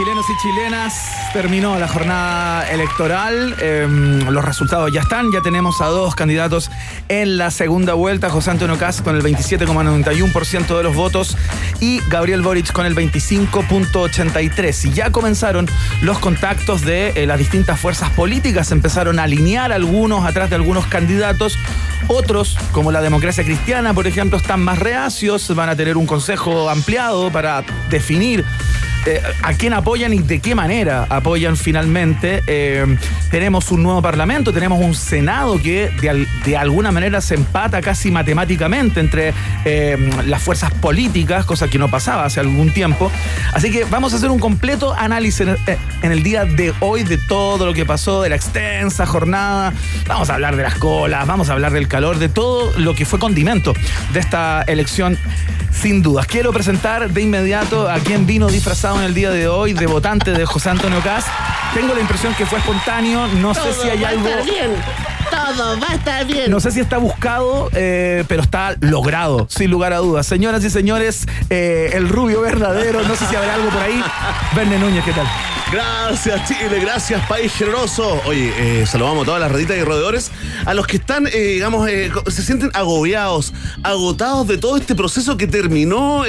Chilenos y chilenas, terminó la jornada electoral. Em, los resultados ya están. Ya tenemos a dos candidatos en la segunda vuelta. José Antonio Caz con el 27,91% de los votos y Gabriel Boric con el 25,83%. Y ya comenzaron los contactos de eh, las distintas fuerzas políticas. Empezaron a alinear algunos atrás de algunos candidatos. Otros, como la democracia cristiana, por ejemplo, están más reacios. Van a tener un consejo ampliado para definir eh, a quién apoyan y de qué manera apoyan finalmente. Eh, tenemos un nuevo Parlamento, tenemos un Senado que de, alguna manera se empata casi matemáticamente entre eh, las fuerzas políticas, cosa que no pasaba hace algún tiempo. Así que vamos a hacer un completo análisis en el día de hoy de todo lo que pasó, de la extensa jornada. Vamos a hablar de las colas, vamos a hablar del calor, de todo lo que fue condimento de esta elección sin dudas. Quiero presentar de inmediato a quien vino disfrazado en el día de hoy de votante de José Antonio Caz. Tengo la impresión que fue espontáneo, no sé si hay algo... bien. Todo va a estar bien. No sé si está buscado, eh, pero está logrado, sin lugar a dudas. Señoras y señores, eh, el rubio verdadero, no sé si habrá algo por ahí. Verne Núñez, ¿qué tal? Gracias Chile, gracias país generoso. Oye, eh, saludamos a todas las raditas y roedores, a los que están, eh, digamos, eh, se sienten agobiados, agotados de todo este proceso que terminó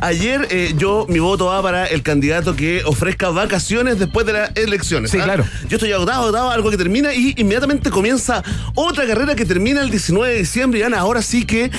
ayer. yo, mi voto va para el candidato que ofrezca vacaciones después de las elecciones. Sí, ¿ah? claro. Yo estoy agotado, agotado, algo que termina y inmediatamente comienza otra carrera que termina el 19 de diciembre. Y ahora sí que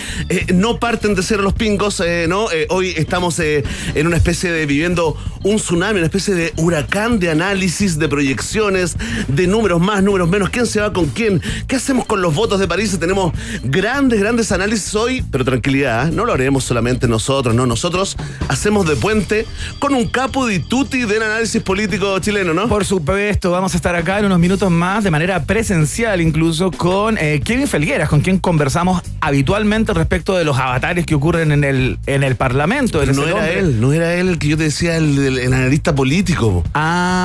no parten de cero los pingos, ¿no? hoy estamos en una especie de viviendo un tsunami, una especie de huracán de análisis, de proyecciones, de números más, números menos, quién se va con quién, qué hacemos con los votos de París. Tenemos grandes, grandes análisis hoy, pero tranquilidad, ¿eh? no lo haremos solamente nosotros, no, nosotros hacemos de puente con un capo de tutti del análisis político chileno, ¿no? Por supuesto, vamos a estar acá en unos minutos más, de manera presencial incluso, con eh, Kevin Felgueras, con quien conversamos habitualmente respecto de los avatares que ocurren en el, en el Parlamento. no era él, no era él el que yo te decía, el, el analista político. Ah,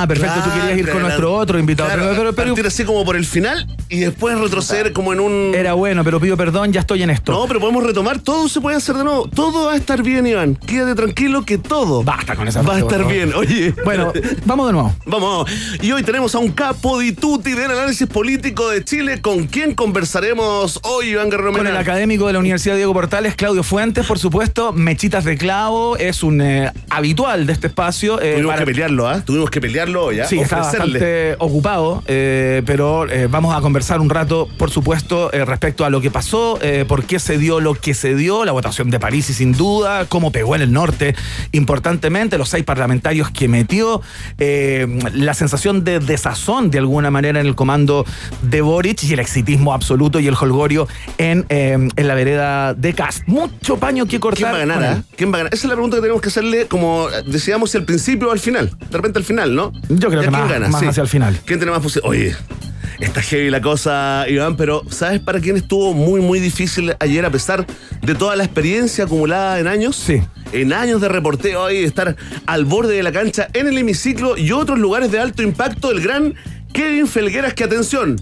perfecto, tú querías ir con nuestro otro invitado. pero, pero, así como por el final y después retroceder como en un. Era bueno, pero pido perdón, ya estoy en esto. No, pero podemos retomar, todo se puede hacer de nuevo. Todo va a estar bien, Iván. Quédate tranquilo que todo. Basta con esa Va a estar bien, oye. Bueno, vamos de nuevo. Vamos. Y hoy tenemos a un capo di tutti del análisis político de Chile. ¿Con quién conversaremos hoy, Iván Guerrero Con el académico de la Universidad Diego Portales, Claudio Fuentes, por supuesto. Mechitas de clavo, es un eh, habitual de este espacio. Eh, Tuvimos que pelearlo, ¿ah? Tuvimos que pelearlo ya. Sí, está bastante ocupado, eh, pero eh, vamos a conversar un rato, por supuesto, eh, respecto a lo que pasó, por qué se dio lo que se dio, la votación de París y sin duda, cómo pegó en el norte importantemente, los seis parlamentarios que metió, la sensación de desazón de alguna manera en el comando de Boric y el exitismo absoluto y el holgorio en, en la vereda de Cast. Mucho paño que cortar. ¿Quién va a ganar? ¿Quién va a ganar? Esa es la pregunta que tenemos que hacerle, como decíamos, si al principio o al final. De repente al final, ¿no? Yo creo que más, más hacia el final. ¿Quién tiene más posibilidades? Oye, está heavy la cosa, Iván, pero ¿sabes para quién estuvo muy, muy difícil ayer a pesar de toda la experiencia acumulada en años? Sí. En años de reporteo y de estar al borde de la cancha en el hemiciclo y otros lugares de alto impacto, el gran Kevin Felgueras, que atención,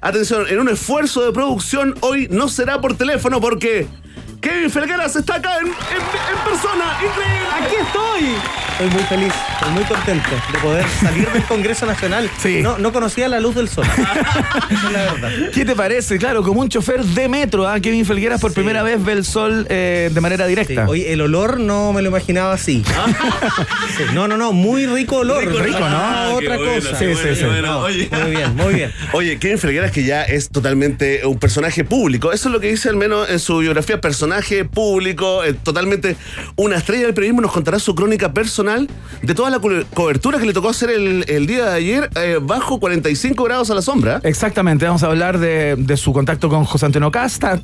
atención, en un esfuerzo de producción hoy no será por teléfono porque Kevin Felgueras está acá en, en- en persona. Increíble. Aquí estoy. Estoy muy feliz, estoy muy contento de poder salir del Congreso Nacional. Sí. No, no conocía la luz del sol. Esa es la verdad. ¿Qué te parece? Claro, como un chofer de metro, ¿ah? Kevin Felgueras por Sí. primera vez ve el sol eh, de manera Sí, directa. Oye, el olor no me lo imaginaba así. Sí, No, no, no, muy rico olor. Rico, rico, ¿no? Ah, Ah, otra cosa. Sí, sí, sí. bueno. No, Oye. Muy bien, muy bien. Oye, Kevin Felgueras que ya es totalmente un personaje público. Eso es lo que dice al menos en su biografía, personaje público, eh, totalmente una estrella del periodismo. Nos contará su crónica personal de toda la co- cobertura que le tocó hacer el, el día de ayer eh, bajo 45 grados a la sombra. Exactamente, vamos a hablar de, de su contacto con José Antonio Casta.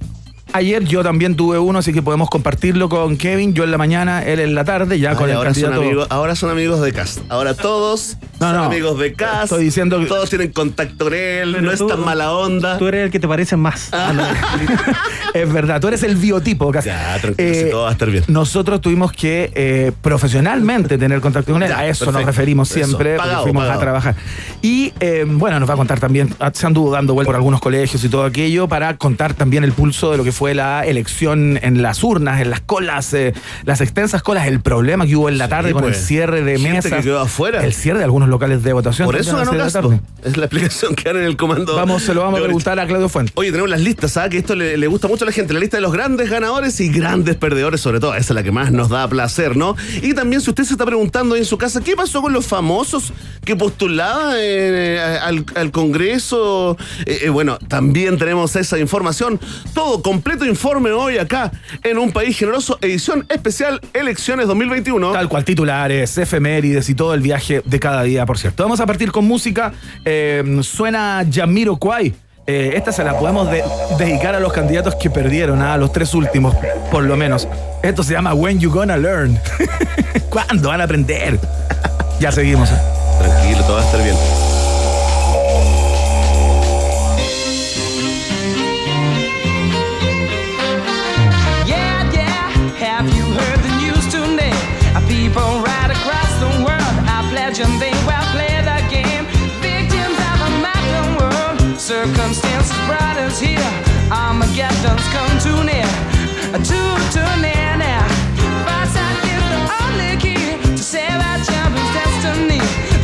Ayer yo también tuve uno, así que podemos compartirlo con Kevin, yo en la mañana, él en la tarde, ya Ay, con el ahora, son candidato. amigos, ahora son amigos de Cast. Ahora todos No, son no. amigos de Cast. Estoy diciendo que- Todos tienen contacto con él, Pero no es tan mala onda. Tú eres el que te parece más. es verdad, tú eres el biotipo, Casta. Ya, tranquilo, si todo va a estar bien. Nosotros tuvimos que eh, profesionalmente tener contacto con él, Ya, a eso nos referimos siempre, pagado, fuimos pagado. a trabajar. Y eh, bueno, nos va a contar también, ah, se anduvo dando vuelta por algunos colegios y todo aquello, para contar también el pulso de lo que fue la elección en las urnas, en las colas, eh, las extensas colas, el problema que hubo en la tarde con pues. el cierre de mesas. que quedó afuera. El cierre de algunos locales de votación. Por eso ganó tarde. Es la explicación que dan en el comando. Vamos, se lo vamos a preguntar a Claudio Fuentes. Oye, tenemos las listas, ¿sabes? Que esto le, le gusta mucho a la gente. La lista de los grandes ganadores y grandes perdedores, sobre todo. Esa es la que más nos da placer, ¿no? Y también, si usted se está preguntando en su casa, ¿qué pasó con los famosos que postulaban eh, al, al Congreso? Eh, eh, bueno, también tenemos esa información. Todo completo informe hoy acá en Un País Generoso, edición especial Elecciones 2021. Tal cual, titulares, efemérides y todo el viaje de cada día, por cierto. Vamos a partir con música. Eh, suena Yamiro Kwai. Eh, esta se la podemos de- dedicar a los candidatos que perdieron, ¿ah? a los tres últimos, por lo menos. Esto se llama When You Gonna Learn. ¿Cuándo van a aprender? ya seguimos. ¿eh? Tranquilo, todo va a estar bien.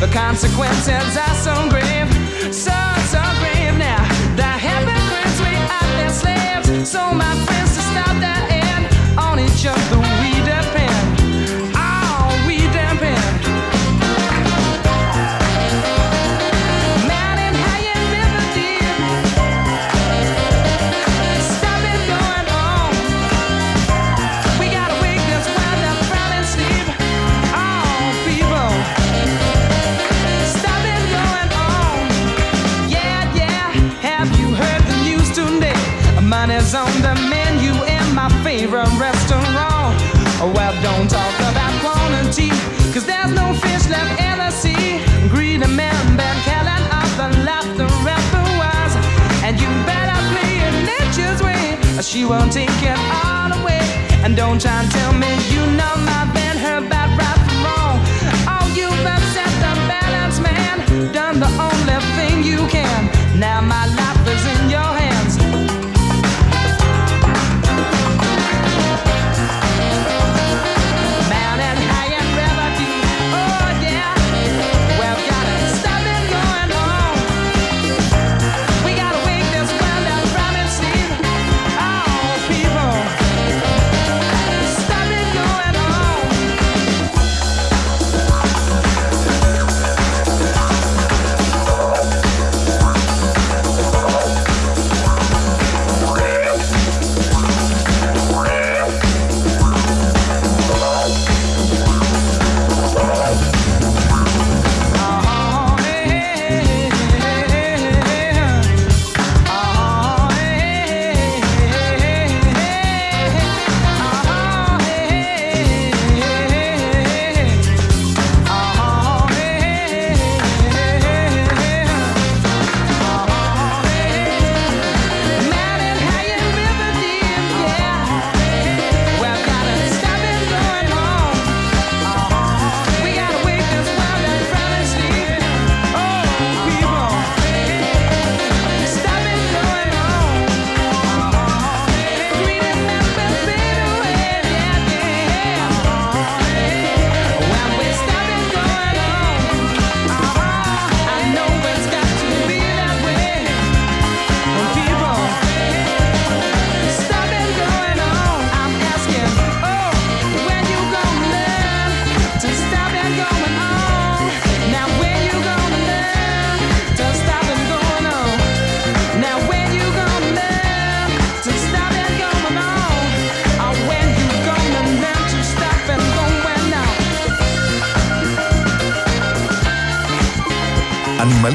The consequences are so grave, so, so grave now. The hypocrites, we are their slaves. So, my friends, to stop that end, on each other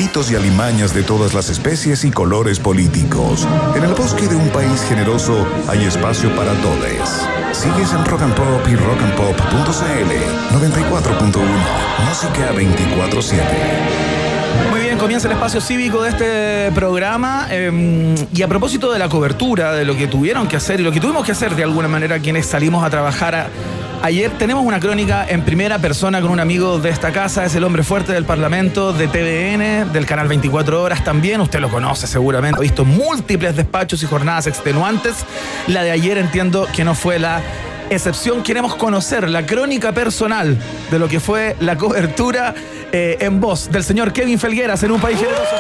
y alimañas de todas las especies y colores políticos. En el bosque de un país generoso hay espacio para todos. Sigues en Rock and Pop y rockandpop.cl 94.1 Música 24/7. Muy bien, comienza el espacio cívico de este programa. eh, y a propósito de la cobertura, de lo que tuvieron que hacer y lo que tuvimos que hacer de alguna manera quienes salimos a trabajar a- ayer, tenemos una crónica en primera persona con un amigo de esta casa, es el hombre fuerte del Parlamento, de TVN, del canal 24 Horas también. Usted lo conoce seguramente, ha visto múltiples despachos y jornadas extenuantes. La de ayer entiendo que no fue la excepción. Queremos conocer la crónica personal de lo que fue la cobertura eh, en voz del señor Kevin Felgueras en un país generoso.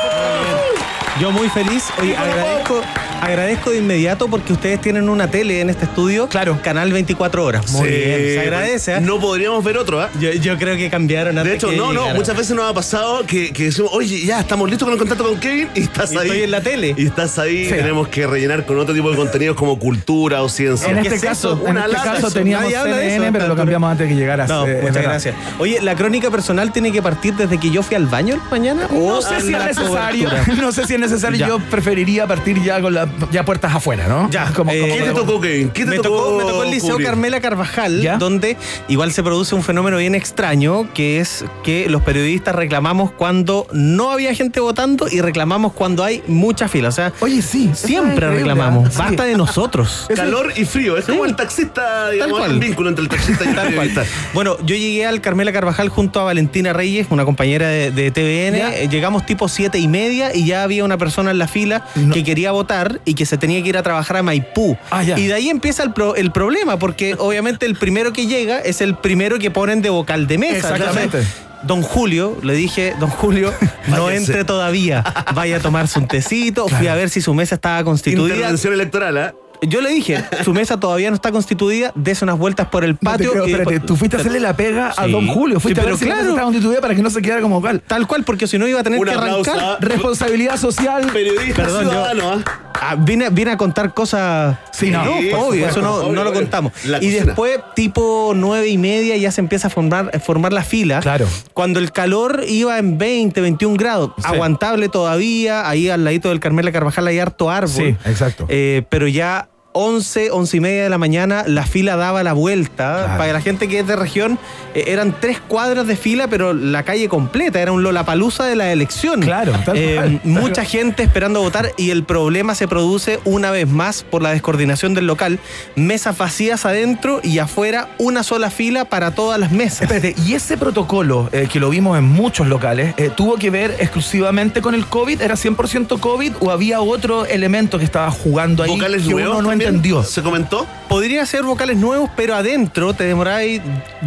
Yo muy feliz. Oye, agradezco, agradezco de inmediato porque ustedes tienen una tele en este estudio. Claro. Canal 24 horas. Muy Sí, bien. Se agradece. ¿eh? No podríamos ver otro, ¿ah? Yo, yo creo que cambiaron antes De hecho, que no, no, muchas veces nos ha pasado que, que decimos, oye, ya estamos listos con el contacto con Kevin y estás Y ahí. estoy en la tele. Y estás ahí, Sí. tenemos que rellenar con otro tipo de contenidos como cultura o ciencia. En ¿Qué este es caso, en Una este lata, caso teníamos Nadie habla de eso, CNN, pero lo cambiamos antes de que llegaras. No, eh, muchas gracias. Oye, ¿la crónica personal tiene que partir desde que yo fui al baño mañana? No ¿O sé si es necesario. No sé si es necesario. Ya. Yo preferiría partir ya con las ya puertas afuera, ¿no? Ya, como, eh, como- ¿Qué te tocó, Kevin? ¿Qué te me, tocó, me tocó el Liceo? Carmela Carvajal, donde igual se produce un fenómeno bien extraño, que es que los periodistas reclamamos cuando no había gente votando y reclamamos cuando hay mucha fila. O sea, Oye, sí. siempre reclamamos. ¿ah? Sí. Basta de nosotros. Calor y frío. Es como el taxista, digamos, un vínculo entre el taxista y el Tal cual. periodista. Bueno, yo llegué al Carmela Carvajal junto a Valentina Reyes, una compañera de, de TVN. Ya. Eh, Llegamos tipo siete y media y ya había una persona en la fila No. que quería votar y que se tenía que ir a trabajar a Maipú. Ah, ya. Y de ahí empieza el, pro- el problema, porque obviamente el primero que llega es el primero que ponen de vocal de mesa. Exactamente. Entonces, Don Julio, le dije, don Julio, no entre todavía. Vaya a tomarse un tecito. Fui a ver si su mesa estaba constituida. Intervención electoral, ¿ah? Yo le dije, su mesa todavía no está constituida, des unas vueltas por el No patio. creo, y espérate, tú fuiste a hacerle la pega a. Don Julio. Fuiste Sí, a ver si la mesa estaba constituida para que no se quedara como vocal. Tal cual, porque si no iba a tener Un que arrancar. Responsabilidad social. Periodista Perdón, yo- ciudadano, ¿ah? Vine, vine a contar cosas. Sí, no, por obvio, eso no, obvio, no lo contamos. Y después, tipo nueve y media, ya se empieza a formar, a formar la fila. Claro. Cuando el calor iba en 20, 21 grados, aguantable todavía. Ahí al ladito del Carmela Carvajal hay harto árbol. Sí, exacto. Eh, pero ya 11, 11 y media de la mañana, la fila daba la vuelta. Claro. Para la gente que es de región, eh, eran tres cuadras de fila, pero la calle completa. Era un Lollapalooza de la elección. Claro, tal Eh, cual. mucha gente esperando votar y el problema se produce una vez más por la descoordinación del local. Mesas vacías adentro y afuera una sola fila para todas las mesas. Espérate, y ese protocolo eh, que lo vimos en muchos locales, eh, ¿tuvo que ver exclusivamente con el COVID? ¿Era 100% COVID o había otro elemento que estaba jugando ahí ¿Vocales que nuevos uno no también? entendió? ¿Se comentó? Podría ser vocales nuevos, pero adentro te demoráis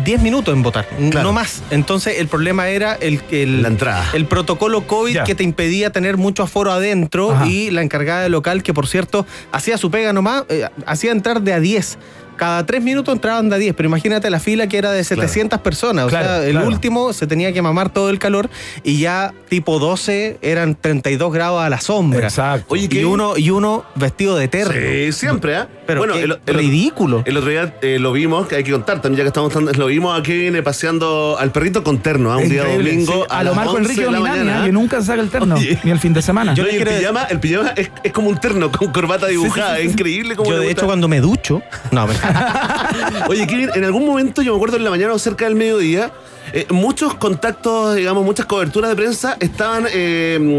10 minutos en votar, Claro. no más. Entonces el problema era el, el, La entrada. el protocolo COVID Ya. que te impedía tener mucho aforo adentro Ajá. y la encargada del local que por cierto hacía su pega nomás, eh, hacía entrar de a 10. Cada tres minutos entraban de a 10, pero imagínate la fila que era de 700 personas. O Claro, sea, el claro. último se tenía que mamar todo el calor y ya tipo 12 eran 32 grados a la sombra. Exacto. Oye, Y uno, y uno vestido de terno. Sí, siempre, ¿ah? Pero qué el, el- ridículo. El otro día eh, lo vimos, que hay que contar también, ya que estamos tan- lo vimos aquí viene paseando al perrito con terno, ¿ah? un día domingo. sí. A, lo las Marco 11 Enrique Dominani, ¿eh? que nunca saca el terno, Oye. ni el fin de semana. Yo No, y el quiero pijama, el pijama es, es como un terno con corbata dibujada, es increíble como Yo, de hecho, cuando me ducho. No, me- Oye, Kevin, en algún momento, yo me acuerdo en la mañana o cerca del mediodía, eh, muchos contactos, digamos, muchas coberturas de prensa estaban eh,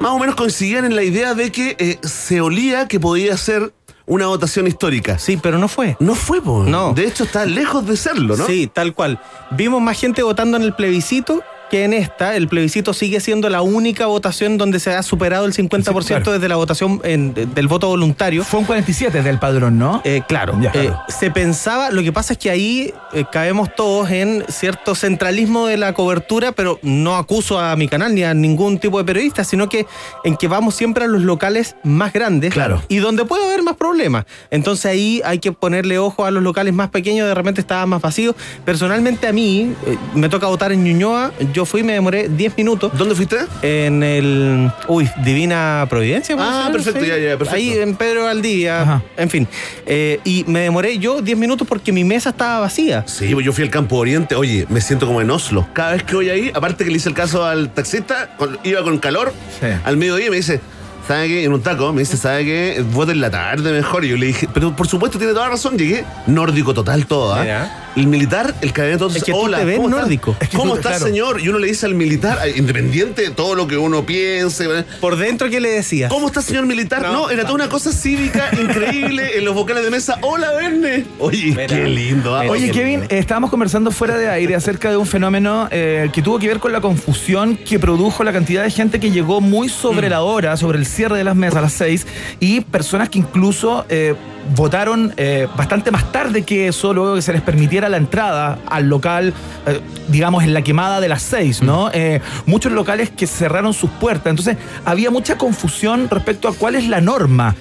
más o menos coincidían en la idea de que eh, se olía que podía ser una votación histórica. sí, pero no fue. No fue, po. No. De hecho, está lejos de serlo, ¿no? Sí, tal cual. Vimos más gente votando en el plebiscito que en esta. El plebiscito sigue siendo la única votación donde se ha superado el 50% Sí, claro. desde la votación en- del voto voluntario. Fue un 47 del padrón, ¿no? Eh, claro, Ya, eh, claro. se pensaba, lo que pasa es que ahí eh, caemos todos en cierto centralismo de la cobertura, pero no acuso a mi canal ni a ningún tipo de periodista, sino que en que vamos siempre a los locales más grandes Claro. y donde puede haber más problemas. Entonces ahí hay que ponerle ojo a los locales más pequeños, de repente estaban más vacíos. Personalmente a mí, eh, me toca votar en Ñuñoa, yo yo fui y me demoré 10 minutos. ¿Dónde fuiste? En el. Uy, Divina Providencia. ¿puede Ah, ser? perfecto, ya, ya, perfecto. Ahí en Pedro Valdivia, Ajá. en fin. Eh, y me demoré yo 10 minutos porque mi mesa estaba vacía. Sí, pues yo fui al Campo Oriente. Oye, me siento como en Oslo. Cada vez que voy ahí, aparte que le hice el caso al taxista, con- iba con calor, Sí. al mediodía me dice, ¿sabe qué? En un taco, me dice, ¿sabe qué? Vote en la tarde mejor. Y yo le dije, pero por supuesto tiene toda razón. Llegué nórdico total todo, ¿ah? Mira. El militar, el carabinero, todo Es que tú hola, te ves ¿cómo está? nórdico. Es que ¿Cómo tú- está, claro. señor? Y uno le dice al militar, eh, independiente de todo lo que uno piense, ¿verdad? Por dentro, ¿qué le decía? ¿Cómo está, señor militar? No, No. era toda una cosa cívica increíble en los vocales de mesa. Hola, Verne. Oye, Mira. qué lindo. ¿ah? Oye, Qué Kevin, lindo. estábamos conversando fuera de aire acerca de un fenómeno eh, que tuvo que ver con la confusión que produjo la cantidad de gente que llegó muy sobre la hora, sobre el cierre de las mesas a las seis, y personas que incluso eh, votaron eh, bastante más tarde que eso, luego que se les permitiera la entrada al local, eh, digamos, en la quemada de las seis, ¿no? Eh, muchos locales que cerraron sus puertas. Entonces, había mucha confusión respecto a cuál es la norma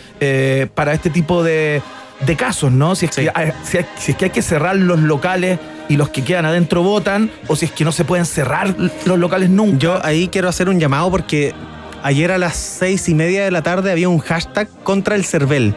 para este tipo de, de casos, ¿no? Si es, Sí. que hay, si, hay- si es que hay que cerrar los locales y los que quedan adentro votan, o si es que no se pueden cerrar los locales nunca. Yo ahí quiero hacer un llamado porque ayer a las seis y media de la tarde había un hashtag contra el CERVEL.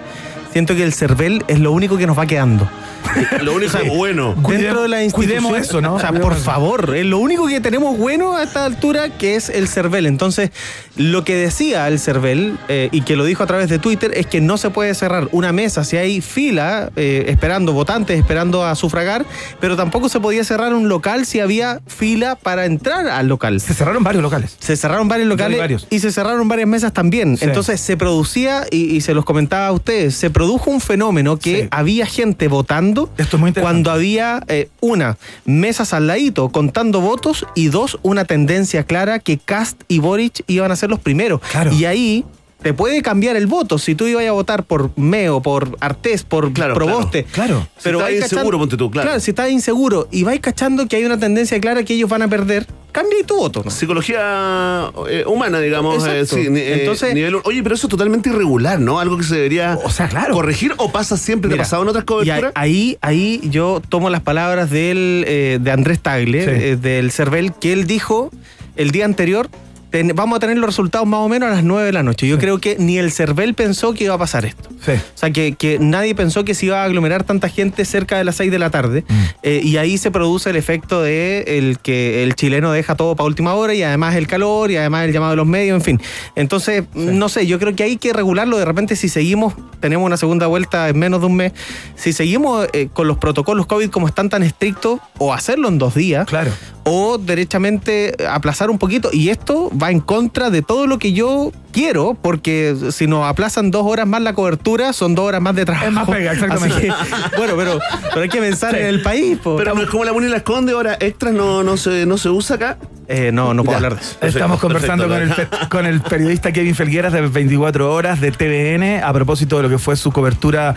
Siento que el CERVEL es lo único que nos va quedando. Lo único bueno. Cuidem- Dentro de la institución. cuidemos eso, ¿no? O sea, por favor, es lo único que tenemos bueno a esta altura que es el CERVEL. Entonces, lo que decía el CERVEL eh, y que lo dijo a través de Twitter es que no se puede cerrar una mesa si hay fila eh, esperando votantes, esperando a sufragar, pero tampoco se podía cerrar un local si había fila para entrar al local. Se cerraron varios locales. Se cerraron varios locales varios. y se cerraron varias mesas también. Sí. Entonces se producía, y, y se los comentaba a ustedes, se produjo un fenómeno que Sí. había gente votando Esto es muy cuando había, eh, una, mesas al ladito contando votos y dos, una tendencia clara que Cast y Boric iban a ser los primeros. Claro. Y ahí te puede cambiar el voto. Si tú ibas a votar por Meo, por Artés, por Claro, Proboste. claro. Si estás vais inseguro, ponte tú, claro. si estás inseguro y vais cachando que hay una tendencia clara que ellos van a perder, cambia tu voto. ¿no? Psicología eh, humana, digamos. eh, sí, eh, Entonces- nivel- oye, pero eso es totalmente irregular, ¿no? Algo que se debería O sea, claro. corregir o pasa siempre, ¿te ha Mira, pasado en otras y coberturas? ahí, ahí yo tomo las palabras del, de Andrés Tagle, Sí. del CERVEL, que él dijo el día anterior, ten- vamos a tener los resultados más o menos a las 9 de la noche. Yo creo que ni el CERVEL pensó que iba a pasar esto. Sí. O sea, que, que nadie pensó que se iba a aglomerar tanta gente cerca de las 6 de la tarde. Mm. Eh, y ahí se produce el efecto de el que el chileno deja todo para última hora y además el calor y además el llamado de los medios, en fin. Entonces, no sé, yo creo que hay que regularlo. De repente, si seguimos, tenemos una segunda vuelta en menos de un mes, si seguimos eh, con los protocolos COVID como están tan estrictos, o hacerlo en dos días, Claro. o derechamente aplazar un poquito. Y esto va en contra de todo lo que yo quiero, porque si nos aplazan dos horas más la cobertura, son dos horas más de trabajo. Es más pega, exactamente. Que, bueno, pero, pero hay que pensar Sí. en el país. po. Pero no es como la Muni la esconde, ahora extras no, no, se, no se usa acá. Eh, no, no puedo Ya. hablar de eso. Perfecto, Estamos conversando con el, con el periodista Kevin Felgueras de 24 horas de TVN a propósito de lo que fue su cobertura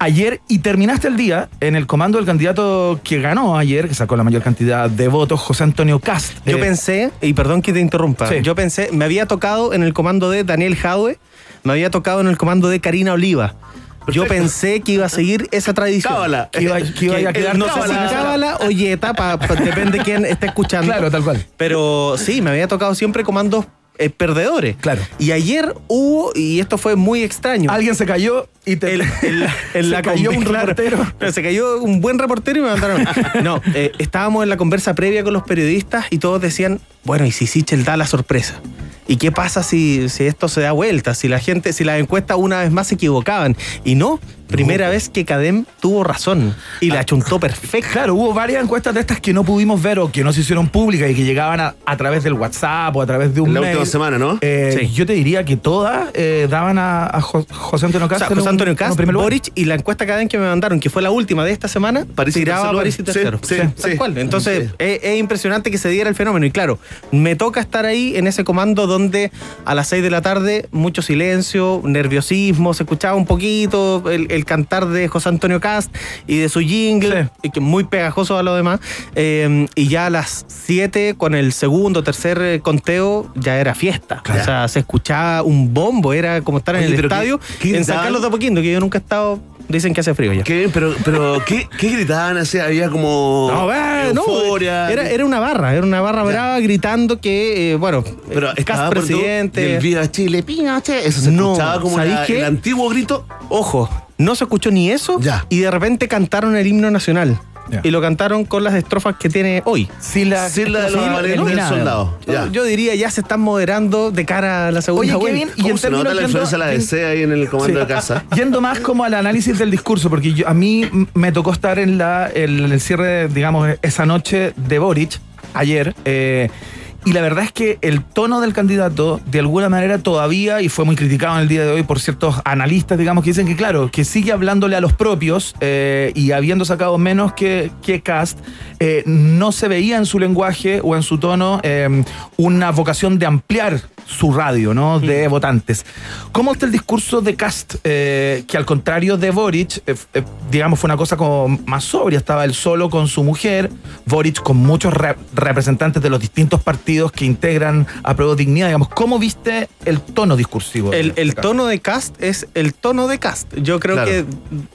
ayer y terminaste el día en el comando del candidato que ganó ayer, que sacó la mayor cantidad de votos, José Antonio Cast. Yo Eh, pensé, y perdón que te interrumpa, Sí. yo pensé, me había tocado en el comando de Daniel Jadwe, me había tocado en el comando de Karina Oliva. Yo Perfecto. pensé que iba a seguir esa tradición. Cábala. que iba, que iba a Que, quedar no sé si cábala. cábala o yeta, pa- pa- depende de quién esté escuchando. Claro, tal cual. Pero sí, me había tocado siempre comandos eh, perdedores. Claro. Y ayer hubo, y esto fue muy extraño. Alguien se cayó y te El- se la cayó un reportero. No, se cayó un buen reportero y me mandaron. No, eh, estábamos en la conversa previa con los periodistas y todos decían, bueno, ¿y si Sichel da la sorpresa? ¿Y qué pasa si, si esto se da vuelta? Si la gente, si las encuestas una vez más se equivocaban. Y no, primera vez que Cadem tuvo razón y la chuntó perfecta. Claro, hubo varias encuestas de estas que no pudimos ver o que no se hicieron públicas y que llegaban a, a través del WhatsApp o a través de un En la mail. última semana, ¿no? Eh, Sí. Yo te diría que todas eh, daban a, a Jo- José Antonio O Cast. sea, José Antonio en un Cast, primer lugar. Boric y la encuesta Cadem que me mandaron, que fue la última de esta semana, París tiraba a. París y Sí, tercero. sí, tal cual. Entonces, Sí. es, es impresionante que se diera el fenómeno. Y claro, me toca estar ahí en ese comando donde a las 6 de la tarde, mucho silencio, nerviosismo, se escuchaba un poquito el, el cantar de José Antonio Cast y de su jingle, Sí. y que muy pegajoso a lo demás. Eh, y ya a las 7, con el segundo, tercer eh, conteo, ya era fiesta. Claro. O sea, se escuchaba un bombo, era como estar en el qué- estadio qué en San Carlos de Apoquindo, que yo nunca he estado dicen que hace frío ya. Qué pero, pero ¿qué, qué gritaban? Así, había como No, ve, no, euforia. era, era una barra, era una barra brava gritando que, eh, bueno, pero eh, estaba presidente. del Viva Chile, Pinochet. Eso se No, escuchaba como el antiguo grito. Ojo, no se escuchó ni eso Ya. y de repente cantaron el himno nacional. Y lo cantaron con las estrofas que tiene hoy. Sí, la, Sí, la de los valientes eliminada. soldados. Yo, diría ya se están moderando de cara a la segunda Oye, y ¿Cómo en se nota la yendo- influencia de la DC ahí en el comando de casa? Yendo más como al análisis del discurso, porque yo- a mí me tocó estar en la, el, el cierre, digamos, esa noche de Boric, ayer, eh, y la verdad es que el tono del candidato, de alguna manera todavía, y fue muy criticado en el día de hoy por ciertos analistas, digamos, que dicen que, claro, que sigue hablándole a los propios eh, y habiendo sacado menos que, que Cast, eh, no se veía en su lenguaje o en su tono eh, una vocación de ampliar su radio, ¿no? De votantes. ¿Cómo está el discurso de Cast? Que al contrario de Boric, digamos, fue una cosa como más sobria. Estaba él solo con su mujer, Boric con muchos re- representantes de los distintos partidos que integran a Prueba Dignidad. Digamos, ¿cómo viste el tono discursivo? de- El, Kast? tono de cast es el tono de cast. Yo creo Claro. que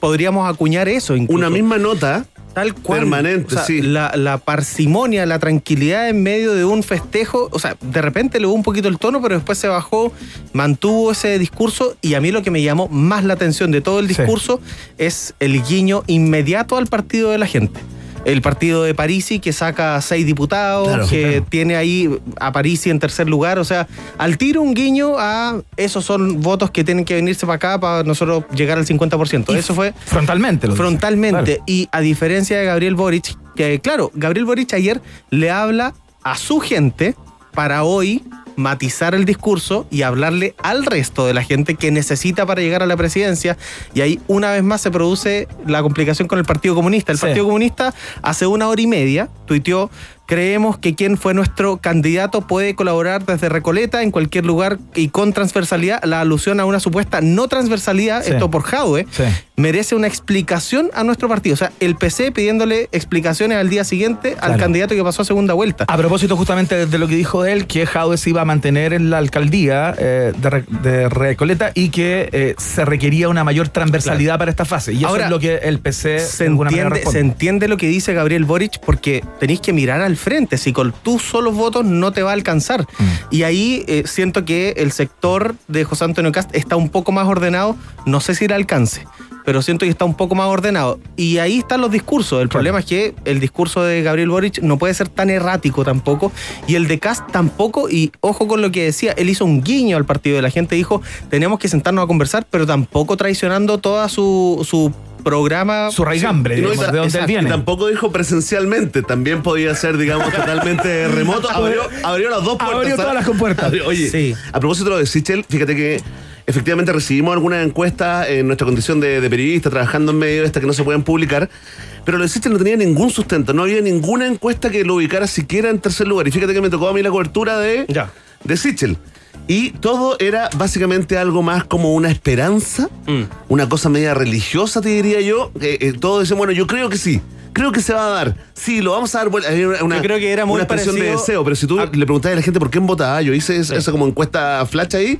podríamos acuñar eso incluso. Una misma nota. Tal cual. Permanente, O sea, sí. La, la parsimonia, la tranquilidad en medio de un festejo. O sea, de repente le hubo un poquito el tono, pero después se bajó, mantuvo ese discurso. Y a mí lo que me llamó más la atención de todo el Sí. discurso es el guiño inmediato al partido de la gente. El partido de Parisi que saca seis diputados, Claro. que Claro. tiene ahí a Parisi en tercer lugar. O sea, al tiro un guiño a esos son votos que tienen que venirse para acá para nosotros llegar al 50%. Y Eso fue Frontalmente. lo frontalmente. Claro. Y a diferencia de Gabriel Boric, que claro, Gabriel Boric ayer le habla a su gente para hoy matizar el discurso y hablarle al resto de la gente que necesita para llegar a la presidencia. Y ahí una vez más se produce la complicación con el Partido Comunista. El Sí. Partido Comunista hace una hora y media tuiteó, creemos que quien fue nuestro candidato puede colaborar desde Recoleta en cualquier lugar y con transversalidad. La alusión a una supuesta no transversalidad, Sí. esto por Jadwe, Sí. merece una explicación a nuestro partido. O sea, el PC pidiéndole explicaciones al día siguiente al candidato que pasó a segunda vuelta. A propósito justamente de lo que dijo él, que Jaude se iba a mantener en la alcaldía eh, de, Re- de Recoleta y que eh, se requería una mayor transversalidad para esta fase. Y eso Ahora, es lo que el PC se entiende, se entiende lo que dice Gabriel Boric porque tenéis que mirar al frente. Si con tus solos votos no te va a alcanzar. Mm. Y ahí eh, siento que el sector de José Antonio Cast está un poco más ordenado. No sé si le alcance. Pero siento que está un poco más ordenado. Y ahí están los discursos. El problema es que el discurso de Gabriel Boric no puede ser tan errático tampoco. Y el de Cast tampoco. Y ojo con lo que decía. Él hizo un guiño al partido de la gente. Dijo, tenemos que sentarnos a conversar, pero tampoco traicionando toda su, su programa. Su raigambre, no, digamos, ta- de donde él exacto, Y viene. tampoco dijo presencialmente, también podía ser, digamos, totalmente remoto. Abrió, abrió las dos puertas. Abrió todas las compuertas. Abrió- Oye, Sí. a propósito de lo de Sichel, fíjate que efectivamente recibimos algunas encuestas en nuestra condición de, de periodista, trabajando en medio de estas que no se pueden publicar, pero lo de Sichel no tenía ningún sustento, no había ninguna encuesta que lo ubicara siquiera en tercer lugar. Y fíjate que me tocó a mí la cobertura de, Ya. de Sichel. Y todo era básicamente algo más como una esperanza, Mm. una cosa media religiosa, te diría yo. Eh, eh, todos dicen, bueno, yo creo que sí. Creo que se va a dar. Sí, lo vamos a dar. vuelta. Hay Una, Yo creo que era muy una expresión de deseo, pero si tú a- le preguntabas a la gente por quién votaba, yo hice esa, esa como encuesta flash ahí.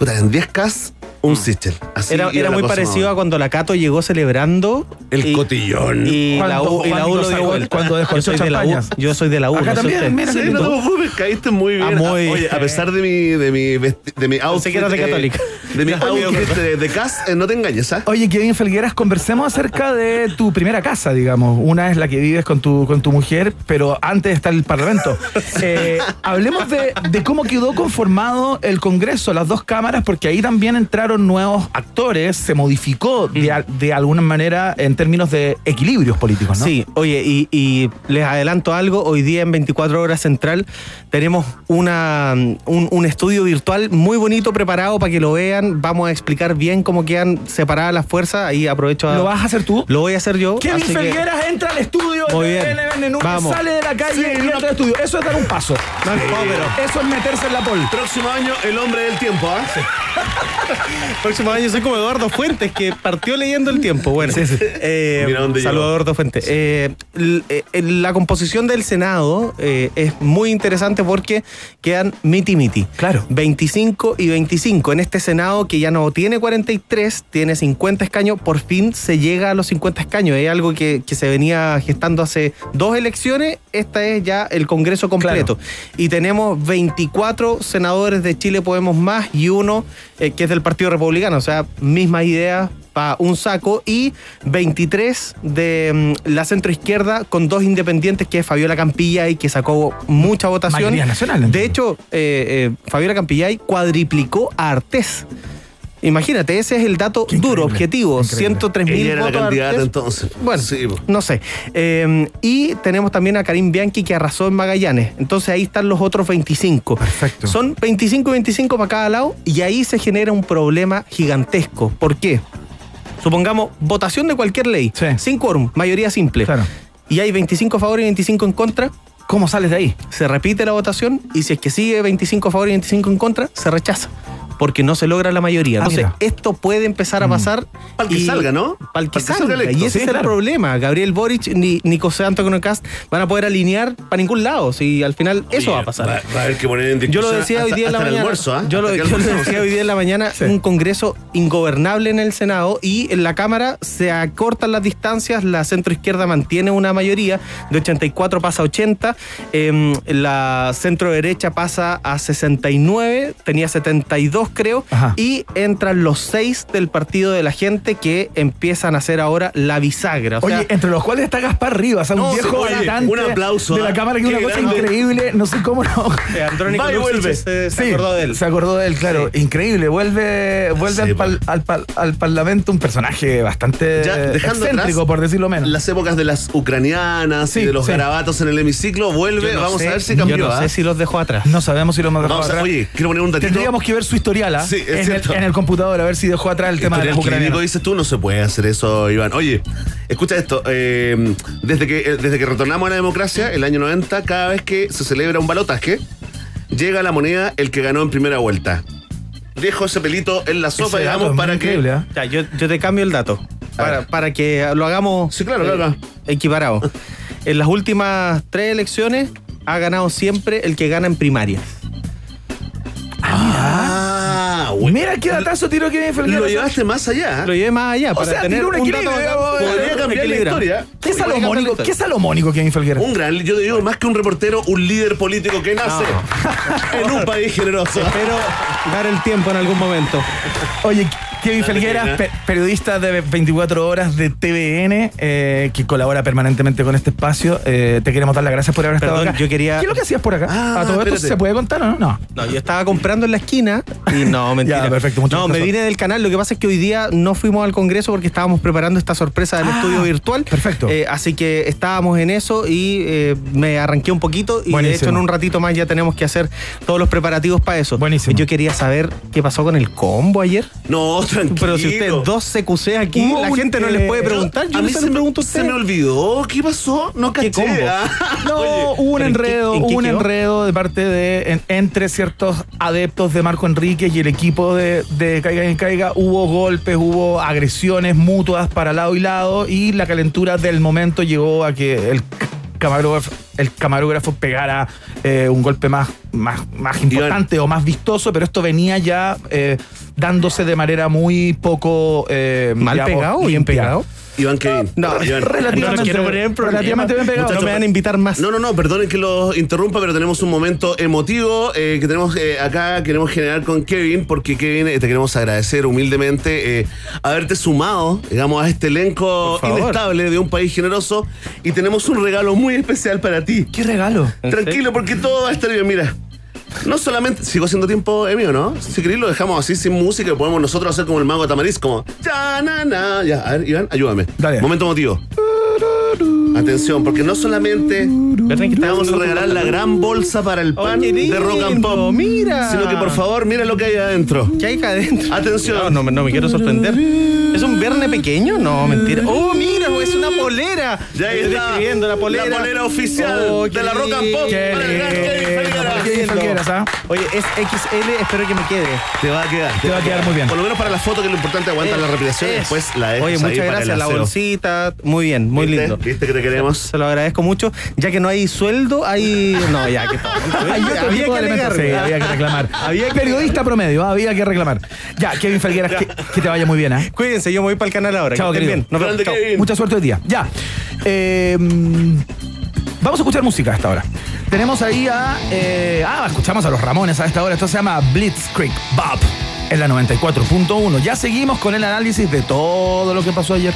En 10K, un Sichel. Así Mm. Era, era muy parecido a cuando la Cato llegó celebrando. El y- cotillón. Y la U, Cuando y la U Juanito lo dio sacó- vuelta. cuando yo, soy de la U, yo soy de la U. Acá no sé también, usted. mira, Sí, no preocupes, caíste muy bien. Ah, muy Oye, a bien. pesar de mi, de mi, vesti- de mi outfit. que eras de eh, católica. de mi outfit de, de Cas, eh, no te engañes, ¿ah? Oye, Kevin Felgueras, conversemos acerca de tu primera casa, digamos. Una es la que vives con tu, con tu mujer, pero antes está el Parlamento. Eh, hablemos de, de cómo quedó conformado el Congreso, las dos cámaras, porque ahí también entraron nuevos actores, se modificó de, al- de alguna manera en términos de equilibrios políticos, ¿no? Sí, oye, y, y les adelanto algo, hoy día en 24 horas central tenemos una, un, un estudio virtual muy bonito preparado para que lo vean, vamos a explicar bien cómo quedan separadas las fuerzas, ahí aprovecho a... ¿Lo vas a hacer tú? Lo voy a hacer yo. Kevin así que- Felgueras entra al estudio Muy bien. Vamos. sale de la calle Sí, y no- entra al estudio. Eso es dar un paso. No, no, pero- Eso es meterse en la pol. Próximo año, el hombre del tiempo, ¿ah? Próximo año soy como Eduardo Fuentes, que partió leyendo el tiempo. Bueno, eh, saludo a llegó. Eduardo Fuentes. Eh, eh, la composición del Senado eh, es muy interesante porque quedan miti miti. Claro. 25 y 25. En este Senado que ya no tiene 43, tiene 50 escaños, por fin se llega a los 50 escaños. Es algo que, que se venía gestando hace dos elecciones. Esta es ya el Congreso completo. Y tenemos 24 senadores de Chile Podemos Más y uno eh, que es del Partido Republicano. O sea, misma idea para un saco y 23 de mm, la centro izquierda con dos independientes que es Fabiola Campilla y que sacó mucha votación. Nacional, De hecho, eh, eh, Fabiola Campillay cuadriplicó a Artés. Imagínate, ese es el dato Qué duro, objetivo. increíble. 103 mil era la votos. candidata entonces. Bueno, Sí, no sé. Eh, y tenemos también a Karim Bianchi que arrasó en Magallanes. Entonces ahí están los otros 25. Perfecto. Son 25 y 25 para cada lado y ahí se genera un problema gigantesco. ¿Por qué? Supongamos votación de cualquier ley, Sí. sin quórum, mayoría simple. Claro. Y hay 25 a favor y 25 en contra. ¿Cómo sales de ahí? Se repite la votación y si es que sigue 25 a favor y 25 en contra, se rechaza. Porque no se logra la mayoría. Ah, Entonces, mira. esto puede empezar a pasar. Pa'l que y- salga, ¿no? Para el que Pa'l que salga salga. electo. Y ese Sí, es el problema. Gabriel Boric ni, ni José Antonio Cast van a poder alinear para ningún lado. Si al final eso va a pasar. Va, va a haber que poner en Yo lo decía hoy día en la el mañana. almuerzo, yo, lo, que decía hoy día en la mañana. Sí. Un congreso ingobernable en el Senado y en la Cámara se acortan las distancias. La centroizquierda mantiene una mayoría. De 84 pasa a 80. em, la centro derecha pasa a 69. Tenía 72, creo. Ajá. Y entran los seis del partido de la gente que empiezan a hacer ahora la bisagra. O sea, Oye, entre los cuales está Gaspar Rivas, un No, viejo sí, oye, un aplauso, de la ¿ah? Cámara, que es una cosa grande. increíble. No sé cómo no. eh, Andrónico Va y Lucic vuelve. se, se Sí, acordó de él. Se acordó de él, claro. Increíble. Vuelve, vuelve Sí, al, pues. pal- al pal- al Parlamento un personaje bastante Ya, dejando excéntrico, atrás por decirlo menos. Las épocas de las ucranianas Sí, y de los sí. garabatos en el hemiciclo, vuelve. No Vamos sé, a ver si cambió. Yo no ¿ah? sé si los dejó atrás. No sabemos si lo hemos dejado Vamos a- atrás. oye, quiero poner un datito. Tendríamos que ver su historial Sí, es en, el, cierto. en el computador, a ver si dejó atrás el tema de Historial los dices tú, no se puede hacer eso, Iván. Oye, escucha esto. eh, desde, que, eh, desde que retornamos a la democracia, el año 90, cada vez que se celebra un balotaje, llega a la moneda el que ganó en primera vuelta. Dejo ese pelito en la sopa, digamos, para increíble, que... Ya, yo, yo te cambio el dato. Para, para que lo hagamos Sí, claro, claro. equiparado. En las últimas tres elecciones ha ganado siempre el que gana en primarias. Ah, bueno. Mira qué datazo tiró Kevin Felguera. Lo llevaste más allá. Lo llevé más allá O para sea, tener tiró un equilibrio. Podría cambiar la historia. ¿Qué salomónico. ¿Qué salomónico Kevin Felguera? Un gran, yo te digo, más que un reportero, un líder político que nace en un país generoso. Espero dar el tiempo en algún momento. Oye, Kevin Dale, Felguera, Kevin, ¿eh? pe- periodista de 24 horas de TVN, eh, que colabora permanentemente con este espacio. Eh, te queremos dar las gracias por haber estado acá. yo quería- ¿Qué es lo que hacías por acá? Ah, ¿A todo esto espérate. se puede contar o no? No. No, yo estaba comprando en la esquina y no, mentira. Ya, perfecto, mucho No, me vine del canal. Lo que pasa es que hoy día no fuimos al Congreso porque estábamos preparando esta sorpresa del Ah, estudio virtual. perfecto. Eh, así que estábamos en eso y eh, me arranqué un poquito y de Buenísimo. hecho en un ratito más ya tenemos que hacer todos los preparativos para eso. Buenísimo. Yo quería saber qué pasó con el combo ayer. No, tranquilo. Pero si ustedes dos CQC aquí, Hubo la un, gente no eh, les puede preguntar. Yo a no mí se me, pregunto a se me olvidó. ¿Qué pasó? No ¿Qué caché. ah. No, Oye, hubo un ¿pero en qué- enredo, en hubo un quedó? enredo de parte de en- entre ciertos adeptos de Marco Enríquez y el equipo de, de Caiga en Caiga. Hubo golpes, hubo agresiones mutuas para lado y lado y la calentura del momento llegó a que el camarógrafo, el camarógrafo pegara eh, un golpe más, más, más importante o más vistoso, pero esto venía ya eh, dándose de manera muy poco eh, ¿Mal digamos, pegado o bien pegado? Iván Kevin. No, Iván. relativamente- no quiero poner en problema. relativamente bien pegado. No me van a invitar más. No, no, no, perdonen que los interrumpa, pero tenemos un momento emotivo eh, que tenemos eh, acá, queremos generar con Kevin, porque Kevin, eh, te queremos agradecer humildemente eh, haberte sumado, digamos, a este elenco inestable de un país generoso y tenemos un regalo muy especial para ti. ¿Qué regalo? ¿En Tranquilo, porque todo va a estar bien, mira. No solamente, sigo haciendo tiempo mío, ¿no? Si queréis lo dejamos así sin música y podemos nosotros hacer como el mago Tamariz, como ya, na, na. Ya, a ver, Iván, ayúdame. Dale. Momento emotivo. Atención, porque no solamente ¿Verdad que te vamos a regalar la gran bolsa para el pan Oye, de rock and pop. mira. Sino que por favor, mira lo que hay adentro. ¿Qué hay acá adentro? Atención. No, no, no me quiero sorprender. ¿Es un verne pequeño? No, mentira. Oh, mira, es una polera. Ya está. la polera. La polera oficial Oh, de la Rock and. Pop. Para el gran Oye, es XL, espero que me quede. Te va a quedar. Te va a quedar muy bien. Por lo menos para la foto, que es lo importante, aguanta la respiración y Es. después la Oye, muchas gracias. La bolsita, muy bien, muy ¿Viste? lindo. ¿Viste que te queremos? Se lo agradezco mucho. Ya que no hay sueldo, hay. No, ya que Hay otro había que alegar. Sí, había que reclamar. Había que Periodista promedio, había que reclamar. Ya, Kevin Felgueras, que, que te vaya muy bien, ¿eh? Cuídense, yo me voy para el canal ahora. Chao, que estén querido. bien. Nos vemos. Mucha suerte hoy día. Ya. Eh, vamos a escuchar música a esta hora. Tenemos ahí a. eh, ah, escuchamos a los Ramones a esta hora. Esto se llama Blitzkrieg Bob en la 94.1. Ya seguimos con el análisis de todo lo que pasó ayer.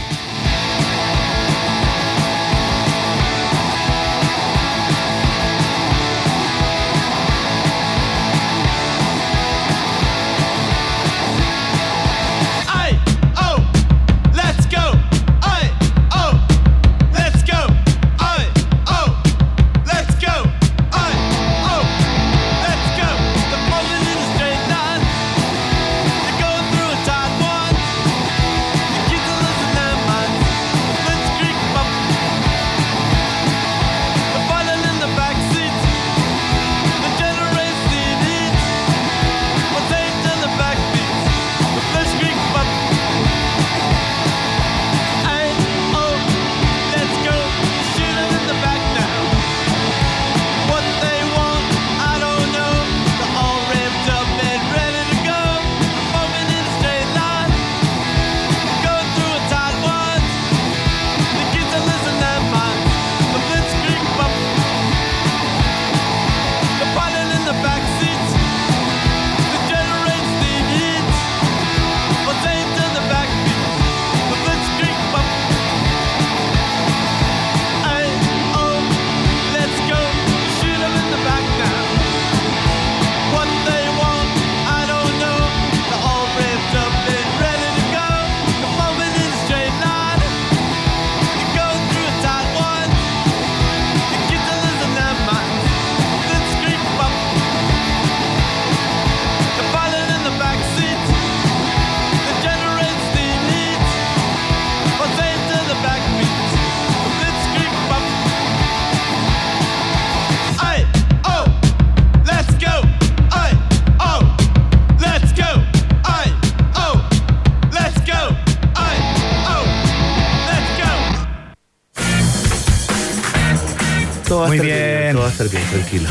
Estar bien, tranquilo.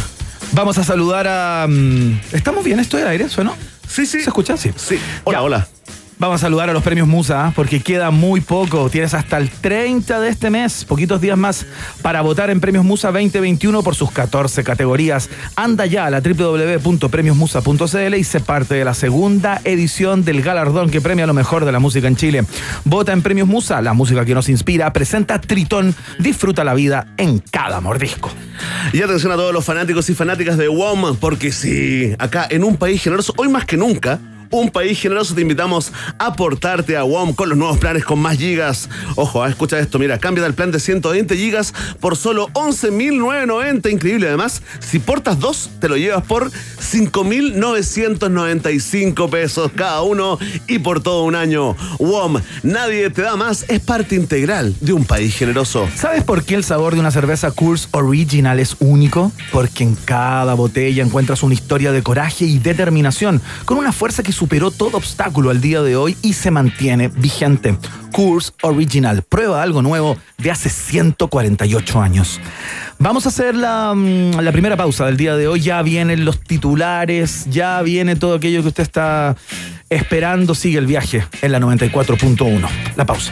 Vamos a saludar a. mm, ¿Estamos bien esto del aire? ¿Suena? Sí, sí. ¿Se escucha? Sí. Sí. Hola, Ya. hola. Vamos a saludar a los premios Musa, ¿ah? porque queda muy poco. Tienes hasta el 30 de este mes, poquitos días más, para votar en Premios Musa 2021 por sus 14 categorías. Anda ya a la www.premiosmusa.cl y sé parte de la segunda edición del galardón que premia lo mejor de la música en Chile. Vota en Premios Musa, la música que nos inspira. Presenta Tritón, disfruta la vida en cada mordisco. Y atención a todos los fanáticos y fanáticas de WOM, porque sí, acá en un país generoso, hoy más que nunca, un país generoso te invitamos a portarte a WOM con los nuevos planes con más gigas. Ojo, ah, escucha esto, mira, cambia del plan de 120 gigas por solo 11.990, increíble. Además, si portas dos, te lo llevas por 5.995 pesos cada uno y por todo un año. WOM, nadie te da más, es parte integral de un país generoso. ¿Sabes por qué el sabor de una cerveza Coors Original es único? Porque en cada botella encuentras una historia de coraje y determinación, con una fuerza que superó todo obstáculo al día de hoy y se mantiene vigente. Coors Original, prueba algo nuevo de hace 148 años. Vamos a hacer la, mm, la primera pausa del día de hoy. Ya vienen los titulares, ya viene todo aquello que usted está esperando. Sigue el viaje en la 94.1. La pausa.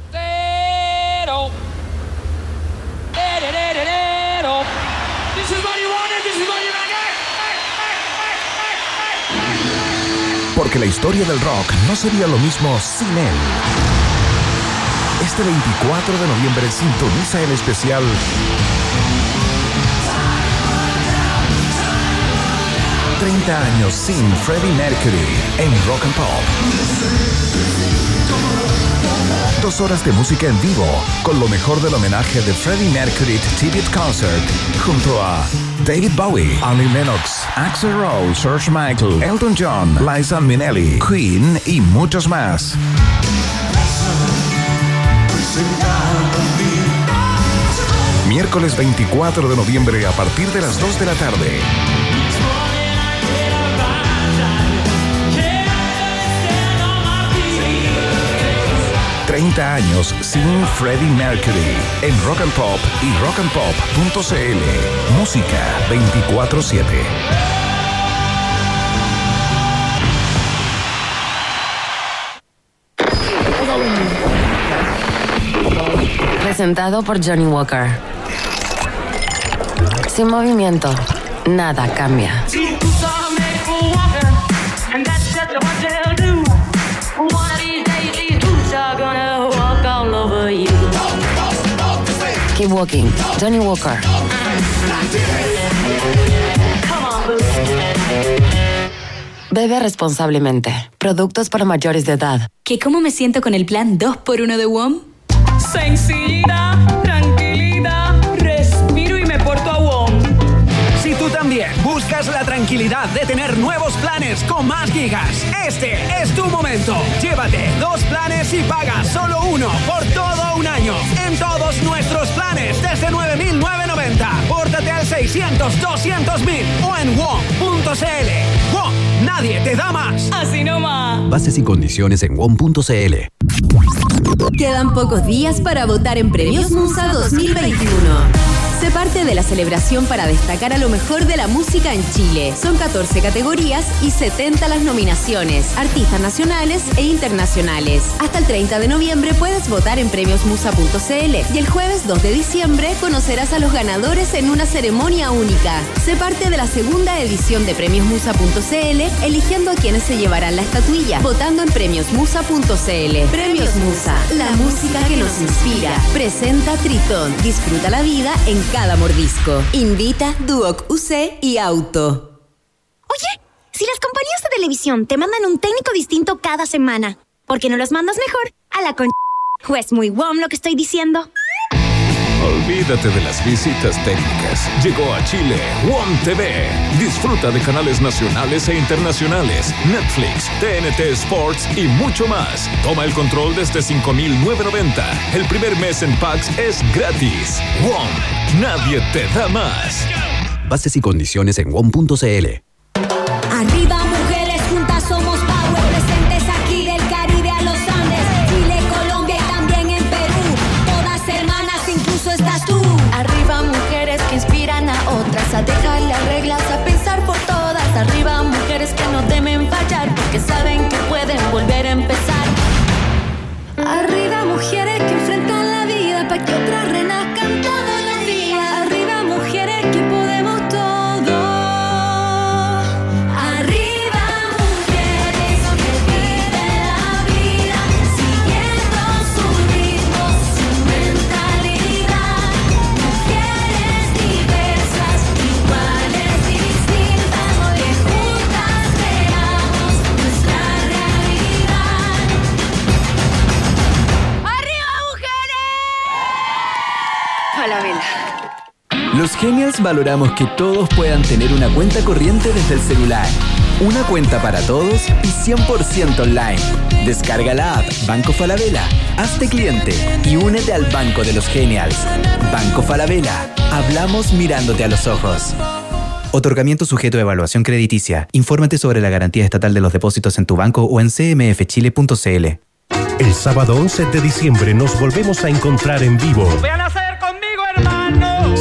Porque la historia del rock no sería lo mismo sin él. Este 24 de noviembre sintoniza el especial 30 años sin Freddie Mercury en Rock and Pop. Dos horas de música en vivo con lo mejor del homenaje de Freddie Mercury Tribute Concert junto a David Bowie, Annie Lennox, Axel Rose, George Michael, Elton John, Liza Minnelli, Queen y muchos más. Miércoles 24 de noviembre a partir de las 2 de la tarde. 30 años sin Freddie Mercury en Rock and Pop y rockandpop.cl. Música 24/7. Presentado por Johnny Walker. Sin movimiento, nada cambia. Keep walking. Johnny Walker. Bebe responsablemente. Productos para mayores de edad. ¿Que cómo me siento con el plan 2x1 de WOM? Sencillita, tranquilidad de tener nuevos planes con más gigas, este es tu momento. Llévate dos planes y paga solo uno por todo un año. En todos nuestros planes desde 9.990. Pórtate al 600 200 o en WOM.cl. WOM, nadie te da más. Así nomás. Bases y condiciones en WOM.cl. Quedan pocos días para votar en Premios Musa 2021. Sé parte de la celebración para destacar a lo mejor de la música en Chile. Son 14 categorías y 70 las nominaciones, artistas nacionales e internacionales. Hasta el 30 de noviembre puedes votar en premiosmusa.cl y el jueves 2 de diciembre conocerás a los ganadores en una ceremonia única. Sé parte de la segunda edición de premiosmusa.cl eligiendo a quienes se llevarán la estatuilla, votando en premiosmusa.cl. Premios Musa, la música que nos inspira. Presenta Tritón. Disfruta la vida en cada mordisco. Invita Duoc UC y Auto. Oye, si las compañías de televisión te mandan un técnico distinto cada semana, ¿por qué no los mandas mejor a la con... ¿O es muy WOM lo que estoy diciendo? Olvídate de las visitas técnicas. Llegó a Chile WOM TV. Disfruta de canales nacionales e internacionales, Netflix, TNT Sports y mucho más. Toma el control desde 5.990. El primer mes en packs es gratis. WOM. Nadie te da más. Bases y condiciones en WOM.cl. Valoramos que todos puedan tener una cuenta corriente desde el celular. Una cuenta para todos y 100% online. Descarga la app Banco Falabella, hazte cliente y únete al Banco de los Genials. Banco Falabella. Hablamos mirándote a los ojos. Otorgamiento sujeto a evaluación crediticia. Infórmate sobre la garantía estatal de los depósitos en tu banco o en cmfchile.cl. El sábado 11 de diciembre nos volvemos a encontrar en vivo. ¡Vean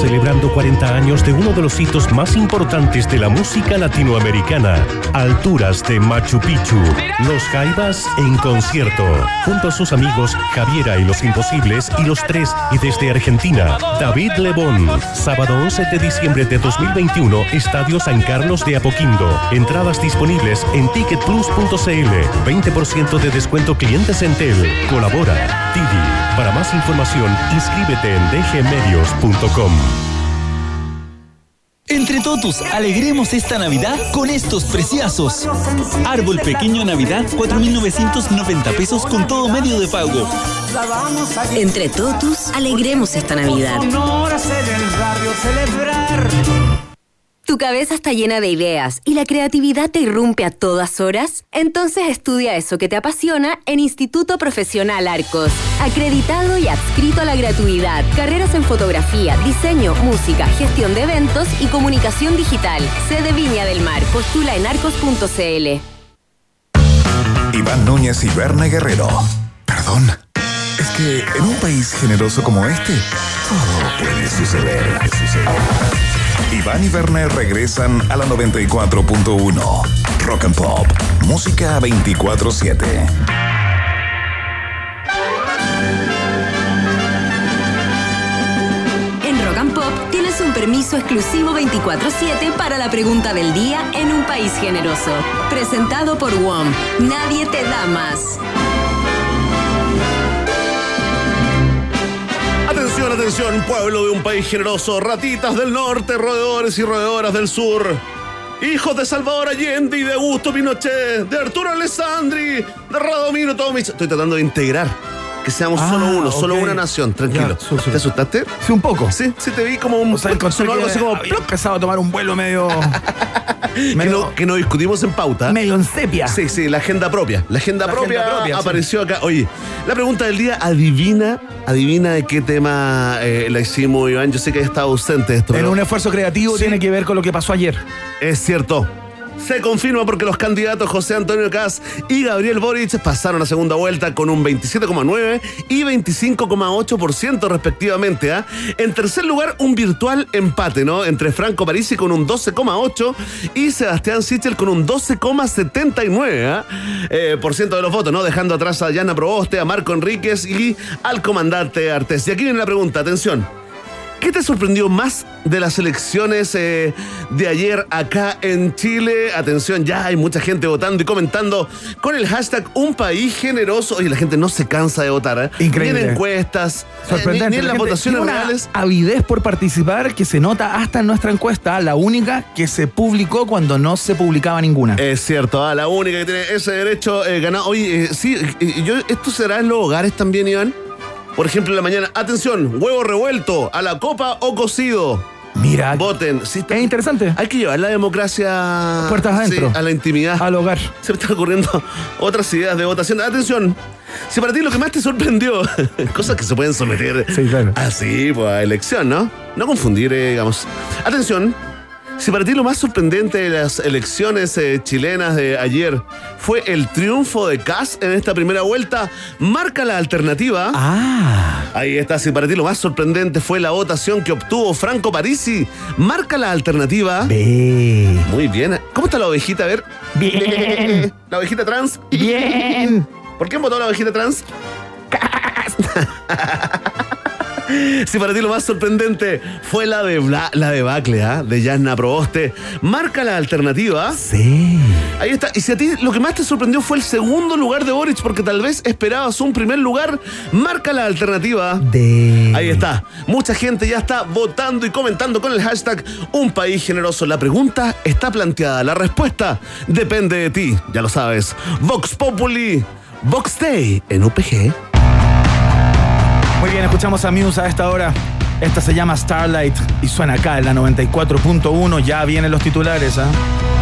Celebrando 40 años de uno de los hitos más importantes de la música latinoamericana, Alturas de Machu Picchu. Los Jaivas en concierto, junto a sus amigos Javiera y los Imposibles y los tres, y desde Argentina, David Lebón. Sábado 11 de diciembre de 2021, Estadio San Carlos de Apoquindo. Entradas disponibles en ticketplus.cl. 20% de descuento clientes Entel. Colabora Didi. Para más información, inscríbete en dgmedios.com. Entre todos, alegremos esta Navidad con estos preciosos. Árbol pequeño Navidad, 4.990 pesos con todo medio de pago. Entre todos, alegremos esta Navidad. ¿Tu cabeza está llena de ideas y la creatividad te irrumpe a todas horas? Entonces estudia eso que te apasiona en Instituto Profesional Arcos. Acreditado y adscrito a la gratuidad. Carreras en fotografía, diseño, música, gestión de eventos y comunicación digital. Sede Viña del Mar. Postula en arcos.cl. Iván Núñez y Berna Guerrero. Perdón. Es que en un país generoso como este, todo puede suceder. Iván y Werner regresan a la 94.1. Rock and Pop. Música 24-7. En Rock and Pop tienes un permiso exclusivo 24-7 para la pregunta del día en un país generoso. Presentado por WOM. Nadie te da más. Atención, pueblo de un país generoso, ratitas del norte, roedores y roedoras del sur. Hijos de Salvador Allende y de Augusto Pinochet, de Arturo Alessandri, de Radomiro Tomic. Estoy tratando de integrar. Que seamos solo Ah, uno, solo una nación, tranquilo. Ya, ¿Te asustaste? Sí, un poco. Sí, sí te vi como un... O sea, sonó algo así como... había empezado a tomar un vuelo medio... que, no, que no discutimos en pauta. Medio en sepia. Sí, sí, la agenda propia. La agenda La propia, agenda propia, sí. apareció acá. Oye, la pregunta del día, adivina, adivina de qué tema eh, la hicimos, Iván. Yo sé que estado ausente de esto. En pero un esfuerzo creativo tiene que ver con lo que pasó ayer. Es cierto. Se confirma porque los candidatos José Antonio Caz y Gabriel Boric pasaron a segunda vuelta con un 27,9 y 25,8% respectivamente. ¿ah? En tercer lugar, un virtual empate, ¿no? Entre Franco Parisi con un 12,8 y Sebastián Sichel con un 12,79 ¿ah? Eh, por ciento de los votos, ¿no? Dejando atrás a Yana Proboste, a Marco Enríquez y al comandante Artés. Y aquí viene la pregunta, atención. ¿Qué te sorprendió más de las elecciones eh, de ayer acá en Chile? Atención, ya hay mucha gente votando y comentando con el hashtag Un País Generoso. Oye, la gente no se cansa de votar, ¿eh? Increíble. Ni en encuestas, eh, ni, ni en La las votaciones una reales. avidez por participar que se nota hasta en nuestra encuesta, la única que se publicó cuando no se publicaba ninguna. Es cierto, ah, la única que tiene ese derecho eh, ganado. Oye, sí, yo, ¿esto será en los hogares también, Iván? Por ejemplo, en la mañana, atención, huevo revuelto, a la copa o cocido. Mira, Voten. Sí, está- es interesante. Hay que llevar la democracia Puertas adentro. sí, a la intimidad. Al hogar. Se me están ocurriendo otras ideas de votación. Atención, si para ti lo que más te sorprendió, cosas que se pueden someter Sí, claro. así, pues a elección, ¿no? No confundir, eh, digamos. Atención, si para ti lo más sorprendente de las elecciones eh, chilenas de ayer fue el triunfo de Kass en esta primera vuelta, marca la alternativa. Ah. Ahí está, si para ti lo más sorprendente fue la votación que obtuvo Franco Parisi, marca la alternativa. Muy bien. ¿Cómo está la ovejita? A ver. Bien. ¿La ovejita trans? Bien. ¿Por qué votó la ovejita trans? Si para ti lo más sorprendente fue la de Bla- la debacle, ¿ah? De Yanna Proboste, marca la alternativa. Sí. Ahí está. Y si a ti lo que más te sorprendió fue el segundo lugar de Boric, porque tal vez esperabas un primer lugar, marca la alternativa. De. Ahí está. Mucha gente ya está votando y comentando con el hashtag Un País Generoso. La pregunta está planteada. La respuesta depende de ti. Ya lo sabes. Vox Populi, Vox Day en UPG. Muy bien, escuchamos a Muse a esta hora. Esta se llama Starlight y suena acá en la 94.1. Ya vienen los titulares, ¿ah? This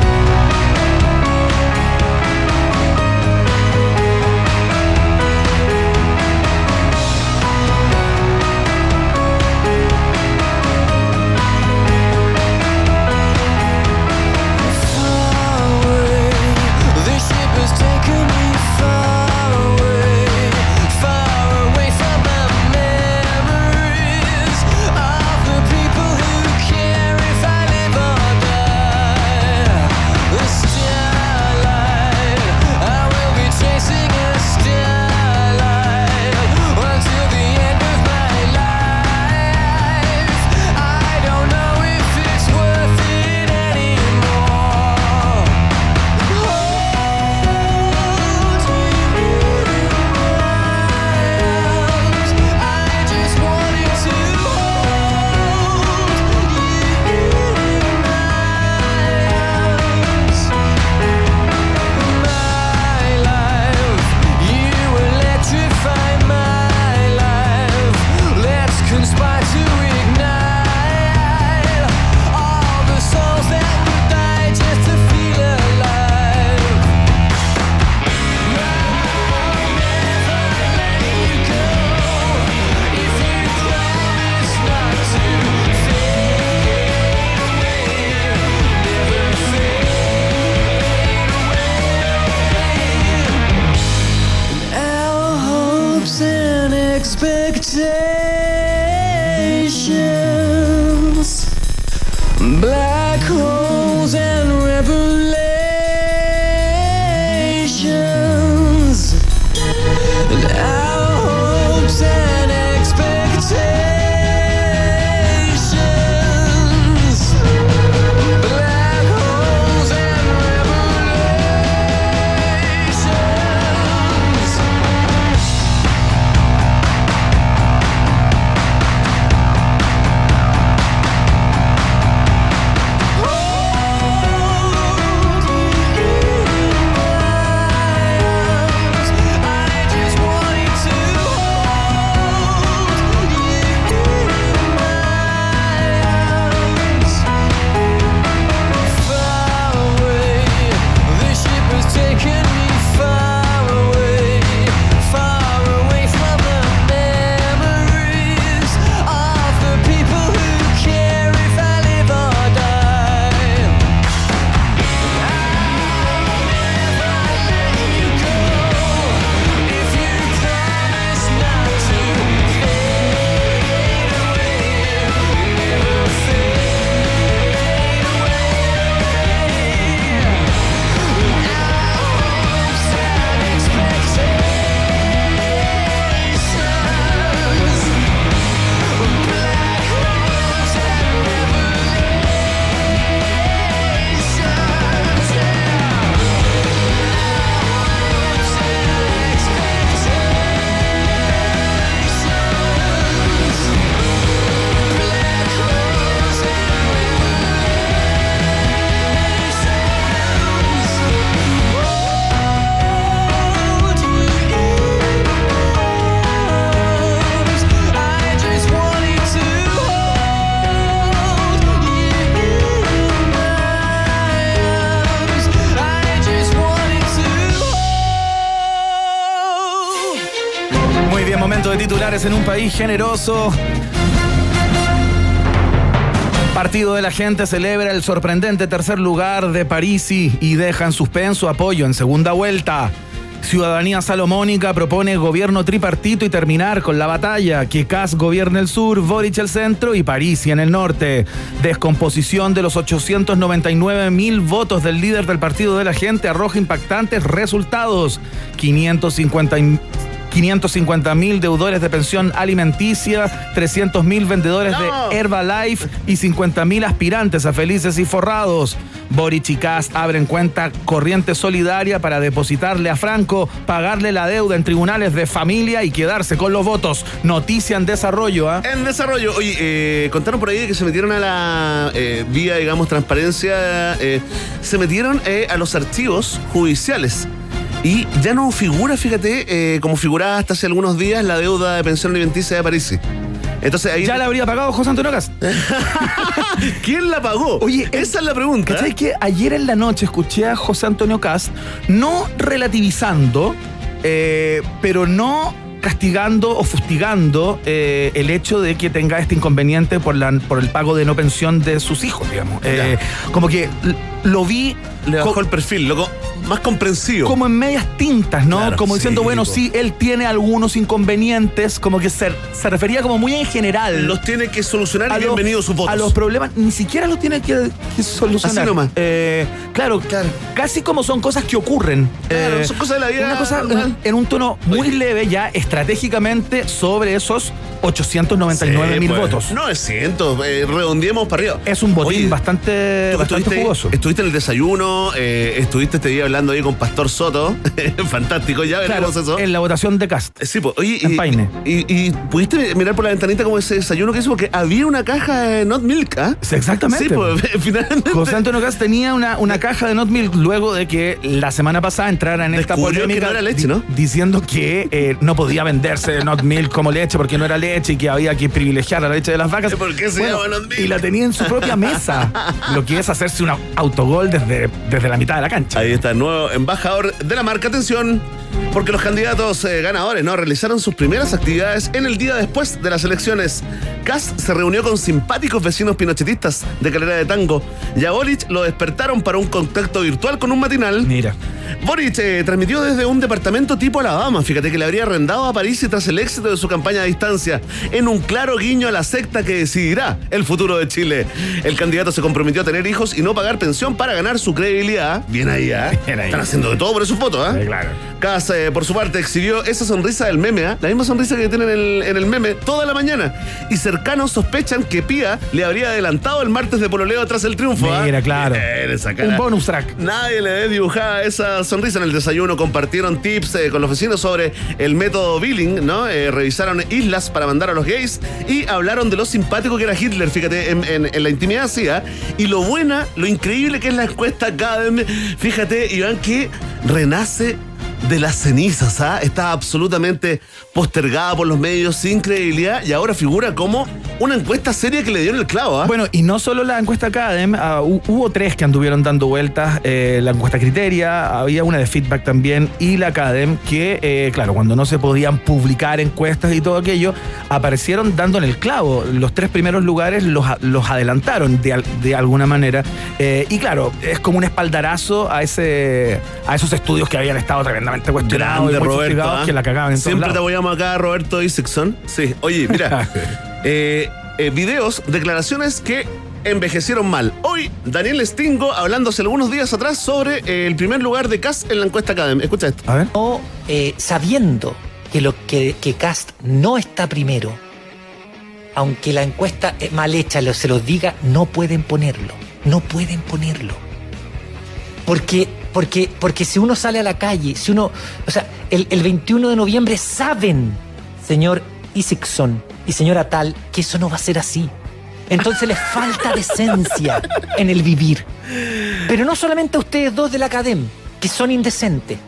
generoso. Partido de la Gente celebra el sorprendente tercer lugar de Parisi y deja en suspenso apoyo en segunda vuelta. Ciudadanía Salomónica propone gobierno tripartito y terminar con la batalla. Que Cas gobierne el sur, Boric el centro y Parisi en el norte. Descomposición de los 899 mil votos del líder del Partido de la Gente arroja impactantes resultados. 550 y- 550 mil deudores de pensión alimenticia, 300 mil vendedores de Herbalife y 50 mil aspirantes a felices y forrados. Boric y Cast abren cuenta corriente solidaria para depositarle a Franco, pagarle la deuda en tribunales de familia y quedarse con los votos. Noticia en desarrollo, ¿ah? En desarrollo, oye, eh, contaron por ahí que se metieron a la eh, vía, digamos, transparencia, eh, se metieron a los archivos judiciales. Y ya no figura, fíjate, eh, como figuraba hasta hace algunos días la deuda de pensión alimenticia de París. Entonces ahí. ¿Ya la habría pagado José Antonio Cast? ¿Quién la pagó? Oye, esa es la pregunta. ¿Cachai que ayer en la noche escuché a José Antonio Cast no relativizando, eh, pero no castigando o fustigando eh, el hecho de que tenga este inconveniente por, la, por el pago de no pensión de sus hijos, digamos. Eh, como que lo vi... Le bajó el perfil, loco. Más comprensivo. Como en medias tintas, ¿no? Claro, como diciendo, sí, bueno, po. sí, él tiene algunos inconvenientes, como que se, se refería como muy en general. Los tiene que solucionar y los- bienvenidos sus votos. A los problemas, ni siquiera los tiene que, que solucionar. Así nomás. Eh, claro, casi como son cosas que ocurren. Claro, Eh, son cosas de la vida Una cosa en, un tono muy leve ya estratégicamente sobre esos 899 Sí, mil pues. votos. 900, eh, redondeemos para arriba. Es un botín Oye, bastante, bastante estuviste, jugoso. estuviste en el desayuno, eh, estuviste este día hablando ahí con Pastor Soto. Fantástico, ya veremos Claro, eso. en la votación de Cast. Eh, Sí, pues, oye, En y, Paine. y, y pudiste mirar por la ventanita como ese desayuno que hizo, porque había una caja de Not Milk, ¿ah? Sí, Exactamente. Sí, pues, finalmente. José Antonio Cast tenía una, una caja de Not Milk luego de que la semana pasada entrara en esta Descubrió que polémica no era leche, ¿no? diciendo que eh, no podía venderse Not Milk como leche porque no era leche y que había que privilegiar la leche de las vacas. ¿Por qué se Bueno, llama Not Milk? Y la tenía en su propia mesa, lo que es hacerse un autogol desde, desde la mitad de la cancha. Ahí está el nuevo embajador de la marca. Atención. Porque los candidatos eh, ganadores no realizaron sus primeras actividades en el día después de las elecciones. Cast se reunió con simpáticos vecinos pinochetistas de Calera de Tango y a Boric lo despertaron para un contacto virtual con un matinal. Mira. Boric eh, transmitió desde un departamento tipo Alabama, fíjate que le habría arrendado a París y tras el éxito de su campaña a distancia, en un claro guiño a la secta que decidirá el futuro de Chile. El candidato se comprometió a tener hijos y no pagar pensión para ganar su credibilidad. Bien ahí, ¿ah? Bien ahí. Están haciendo de todo por su foto, ¿ah? claro. Eh, por su parte, exhibió esa sonrisa del meme, ¿ah? la misma sonrisa que tiene en el, en el meme toda la mañana. Y cercanos sospechan que Pía le habría adelantado el martes de pololeo tras el triunfo. ¿ah? Mira, claro. Un bonus track. Nadie le debe dibujada esa sonrisa en el desayuno. Compartieron tips eh, con los vecinos sobre el método Billing, ¿no? Eh, revisaron islas para mandar a los gays y hablaron de lo simpático que era Hitler, fíjate, en, en- en la intimidad, sí, ¿ah? Y lo buena, lo increíble que es la encuesta Cadem. Fíjate, Iván, que renace de las cenizas, ¿ah? Está absolutamente postergada por los medios, sin credibilidad, y ahora figura como una encuesta seria que le dieron el clavo, ¿ah? Bueno, y no solo la encuesta Cadem, ah, hu- hubo tres que anduvieron dando vueltas, eh, la encuesta Criteria, había una de feedback también, y la Cadem, que, eh, claro, cuando no se podían publicar encuestas y todo aquello, aparecieron dando en el clavo. Los tres primeros lugares los, los adelantaron de, de alguna manera. Eh, y claro, es como un espaldarazo a, ese, a esos estudios que habían estado tremendamente cuestionados y Grande muy Roberto. ¿ah? que la cagaban en Siempre te apoyamos acá, Roberto Isaacson. Sí, oye, mira. eh, eh, videos, declaraciones que envejecieron mal. Hoy, Daniel Stingo hablando hace algunos días atrás sobre eh, el primer lugar de Cast en la encuesta Academy. Escucha esto. A ver. Eh, sabiendo que, lo, que, que Cast no está primero, aunque la encuesta es mal hecha lo- se los diga, no pueden ponerlo. No pueden ponerlo. Porque, porque, porque si uno sale a la calle, si uno. O sea, el, el 21 de noviembre saben, señor Isaacson y señora Tal, que eso no va a ser así. Entonces les falta decencia en el vivir. Pero no solamente a ustedes dos de la academia, que son indecentes.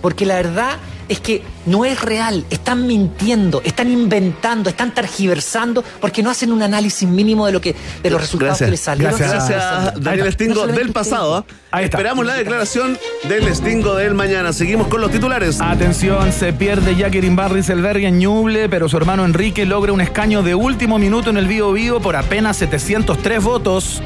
Porque la verdad es que no es real. Están mintiendo, están inventando, están tergiversando, porque no hacen un análisis mínimo de lo que, de los resultados que les salen. Gracias, gracias, Daniel Stingo del pasado. ¿ah? Esperamos la declaración del Stingo del mañana. Seguimos con los titulares. Atención, se pierde Jacqueline Barriselberg en Ñuble, pero su hermano Enrique logra un escaño de último minuto en el Vivo Vivo por apenas 703 votos.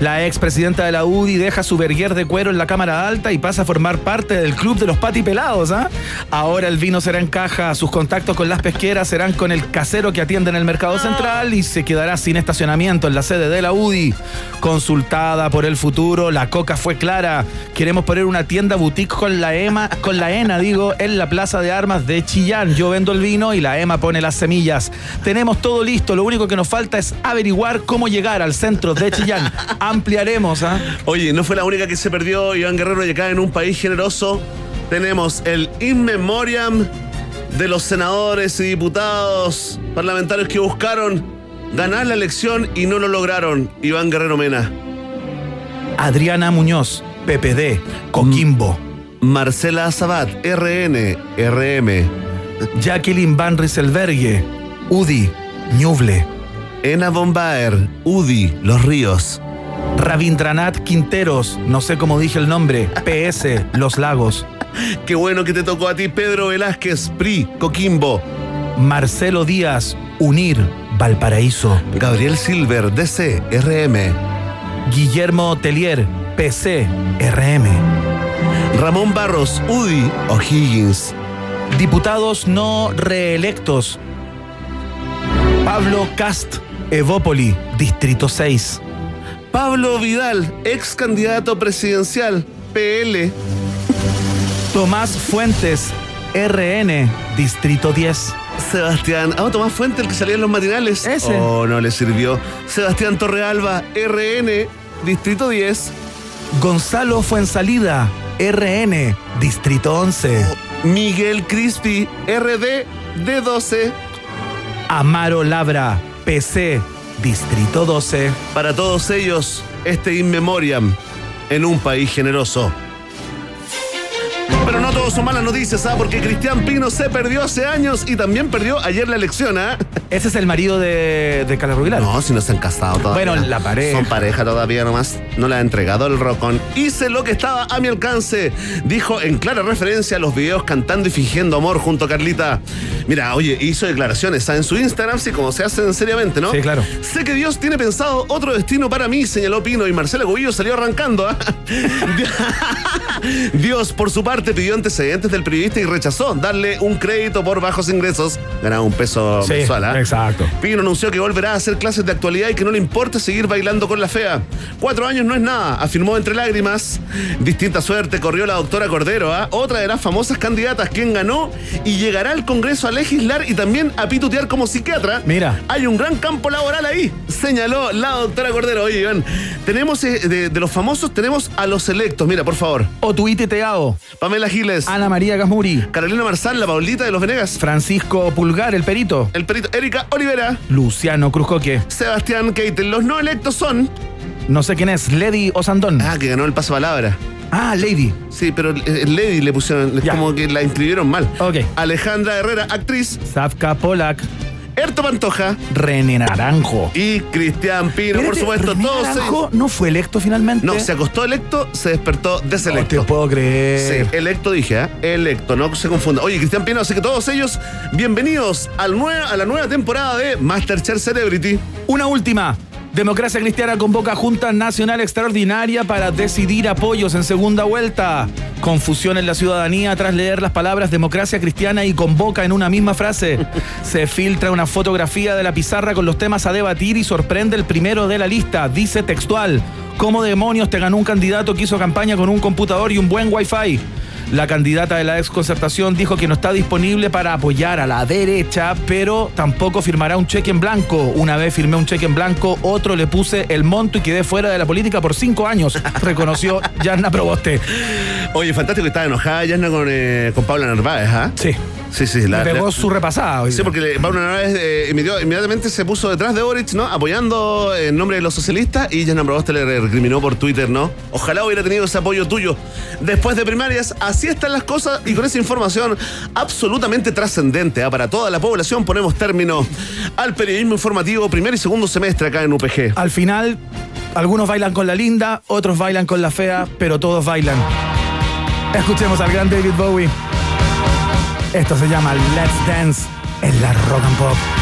La expresidenta de la UDI deja su verguer de cuero en la Cámara Alta y pasa a formar parte del club de los patipelados. ¿ah? Ahora el vino será en caja, sus contactos con las pesqueras serán con el casero que atiende en el Mercado Central y se quedará sin estacionamiento en la sede de la UDI. Consultada por el futuro, la coca fue clara. Queremos poner una tienda boutique con la EMA, con la ENA, digo, en la Plaza de Armas de Chillán. Yo vendo el vino y la EMA pone las semillas. Tenemos todo listo, lo único que nos falta es averiguar cómo llegar al centro de Chillán. Ampliaremos, ¿ah? Oye, no fue la única que se perdió Iván Guerrero y acá en un país generoso tenemos el in memoriam de los senadores y diputados parlamentarios que buscaron ganar la elección y no lo lograron. Iván Guerrero Mena. Adriana Muñoz, PPD, Coquimbo. Marcela Sabat, RN, RM. Jacqueline Van Rieselbergue, UDI, Ñuble. Ena Bombaer, UDI, Los Ríos. Rabindranath Quinteros, no sé cómo dije el nombre, PS, Los Lagos. Qué bueno que te tocó a ti, Pedro Velázquez, PRI, Coquimbo. Marcelo Díaz, Unir, Valparaíso. Gabriel Silver, DC, RM. Guillermo Telier, PC, RM. Ramón Barros, UDI, O'Higgins. Diputados no reelectos. Pablo Cast, Evópoli, Distrito 6. Pablo Vidal, ex candidato presidencial, PL. Tomás Fuentes, RN, Distrito 10. Sebastián, ah, Tomás Fuente, el que salía en los matinales. Ese. Oh, no le sirvió. Sebastián Torrealba, RN, Distrito 10. Gonzalo Fuensalida, RN, Distrito 11. Miguel Crispi, RD, D12. Amaro Labra, PC, Distrito 12. Para todos ellos, este in memoriam en un país generoso. Todos son malas noticias, ¿ah? Porque Cristian Pino se perdió hace años y también perdió ayer la elección, ¿ah? Ese es el marido de, de Carla Rubilar. No, si no se han casado todavía. Bueno, la pareja. Son pareja todavía nomás. No le ha entregado el rocón. Hice lo que estaba a mi alcance. Dijo en clara referencia a los videos cantando y fingiendo amor junto a Carlita. Mira, oye, hizo declaraciones ¿ah? en su Instagram, sí, como se hacen seriamente, ¿no? Sí, claro. Sé que Dios tiene pensado otro destino para mí, señaló Pino, y Marcela Cubillo salió arrancando. ¿ah? Dios, por su parte, pidió antecedentes del periodista y rechazó darle un crédito por bajos ingresos. Ganaba un peso Sí, mensual, ¿ah? exacto. Pino anunció que volverá a hacer clases de actualidad y que no le importa seguir bailando con la fea. Cuatro años no es nada, afirmó entre lágrimas. Distinta suerte corrió la doctora Cordero, ¿ah? otra de las famosas candidatas, quien ganó y llegará al Congreso a legislar y también a pitutear como psiquiatra. Mira. Hay un gran campo laboral ahí, señaló la doctora Cordero. Oye, Iván, tenemos eh, de, de los famosos, tenemos a los electos. Mira, por favor. Otuite Teao. Pamela Giles. Ana María Gasmuri. Carolina Marzán, la Paulita de los Venegas. Francisco Pulgar, el perito. El perito Erika Olivera. Luciano Cruzcoque. Sebastián Keitel. Los no electos son. No sé quién es. Lady Osandón. Ah, que ganó el paso palabra. Ah, Lady. Sí, pero eh, Lady le pusieron, es Ya. como que la inscribieron mal. Ok. Alejandra Herrera, actriz. Zafka Polak. Erto Pantoja. René Naranjo. Y Cristian Pino, por supuesto, René todos Naranjo no fue electo finalmente. No, se acostó electo, se despertó No deselecto. te puedo creer. Sí, electo dije, ¿eh? Electo, no se confunda. Oye, Cristian Pino, así que todos ellos, bienvenidos al a la nueva temporada de Masterchef Celebrity. Una última. Democracia Cristiana convoca Junta Nacional Extraordinaria para decidir apoyos en segunda vuelta. Confusión en la ciudadanía tras leer las palabras Democracia Cristiana y convoca en una misma frase. Se filtra una fotografía de la pizarra con los temas a debatir y sorprende el primero de la lista. Dice textual. ¿Cómo demonios te ganó un candidato que hizo campaña con un computador y un buen wifi? La candidata de la exconcertación dijo que no está disponible para apoyar a la derecha, pero tampoco firmará un cheque en blanco. Una vez firmé un cheque en blanco, otro le puse el monto y quedé fuera de la política por cinco años, reconoció Yanna Proboste. Oye, fantástico que estaba enojada Yasna con, eh, con Paula Narváez, ¿ah? Sí. Sí, sí, la, Le pegó la- su repasada. hoy Sí, día. porque Paula Narváez eh, inmediatamente se puso detrás de Boric, ¿no? Apoyando en nombre de los socialistas y Yasna Proboste le recriminó por Twitter, ¿no? Ojalá hubiera tenido ese apoyo tuyo. Después de primarias, así están las cosas y con esa información absolutamente trascendente ¿ah? para toda la población ponemos término al periodismo informativo primer y segundo semestre acá en UPG. Al final, algunos bailan con la linda, otros bailan con la fea, pero todos bailan. Escuchemos al gran David Bowie. Esto se llama Let's Dance en la Rock and Pop.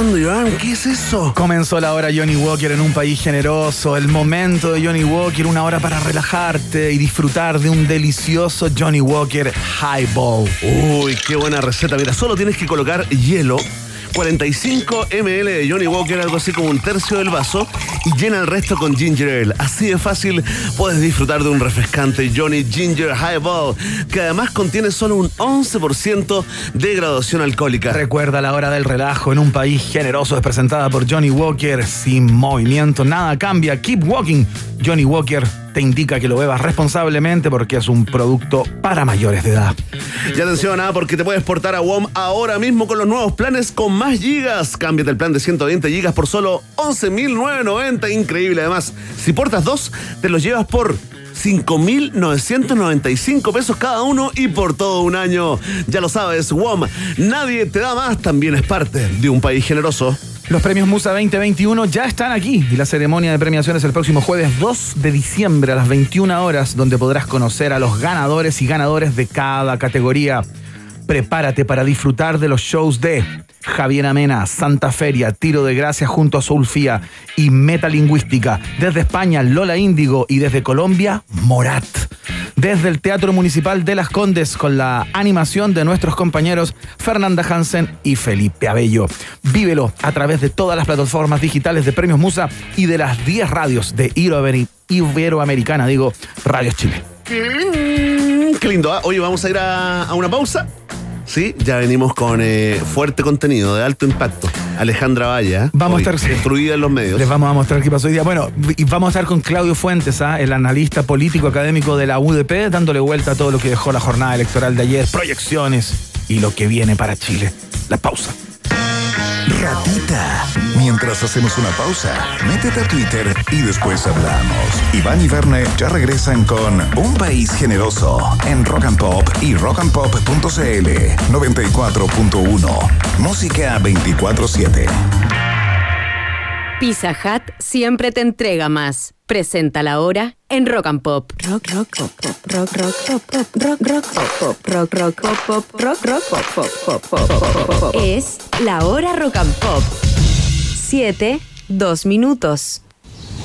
Joan? ¿Qué es eso? Comenzó la hora Johnny Walker en un país generoso, el momento de Johnny Walker, una hora para relajarte y disfrutar de un delicioso Johnny Walker Highball. Uy, qué buena receta. Mira, solo tienes que colocar hielo. 45 ml de Johnny Walker, algo así como un tercio del vaso, y llena el resto con ginger ale. Así de fácil puedes disfrutar de un refrescante Johnny Ginger Highball, que además contiene solo un 11% de graduación alcohólica. Recuerda la hora del relajo en un país generoso, es presentada por Johnny Walker. Sin movimiento, nada cambia. Keep walking. Johnny Walker te indica que lo bebas responsablemente porque es un producto para mayores de edad. Y atención, ah, porque te puedes portar a WOM ahora mismo con los nuevos planes con más gigas. Cámbiate el plan de 120 gigas por solo 11.990. Increíble. Además, si portas dos, te los llevas por 5.995 pesos cada uno y por todo un año. Ya lo sabes, WOM, nadie te da más, también es parte de un país generoso. Los premios Musa 2021 ya están aquí y la ceremonia de premiaciones el próximo jueves 2 de diciembre a las 21 horas, donde podrás conocer a los ganadores y ganadores de cada categoría. Prepárate para disfrutar de los shows de Javier Amena, Santa Feria, Tiro de Gracia junto a Soulfía y Metalingüística. Desde España, Lola Índigo y desde Colombia, Morat. Desde el Teatro Municipal de Las Condes con la animación de nuestros compañeros Fernanda Hansen y Felipe Abello. Vívelo a través de todas las plataformas digitales de Premios Musa y de las 10 radios de Iberoameri- Iberoamericana, digo, Radios Chile. Mm, qué lindo. Oye, vamos a ir a una pausa. Sí, ya venimos con eh, fuerte contenido de alto impacto. Alejandra Valla. Vamos a estar- destruida en los medios. Les vamos a mostrar qué pasó hoy día. Bueno, y vamos a estar con Claudio Fuentes, ¿ah? el analista político académico de la UDP, dándole vuelta a todo lo que dejó la jornada electoral de ayer, proyecciones y lo que viene para Chile. La pausa. Ratita. Mientras hacemos una pausa, métete a Twitter y después hablamos. Iván y Verne ya regresan con Un País Generoso en Rock and Pop y rockandpop.cl 94.1. Música 24-7. Pizza Hut siempre te entrega más. Presenta la hora en Rock and Pop. Rock, rock, pop, pop, rock, rock, pop, pop, rock, rock, pop, pop, rock, rock, pop, pop, rock, rock, pop, pop, pop, pop, pop, pop, pop. Es la hora Rock and Pop. Siete, dos minutos.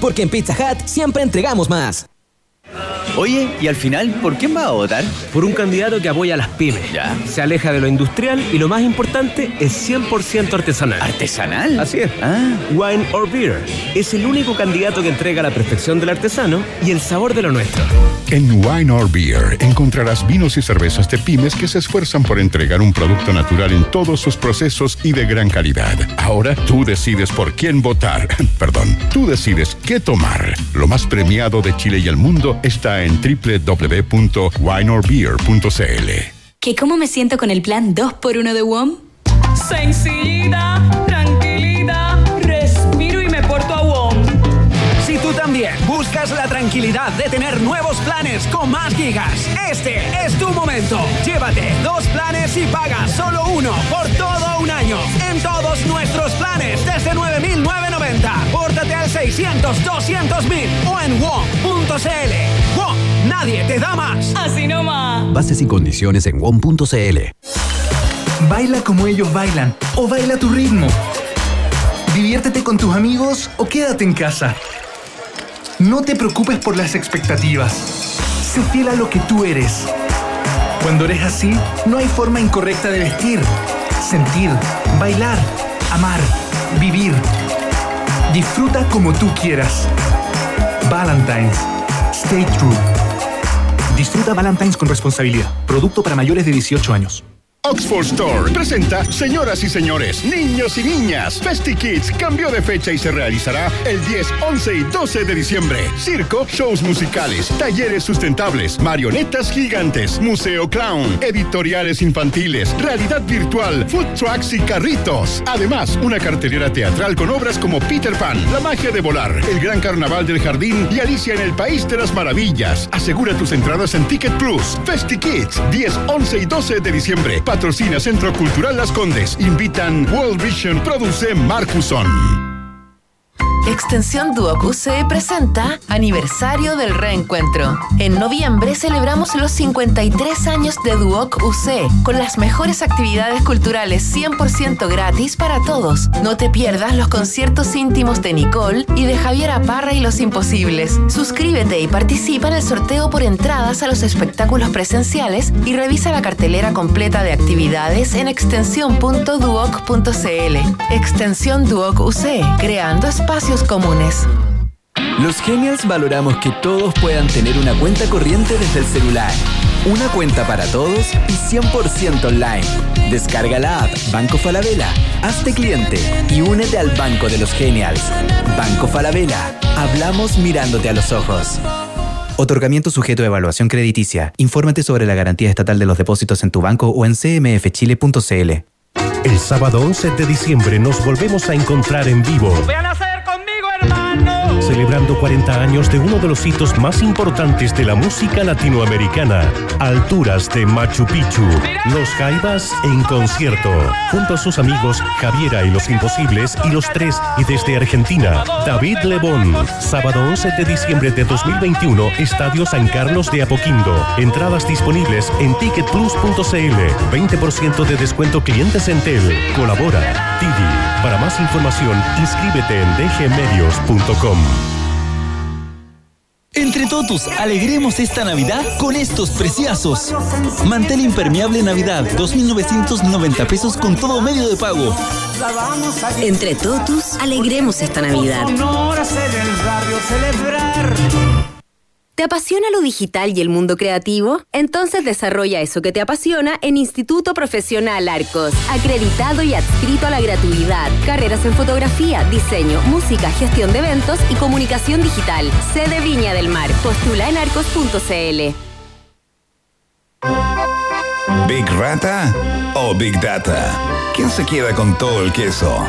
Porque en Pizza Hut siempre entregamos más. Oye, y al final, ¿por quién va a votar? Por un candidato que apoya a las pymes. Ya. Se aleja de lo industrial y lo más importante es 100% artesanal. ¿Artesanal? Así es. Wine or Beer. Es el único candidato que entrega la perfección del artesano y el sabor de lo nuestro. En Wine or Beer encontrarás vinos y cervezas de pymes que se esfuerzan por entregar un producto natural en todos sus procesos y de gran calidad. Ahora tú decides por quién votar. Perdón, tú decides qué tomar. Lo más premiado de Chile y el mundo está en www.wineorbeer.cl. ¿Que cómo me siento con el plan 2x1 de WOM? Sencillita, tranquilita, respiro y me porto a WOM. Si tú también buscas la tranquilidad de tener nuevos planes con más gigas, este es tu momento. Llévate dos planes y paga solo uno por todo un año. En todos nuestros planes desde 600-200 mil o en WOM.cl. WOM, nadie te da más. Así no más. Bases y condiciones en WOM.cl. Baila como ellos bailan o baila tu ritmo. Diviértete con tus amigos o quédate en casa. No te preocupes por las expectativas. Sé fiel a lo que tú eres. Cuando eres así, no hay forma incorrecta de vestir, sentir, bailar, amar, vivir Disfruta como tú quieras. Valentine's. Stay true. Disfruta Valentine's con responsabilidad. Producto para mayores de 18 años. Oxford Store presenta, señoras y señores, niños y niñas, Festi Kids cambió de fecha y se realizará el 10, 11 y 12 de diciembre. Circo, shows musicales, talleres sustentables, marionetas gigantes, museo clown, editoriales infantiles, realidad virtual, food trucks y carritos. Además, una cartelera teatral con obras como Peter Pan, La magia de volar, El gran carnaval del jardín y Alicia en el país de las maravillas. Asegura tus entradas en Ticket Plus. Festi Kids, 10, 11 y 12 de diciembre. Patrocina Centro Cultural Las Condes. Invitan World Vision. Produce Marcuson. Extensión Duoc UC presenta Aniversario del Reencuentro. En noviembre celebramos los 53 años de Duoc UC con las mejores actividades culturales 100% gratis para todos. No te pierdas los conciertos íntimos de Nicole y de Javier Aparra y Los Imposibles. Suscríbete y participa en el sorteo por entradas a los espectáculos presenciales y revisa la cartelera completa de actividades en extensión.duoc.cl. Extensión Duoc UC, creando espacios comunes. Los Genials valoramos que todos puedan tener una cuenta corriente desde el celular. Una cuenta para todos y 100% online. Descarga la app Banco Falabella, hazte cliente y únete al Banco de los Genials. Banco Falabella, hablamos mirándote a los ojos. Otorgamiento sujeto a evaluación crediticia. Infórmate sobre la garantía estatal de los depósitos en tu banco o en cmfchile.cl. El sábado 11 de diciembre nos volvemos a encontrar en vivo. Vean a. Celebrando 40 años de uno de los hitos más importantes de la música latinoamericana, Alturas de Machu Picchu. Los Jaivas en concierto, junto a sus amigos Javiera y los Imposibles y los tres, y desde Argentina, David Lebón. Sábado 11 de diciembre de 2021, Estadio San Carlos de Apoquindo. Entradas disponibles en ticketplus.cl. 20% de descuento clientes en Tel. Colabora. Didi. Para más información, inscríbete en dgmedios.com. Entre todos, alegremos esta Navidad con estos preciosos. Mantel impermeable Navidad, 2.990 pesos con todo medio de pago. Entre todos, alegremos esta Navidad. ¿Te apasiona lo digital y el mundo creativo? Entonces desarrolla eso que te apasiona en Instituto Profesional Arcos, acreditado y adscrito a la gratuidad. Carreras en fotografía, diseño, música, gestión de eventos y comunicación digital. Sede Viña del Mar. Postula en arcos.cl. ¿Big Rata o Big Data? ¿Quién se queda con todo el queso?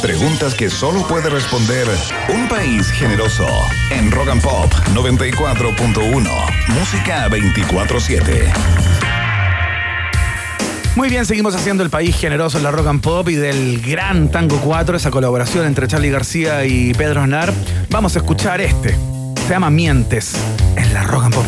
Preguntas que solo puede responder un país generoso. En Rock and Pop 94.1. Música 24-7. Muy bien, seguimos haciendo el país generoso en la rock and pop y del gran Tango 4, esa colaboración entre Charlie García y Pedro Aznar. Vamos a escuchar este. Se llama Mientes en la rock and pop.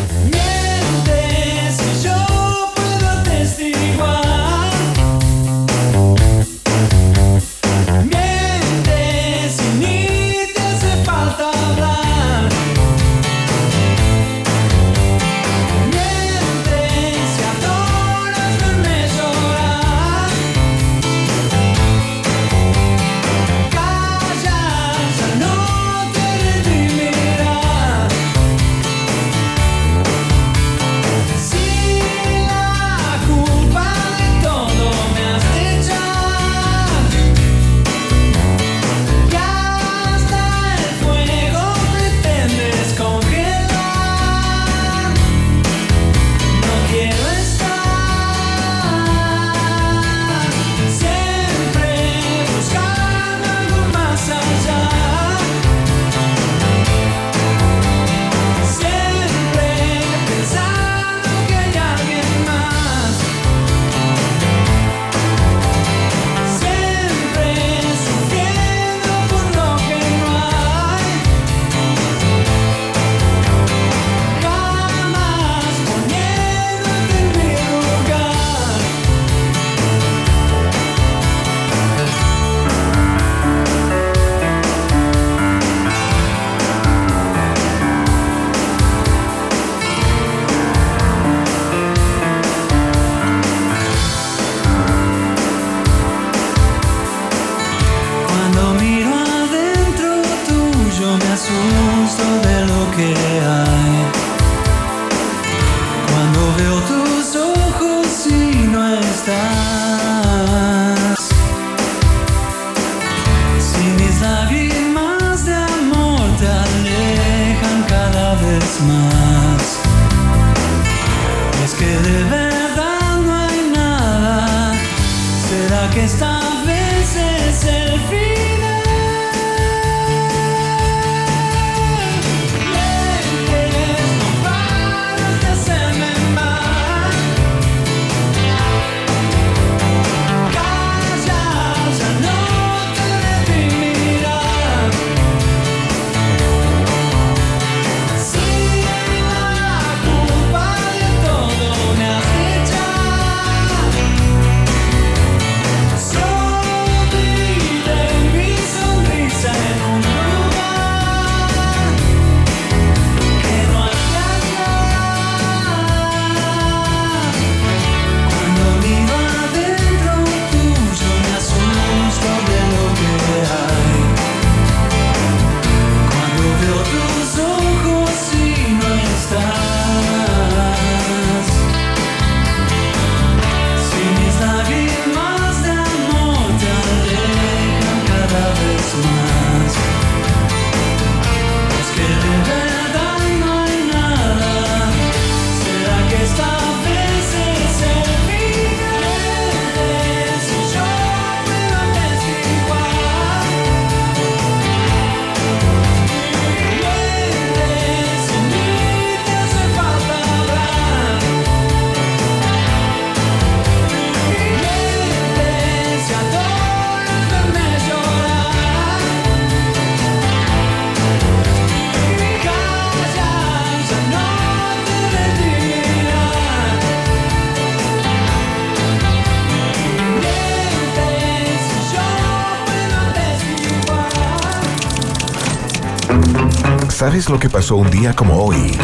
¿Sabes lo que pasó un día como hoy?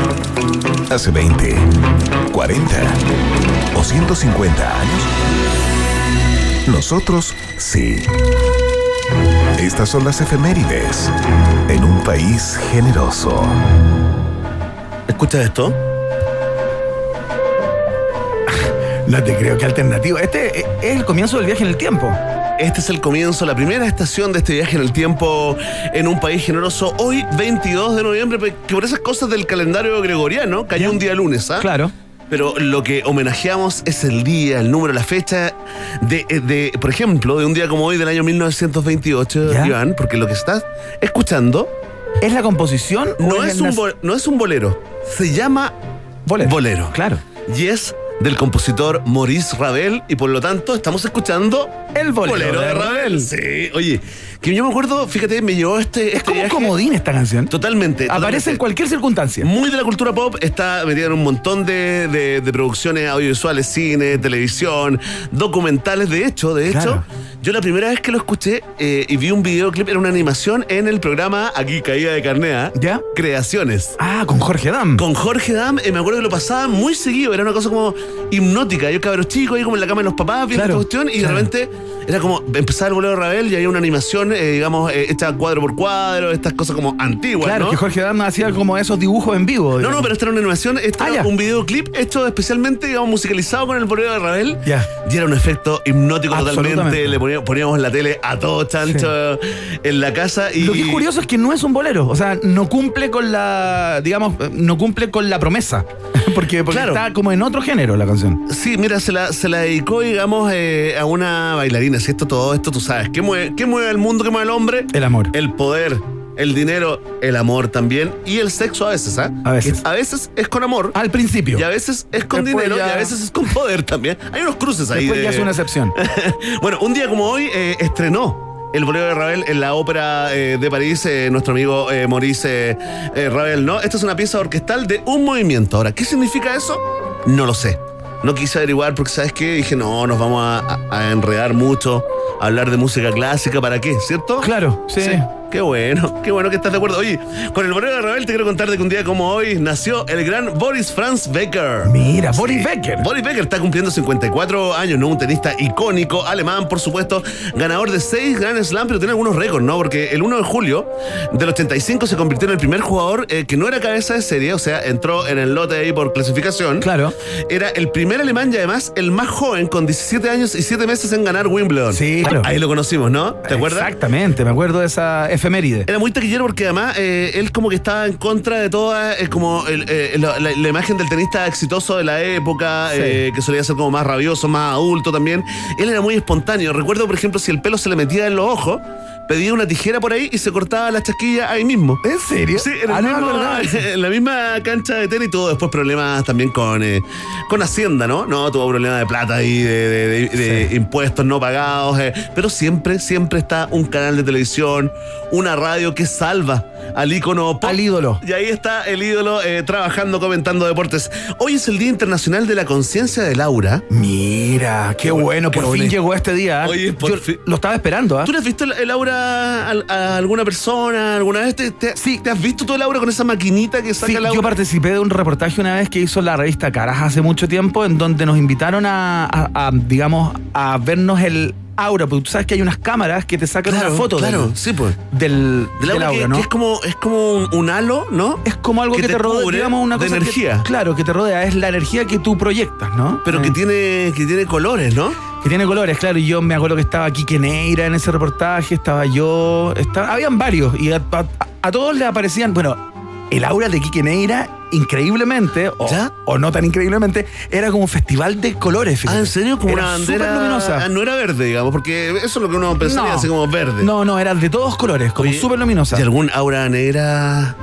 Hace 20, 40 o 150 años. Nosotros sí. Estas son las efemérides en un país generoso. ¿Escuchas esto? No te creo que alternativo. Este es el comienzo del viaje en el tiempo. Este es el comienzo, la primera estación de este viaje en el tiempo en un país generoso. Hoy, 22 de noviembre, que por esas cosas del calendario gregoriano cayó un día lunes, ¿ah? Claro. Pero lo que homenajeamos es el día, el número, la fecha de, eh, de, por ejemplo, de un día como hoy del año 1928, ¿Ya? Iván, porque lo que estás escuchando ¿Es la composición o no es un no es un bolero, se llama bolero. Claro. Y es del compositor Maurice Ravel y por lo tanto estamos escuchando el bolero, de, de Ravel. Sí, oye, que yo me acuerdo, fíjate, me llevó este. Es este como un viaje- comodín esta canción. Totalmente. Aparece en cualquier circunstancia. Muy de la cultura pop, está metida en un montón de, de- de producciones audiovisuales, cine, televisión, documentales. De hecho, de hecho, Claro. Yo la primera vez que lo escuché eh, y vi un videoclip, era una animación en el programa Aquí Caída de Carnea. ¿Ya? Creaciones. Ah, con Jorge Dam. Con Jorge Dam, eh, me acuerdo que lo pasaba muy seguido, era una cosa como hipnótica. Yo cabros chicos, ahí como en la cama de los papás, viendo Claro, esta cuestión, y claro. de repente era como empezaba el bolero de Ravel y había una animación, eh, digamos, eh, hecha cuadro por cuadro, estas cosas como antiguas. Claro, ¿no? que Jorge Dam hacía como esos dibujos en vivo. No, digamos. no, pero esta era una animación, esta Ah, era un videoclip hecho especialmente, digamos, musicalizado con el bolero de Ravel. Ya. Y era un efecto hipnótico totalmente. Le poníamos, poníamos la tele a todo chancho en la casa y. Lo que es curioso es que no es un bolero, o sea, no cumple con la, digamos, no cumple con la promesa, porque, porque Claro. está como en otro género la canción. Sí, mira, se la, se la dedicó, digamos, eh, a una bailarina. Esto, todo esto, tú sabes. ¿Qué mueve, ¿Qué mueve el mundo? ¿Qué mueve el hombre? El amor. El poder, el dinero, el amor también. Y el sexo a veces, ¿ah? A veces. A veces es con amor. Al principio. Y a veces es con Después dinero ya- y a veces es con poder también. Hay unos cruces ahí. Después de- ya es una excepción. bueno, un día como hoy eh, estrenó el bolero de Ravel en la ópera eh, de París, eh, nuestro amigo eh, Maurice Ravel, ¿no? Esta es una pieza orquestal de un movimiento. Ahora, ¿qué significa eso? No lo sé. No quise averiguar porque, ¿sabes qué? Dije, no, nos vamos a, a- a enredar mucho, a hablar de música clásica, ¿para qué? ¿Cierto? Claro, sí. Qué bueno, qué bueno que estás de acuerdo. Oye, con el bolero de Ravel te quiero contar de que un día como hoy nació el gran Boris Franz Becker. Mira, Boris Becker. Boris Becker está cumpliendo 54 años, ¿no? Un tenista icónico, alemán, por supuesto, ganador de 6 Grand Slam, pero tiene algunos récords, ¿no? Porque el 1 de julio del 85 se convirtió en el primer jugador eh, que no era cabeza de serie, o sea, entró en el lote ahí por clasificación. Claro. Era el primer alemán y además el más joven, con 17 años y 7 meses en ganar Wimbledon. Sí, Sí, claro. Ahí lo conocimos, ¿no? ¿Te acuerdas? Exactamente, me acuerdo de esa efeméride. Era muy taquillero porque además eh, él como que estaba en contra de toda eh, como el- eh, la, la- la imagen del tenista exitoso de la época, Sí. que solía ser como más rabioso, más adulto también. Él era muy espontáneo. Recuerdo, por ejemplo, si el pelo se le metía en los ojos, pedía una tijera por ahí y se cortaba la chasquilla ahí mismo. ¿En serio? Sí, en, el Ah, no mismo- en la misma cancha de tenis tuvo después problemas también con, eh, con Hacienda, ¿no? No, tuvo problemas de plata y de, de- de- de impuestos no pagados, eh, pero siempre, siempre está un canal de televisión, una radio que salva al ícono pop. Al ídolo. Y ahí está el ídolo eh, trabajando, comentando deportes. Hoy es el Día Internacional de la Conciencia de Laura. Mira, qué bueno, por qué fin llegó este día. Oye, por Yo fin. lo estaba esperando, ¿ah? ¿Tú le has visto el, el aura a, a alguna persona alguna vez? ¿Te, te- ¿Te has visto tú el aura con esa maquinita que saca Sí, el aura? yo participé de un reportaje una vez que hizo la revista Caras hace mucho tiempo, en donde nos invitaron a, digamos, a vernos el aura, porque tú sabes que hay unas cámaras que te sacan Claro, una foto claro, del, sí, pues. del, Del del aura, que, ¿no? que es como, es como un, un halo, ¿no? Es como algo que, te, rodea, digamos, una de cosa que- energía. claro, que te rodea, es la energía que tú proyectas, ¿no? Pero que Eh, tiene, que tiene colores, ¿no? Que tiene colores, claro, y yo me acuerdo que estaba Quique Neira en ese reportaje, estaba yo, estaba, habían varios, y a, a- a todos les aparecían, bueno, el aura de Quique Neira, increíblemente, o, o no tan increíblemente, era como un festival de colores. Ah. ¿en serio? Como Era una bandera. súper luminosa. Ah, no era verde, digamos, porque eso es lo que uno pensaría, No. así como verde. No, no, era de todos colores, como súper luminosa. ¿Y algún aura negra?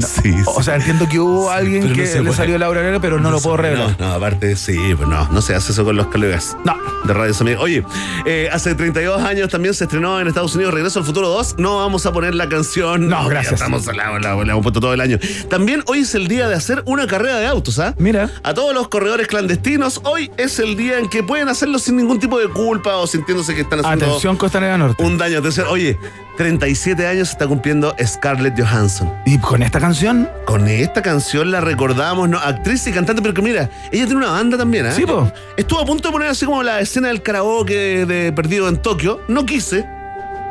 Sí, O sea, entiendo que hubo alguien no que le puede. salió el aura negra, pero no, lo puedo revelar. No, no, aparte, sí, pues no, no se hace eso con los colegas. No. De Radio Samir. Oye, eh, hace 32 años también se estrenó en Estados Unidos Regreso al Futuro 2. No vamos a poner la canción. No, gracias. estamos la, la- la hemos puesto todo el año. También hoy es el día de hacer una carrera de autos, ¿ah? Mira. A todos los corredores clandestinos, hoy es el día en que pueden hacerlo sin ningún tipo de culpa o sintiéndose que están haciendo Atención, Costanera Norte. un daño. Atención, oye, 37 años está cumpliendo Scarlett Johansson. Y con esta canción, Con esta canción la recordamos, ¿no? Actriz y cantante, pero que mira, ella tiene una banda también, ¿eh? Sí, po. Estuvo a punto de poner así como la escena del karaoke de Perdido en Tokio. No quise.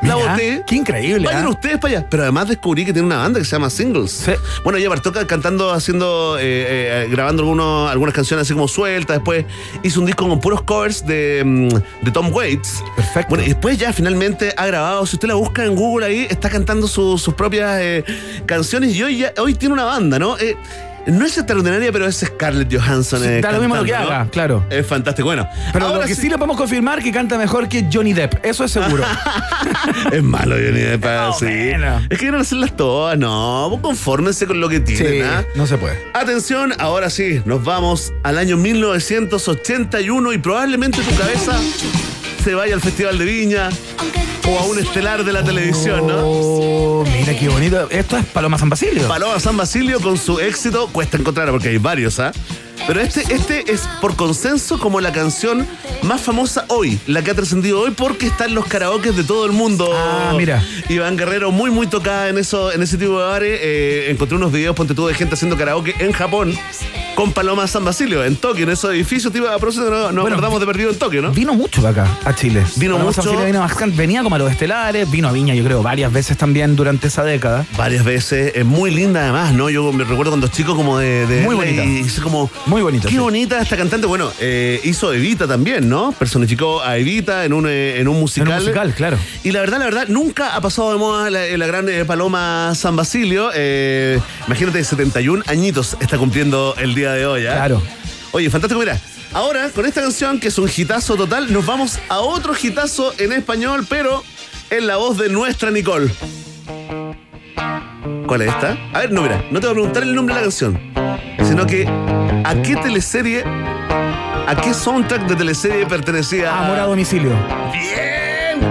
La boté. qué increíble, Vayan ¿ah? ustedes para allá. Pero además descubrí que tiene una banda que se llama Singles. Bueno, ella partió ca- cantando, haciendo, eh, eh, grabando algunos, algunas canciones así como sueltas. Después hizo un disco con puros covers de, mm, de Tom Waits. Perfecto. Bueno, y después ya finalmente ha grabado. Si usted la busca en Google ahí, está cantando su- sus propias eh, canciones. Y hoy, ya, hoy tiene una banda, ¿no? Eh, no es extraordinaria, pero es Scarlett Johansson. eh, da lo mismo lo que haga, ¿no? claro. Es fantástico. Bueno, Pero ahora lo que sí. le podemos confirmar que canta mejor que Johnny Depp, eso es seguro. Es malo, Johnny Depp. No, sí. bueno. Es que quieren hacerlas todas, no. Confórmense con lo que tienen, sí, ¿ah? no se puede. Atención, ahora sí, nos vamos al año 1981 y probablemente tu cabeza se vaya al Festival de Viña o a un estelar de la televisión, ¿no? Oh, mira qué bonito. Esto es Paloma San Basilio. Paloma San Basilio con su éxito, cuesta encontrar porque hay varios, ¿ah? Pero este, este es por consenso como la canción más famosa hoy, la que ha trascendido hoy porque está en los karaokes de todo el mundo. Ah, mira. Iván Guerrero, muy, muy tocada en eso, en ese tipo de bares. Eh, encontré unos videos, ponte tú, de gente haciendo karaoke en Japón con Paloma San Basilio, en Tokio, en esos edificios, tipo, a propósito, no- nos Bueno, acordamos de perdido en Tokio, ¿no? Vino mucho acá, a Chile. Vino Paloma San mucho. Basilio vino bastante. venía como a los estelares, vino a Viña, yo creo, varias veces también durante esa década. Varias veces, es muy linda además, ¿no? Yo me recuerdo cuando chico como de... de Muy bonita. Y como... Muy bonita. Qué sí. bonita esta cantante. Bueno, eh, hizo Evita también, ¿no? Personificó a Evita en un, eh, en un musical. En un musical, claro. Y la verdad, la verdad, nunca ha pasado de moda la, la gran eh, Paloma San Basilio. Eh, imagínate, 71 añitos está cumpliendo el día de hoy, ¿ah? Claro. Oye, fantástico, mira. Ahora, con esta canción, que es un hitazo total, nos vamos a otro hitazo en español, pero en la voz de nuestra Nicole. ¿Cuál es esta? A ver, no, mira, no te voy a preguntar el nombre de la canción, sino que a qué teleserie, a qué soundtrack de teleserie pertenecía. Amor a domicilio. Bien,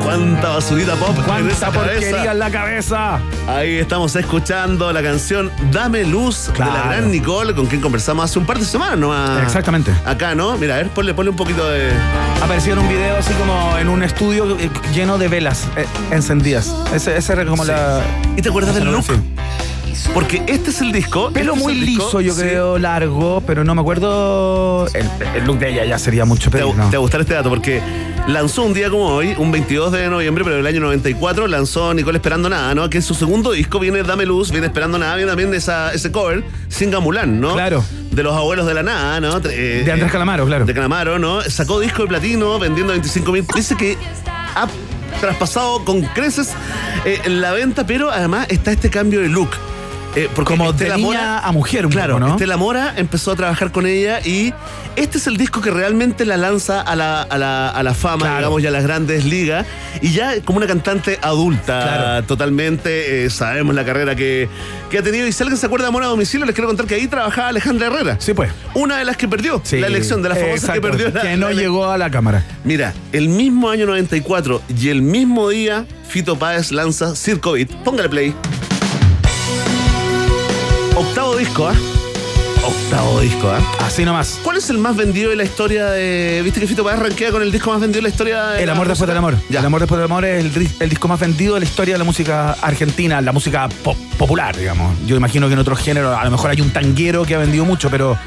cuánta basurita pop Cuánta porquería cabeza. en la cabeza. Ahí estamos escuchando la canción Dame Luz de la gran Nicole, con quien conversamos hace un par de semanas nomás. Exactamente. Acá, ¿no? Mira, a ver, ponle, ponle un poquito de. Apareció en un video así como en un estudio eh, lleno de velas eh, encendidas. Ese, ese era como Sí. la. ¿Y te acuerdas del look? Porque este es el disco. Pelo este es muy disco, liso, yo sí. creo, largo, pero no me acuerdo. El, el look de ella ya sería mucho Te, pedir, va- ¿no? te va a gustar este dato porque lanzó un día como hoy, un 22 de noviembre, pero del año 94, lanzó Nicole Esperando Nada, ¿no? Que su segundo disco viene Dame Luz, viene Esperando Nada, viene también esa, ese cover, Singa Mulan, ¿no? Claro. de los abuelos de la nada, ¿no? Eh, De Andrés Calamaro, claro. De Calamaro, ¿no? Sacó disco de platino vendiendo 25 mil. Dice que ha traspasado con creces eh, la venta, pero además está este cambio de look. Eh, porque Como Estela de niña a mujer un claro, poco, ¿no? Estela Mora empezó a trabajar con ella y este es el disco que realmente la lanza a la, a la, a la fama, digamos, ya a las grandes ligas. Y ya como una cantante adulta, Claro. totalmente, eh, sabemos la carrera que, que ha tenido. Y si alguien se acuerda de Mora a domicilio, les quiero contar que ahí trabajaba Alejandra Herrera. Sí, pues. Una de las que perdió Sí. la elección, de las famosas Exacto, que perdió la- Que no llegó a la cámara. Mira, el mismo año 94 y el mismo día, Fito Páez lanza Circo Beat. Póngale play. Disco, ¿ah? Octavo disco, ¿ah? Así nomás. ¿Cuál es el más vendido de la historia de. ¿Viste que Fito Páez rankea con el disco más vendido de la historia de El la amor después del amor. Ya. El amor después del amor es el disco más vendido de la historia de la música argentina, la música pop- popular, digamos. Yo imagino que en otros géneros, a lo mejor hay un tanguero que ha vendido mucho, pero,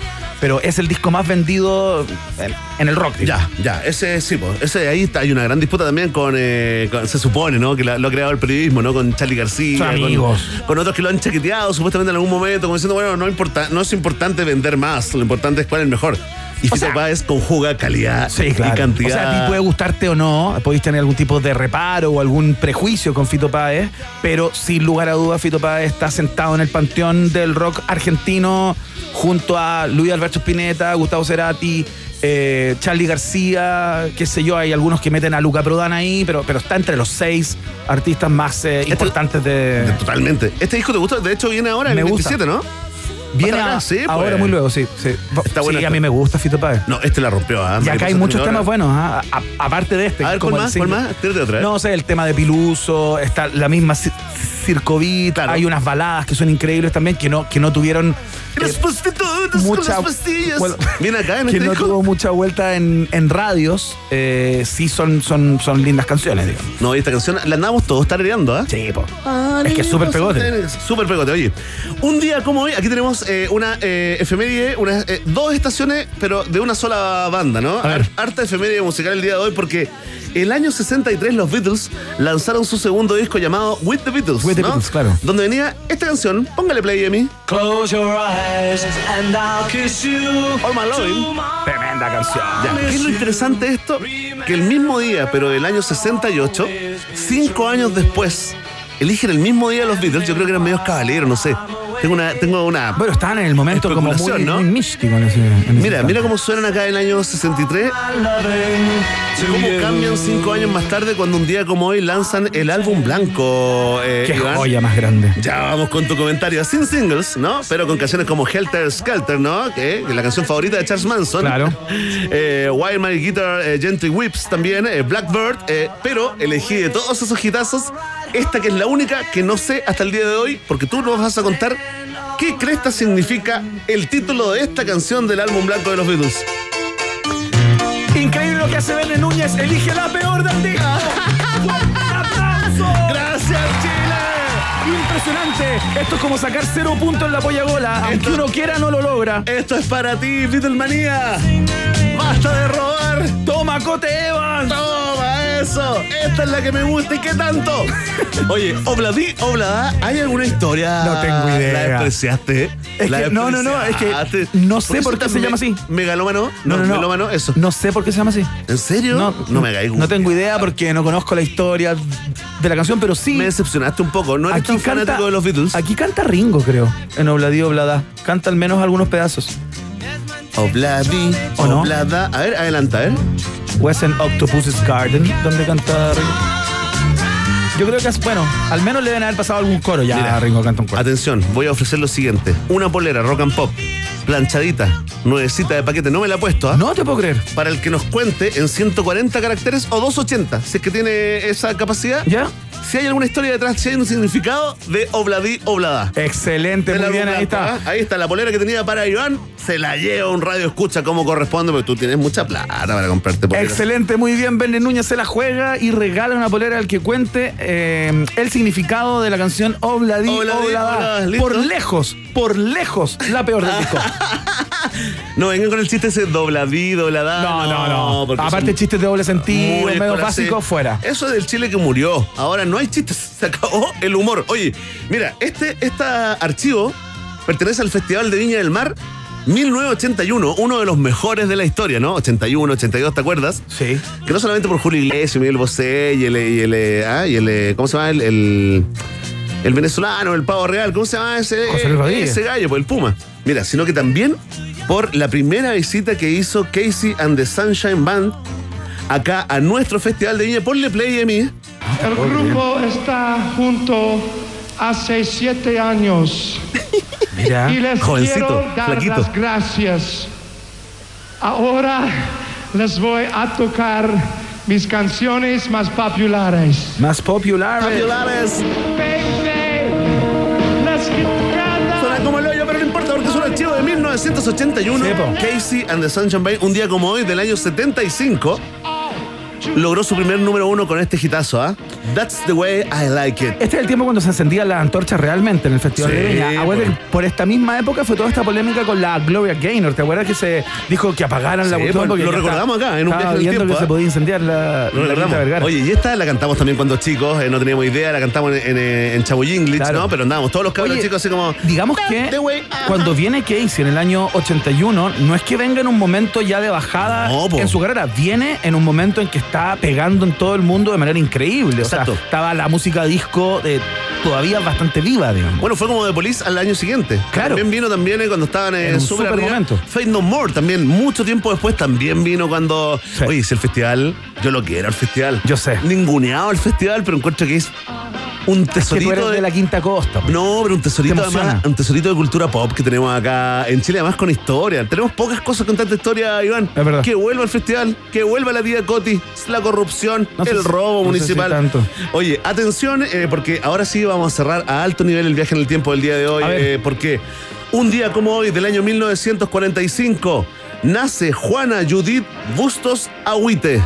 pero es el disco más vendido en, en el rock. digamos. Ya, ya, ese sí, pues, ese ahí está, hay una gran disputa también con, eh, con- se supone, ¿no? Que la- lo ha creado el periodismo, ¿no? Con Charlie García, con- amigos. Con, otros que lo han chaqueteado supuestamente en algún momento, como diciendo, bueno, no, importa, no es importante vender más, lo importante es cuál es el mejor. Y Fito sea- Páez conjuga calidad Sí, claro. y cantidad. O sea, a ti puede gustarte o no, podéis tener algún tipo de reparo o algún prejuicio con Fito Páez, pero sin lugar a dudas Fito Páez está sentado en el panteón del rock argentino junto a Luis Alberto Spinetta, Gustavo Cerati, eh, Charlie García, qué sé yo, hay algunos que meten a Luca Prodan ahí, pero, pero está entre los seis artistas más eh, importantes de... Totalmente. ¿Este disco te gusta? De hecho, viene ahora en el gusta. 27, ¿no? Viene a- sí, pues. ahora muy luego, sí. sí. Está sí, a mí me gusta Fito Páez. No, este la rompió, ¿ah? Y acá hay muchos temas buenos, ¿ah? Aparte de este. A ver, ¿cuál más? ¿Cuál single. más? Tírate otra, ¿eh? No sé, el tema de Piluso, está la misma ci- Circovit, hay unas baladas que son increíbles también, que no, que no tuvieron las prostitutas mucha- con las pastillas. bueno, Viene acá en que este no disco. tuvo mucha vuelta en, en radios, eh, sí son, son, son lindas canciones, digamos. No, y esta canción la andamos todos tarareando, ¿ah? Sí, po. Es que es súper pegote. Súper pegote, oye. Un día como hoy, aquí tenemos eh, una eh, efeméride, unas, eh, dos estaciones, pero de una sola banda, ¿no? A ver. Harta efeméride musical el día de hoy porque el año 63 los Beatles lanzaron su segundo disco llamado With the Beatles. With the ¿no? Beatles, claro. Donde venía esta canción, póngale play, Emi. Close your eyes and I'll kiss you. All My Loving. Tremenda canción. Ya, ¿qué es lo interesante de esto? Que el mismo día, pero del año 68, cinco años después, eligen el mismo día los Beatles. Yo creo que eran medios caballeros, no sé. Tengo una, tengo una. Bueno, estaban en el momento como muy, ¿no? muy místico en ese, en ese Mira, mira cómo suenan acá en el año 63. Cómo cambian cinco años más tarde cuando un día como hoy lanzan el álbum blanco. eh, Qué Iván. joya más grande. Ya vamos con tu comentario. Sin singles, ¿no? Pero con canciones como Helter Skelter, ¿no? Que es la canción favorita de Charles Manson. Claro. Eh, Wild My Guitar, eh, Gently Whips también, eh, Blackbird. eh, pero elegí de todos esos hitazos esta que es la única que no sé hasta el día de hoy, porque tú nos vas a contar qué cresta significa el título de esta canción del álbum blanco de los Beatles. Increíble lo que hace Verne Núñez, elige la peor. ¡Fuerte aplauso! ¡Gracias, Chile! Impresionante. Esto es como sacar cero puntos en la polla gola. Aunque uno quiera, no lo logra. Esto es para ti, Beatlemanía. ¡Basta de robar! Toma, Cote Evans. ¡Toma eso! Esta es la que me gusta y qué tanto. Oye, Obladí, Oblada, ¿hay alguna historia? No tengo idea. ¿La despreciaste? Es ¿La que- no, no, no, es que no sé por qué se llama así. ¿Megalómano? No, melómano, eso. No sé por qué se llama así. ¿En serio? No, no me hagáis No tengo idea porque no conozco la historia de la canción, pero sí. Me decepcionaste un poco. No eres tan fanático de los Beatles. Aquí canta Ringo, creo. En Obladí Oblada. Canta al menos algunos pedazos. Obladí, ¿O no? Oblada. A ver, adelanta, a ver. Wes en Octopus's Garden, donde canta Ringo. Yo creo que es, bueno, al menos le deben haber pasado algún coro ya. Mira. Ringo canta un coro. Atención, voy a ofrecer lo siguiente. Una polera rock and pop, planchadita, nuevecita de paquete. No me la he puesto, ¿ah? No te puedo creer. Para el que nos cuente en 140 caracteres o 280, si es que tiene esa capacidad. ¿Ya? Si hay alguna historia detrás, si hay un significado de Obladí Oblada. Excelente, muy bien, ahí está. ¿ah? Ahí está la polera que tenía para Iván. Se la lleva un radio escucha como corresponde, porque tú tienes mucha plata para comprarte poleras. Excelente, muy bien. Verne Núñez se la juega y regala una polera al que cuente eh, el significado de la canción Obladí, Oblada. Por lejos, por lejos, la peor del disco. No vengan con el chiste ese dobladí, dobladá. No, no, no. porque Aparte, chistes de doble sentido, medio básicos, fuera. Eso es del Chile que murió. Ahora no hay chistes. Se acabó el humor. Oye, mira, este, este archivo pertenece al Festival de Viña del Mar 1981, uno de los mejores de la historia, ¿no? 81, 82, ¿te acuerdas? Sí. Que no solamente por Julio Iglesias, Miguel Bosé y el, y el, ah, y el ¿cómo se llama? El, el, el venezolano, el pavo real, ¿cómo se llama ese, José Luis Rodríguez. ese gallo? Pues el Puma. Mira, sino que también por la primera visita que hizo Casey and the Sunshine Band acá a nuestro festival de Viña. Ponle play a mí. El grupo está junto hace siete años. Mira, y les jovencito, quiero dar flaquito. las gracias. Ahora les voy a tocar mis canciones más populares. Más populares. Populares. 1981. Casey and the Sunshine Band, un día como hoy del año 75, logró su primer número uno con este hitazo, ¿ah? That's the way I like it. Este es el tiempo cuando se encendía la antorcha realmente en el Festival Sí, de Viña. Acuérdate bueno. por esta misma época fue toda esta polémica con la Gloria Gaynor. ¿Te acuerdas que se dijo que apagaran la Sí, cuestión? pues, porque lo recordamos acá, en un viaje en el viendo tiempo, que se ¿ah? podía incendiar la, Lo la Vergara. Oye, y esta la cantamos también cuando chicos, eh, no teníamos idea, la cantamos en, en, en Claro. ¿no? Pero andábamos todos los cabros Oye, chicos así como. Digamos que cuando viene Casey en el año 81, no es que venga en un momento ya de bajada en su carrera, viene en un momento en que está pegando en todo el mundo de manera increíble. O sea, Exacto. estaba la música disco de, todavía bastante viva, digamos. Bueno, fue como de Police al año siguiente. Claro. También vino también eh, cuando estaban En en un super super momento. Fate No More también, mucho tiempo después, también vino cuando. Oye, si el festival, yo lo quiero al festival. Yo sé. Ninguneado al festival, pero encuentro que es un Es que tesorito de la quinta costa. pues. No, pero un tesorito además, un tesorito de cultura pop que tenemos acá en Chile, además con historia. Tenemos pocas cosas con tanta historia, Iván. Es verdad. Que vuelva al festival, que vuelva la tía Coti, la corrupción, No el robo no municipal. tanto. Oye, atención, eh, porque ahora sí vamos a cerrar a alto nivel el viaje en el tiempo del día de hoy. Eh, porque un día como hoy, del año 1945, nace Juana Judith Bustos Agüite,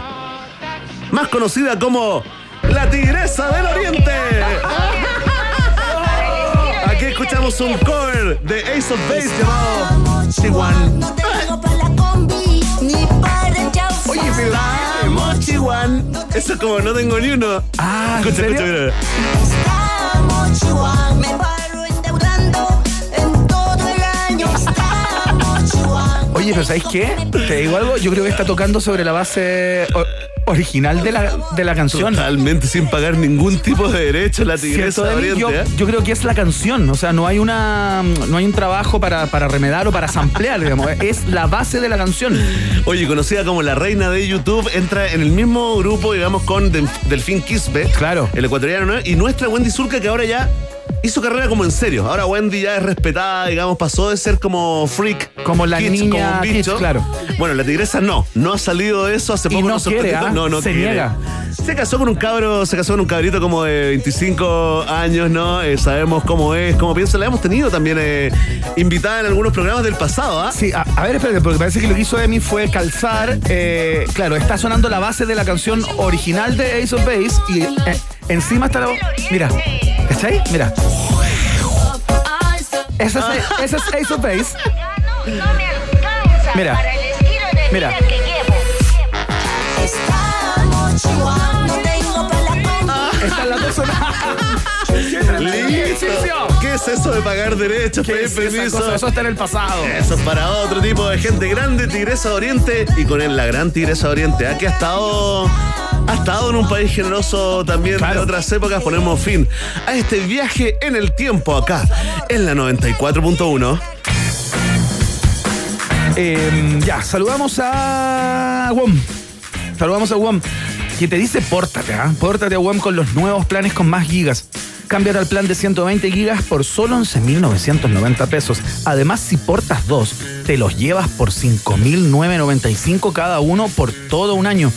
más conocida como la Tigresa del Oriente. Aquí escuchamos un cover de Ace of Base llamado Chihuahua. Oye, pero la Chihuahua. Eso es como no tengo ni uno. Ah, ¿en escucha, escucha, mira. 期望。Oye, pero ¿sabéis qué? Te digo algo, yo creo que está tocando sobre la base original de la, de la canción. Totalmente sin pagar ningún tipo de derecho la Tigresa yo, Oriente. ¿eh? yo creo que es la canción, o sea, no hay una no hay un trabajo para, para remedar o para samplear, digamos, es la base de la canción. Oye, conocida como la reina de YouTube, entra en el mismo grupo, digamos, con Del- Delfín Quispe. Claro. El ecuatoriano, ¿no? Y nuestra Wendy Zulka, que ahora ya hizo carrera como en serio. Ahora Wendy ya es respetada, digamos, pasó de ser como freak. Como la kitsch, niña como un bicho. claro. Bueno, la tigresa no. No ha salido de eso hace Y poco. no nos quiere. ¿ah? No, no Se quiere. niega. Se casó con un cabro, se casó con un cabrito como de 25 años, ¿no? Eh, sabemos cómo es, cómo piensa. La hemos tenido también eh, invitada en algunos programas del pasado, ¿ah? Sí, a, a ver, espérate, porque parece que lo que hizo Emi fue calzar, eh, claro, está sonando la base de la canción original de Ace of Base y encima está la... Mira, ¿cachai? Mira. Ese es, ese es Ace of Base. Mira. Mira. Estamos chihuahua. No tengo para la combi. Está la dos sonando. Listo. ¿Qué es eso de pagar derechos, ¿Qué pedir es permiso? cosa? Eso está en el pasado. Eso es para otro tipo de gente grande, Tigresa de Oriente, y con él la gran Tigresa de Oriente, ¿ah? que ha estado, ha estado en un país generoso también de otras épocas. Ponemos fin a este viaje en el tiempo acá, en la 94.1. Eh, ya, saludamos a WOM. Saludamos a WOM. Que te dice pórtate, ¿ah? Pórtate a WOM con los nuevos planes con más gigas. Cámbiate al plan de 120 gigas por solo 11.990 pesos. Además, si portas dos, te los llevas por 5.995 cada uno por todo un año.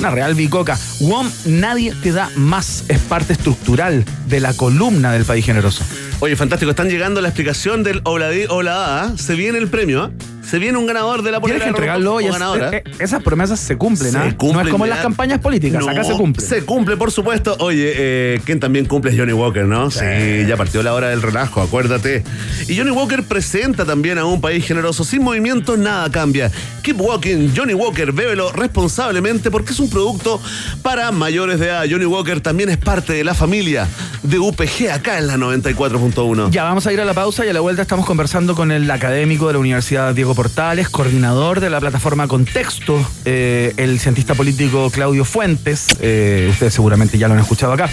Una real bicoca. WOM, nadie te da más. Es parte estructural de la columna del país generoso. Oye, fantástico, están llegando la explicación del Obladí Oblada. ¿ah? Se viene el premio, ¿ah? Se viene un ganador de la Tienes polera que entregarlo y es- eh, eh, esas promesas se cumplen, Se ¿ah? No cumplen, es como en las campañas políticas, acá se cumple. Se cumple, por supuesto. Oye, eh, quien también cumple es Johnny Walker, ¿no? Sí. ya partió la hora del relajo, acuérdate. Y Johnny Walker presenta también a un país generoso. Sin movimiento, nada cambia. Keep walking, Johnny Walker, bébelo responsablemente porque es un producto para mayores de edad. Johnny Walker también es parte de la familia de UPG acá en la 94.1. Ya, vamos a ir a la pausa y a la vuelta estamos conversando con el académico de la Universidad Diego Portales, coordinador de la plataforma Contexto, eh, el cientista político Claudio Fuentes, eh, ustedes seguramente ya lo han escuchado acá,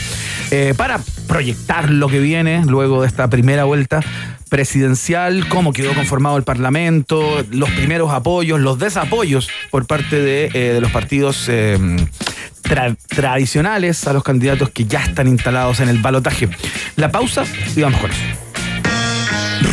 eh, para proyectar lo que viene luego de esta primera vuelta presidencial, cómo quedó conformado el Parlamento, los primeros apoyos, los desapoyos por parte de, los partidos tra- tradicionales a los candidatos que ya están instalados en el balotaje. La pausa y vamos con eso.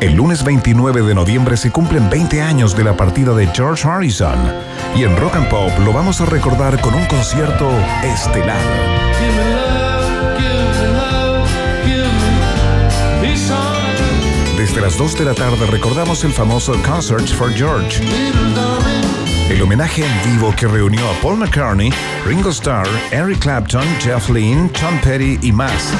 El lunes 29 de noviembre se cumplen 20 años de la partida de George Harrison. Y en Rock and Pop lo vamos a recordar con un concierto estelar. Desde las 2 de la tarde recordamos el famoso Concerts for George. El homenaje en vivo que reunió a Paul McCartney, Ringo Starr, Eric Clapton, Jeff Lynne, Tom Petty y más.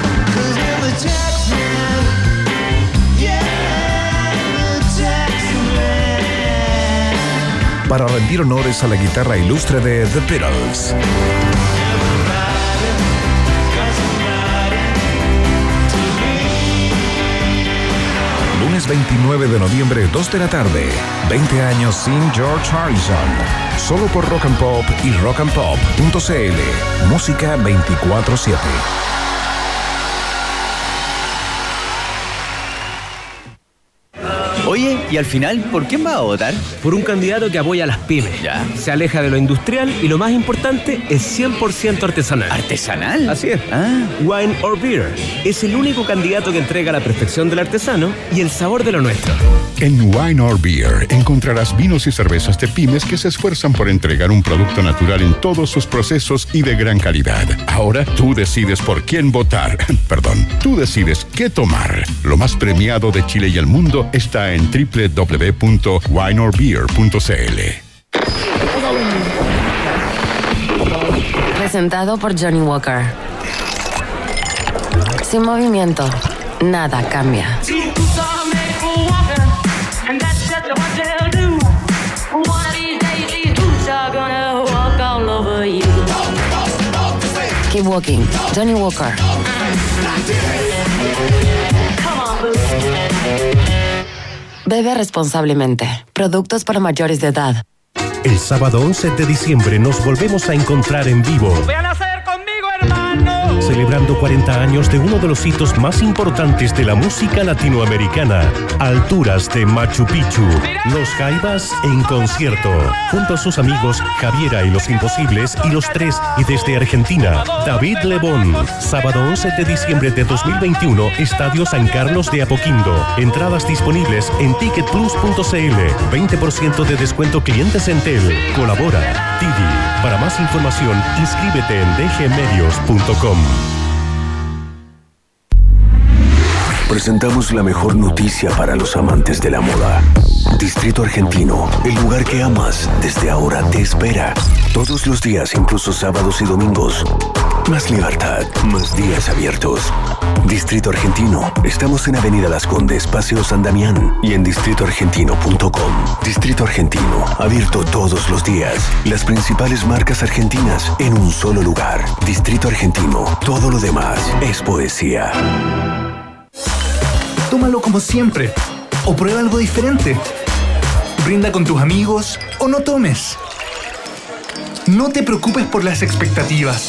Para rendir honores a la guitarra ilustre de The Beatles. Lunes 29 de noviembre, 2 de la tarde. 20 años sin George Harrison. Solo por Rock and Pop y rockandpop.cl. Música 24-7. Oye, y al final, ¿por quién va a votar? Por un candidato que apoya a las pymes. Ya. Se aleja de lo industrial y lo más importante es 100% artesanal. ¿Artesanal? Así es. Wine or Beer. Es el único candidato que entrega la perfección del artesano y el sabor de lo nuestro. En Wine or Beer encontrarás vinos y cervezas de pymes que se esfuerzan por entregar un producto natural en todos sus procesos y de gran calidad. Ahora tú decides por quién votar. Perdón, tú decides qué tomar. Lo más premiado de Chile y el mundo está en www.wineorbeer.cl. Presentado por Johnny Walker. Sin movimiento, nada cambia. Keep walking, Johnny Walker. Bebe responsablemente. Productos para mayores de edad. El sábado 11 de diciembre nos volvemos a encontrar en vivo. Vean Celebrando 40 años de uno de los hitos más importantes de la música latinoamericana, Alturas de Machu Picchu. Los Jaivas en concierto, junto a sus amigos Javiera y los Imposibles y los tres, y desde Argentina, David Lebón. Sábado 11 de diciembre de 2021, Estadio San Carlos de Apoquindo. Entradas disponibles en ticketplus.cl. 20% de descuento clientes Entel. Colabora Didi. Para más información, inscríbete en dgmedios.com. Presentamos la mejor noticia para los amantes de la moda. Distrito Argentino, el lugar que amas, desde ahora te espera. Todos los días, incluso sábados y domingos. Más libertad, más días abiertos. Distrito Argentino, estamos en Avenida Las Condes, Paseo San Damián y en distritoargentino.com. Distrito Argentino, abierto todos los días. Las principales marcas argentinas en un solo lugar. Distrito Argentino, todo lo demás es poesía. Tómalo como siempre. O prueba algo diferente. Brinda con tus amigos o no tomes. No te preocupes por las expectativas.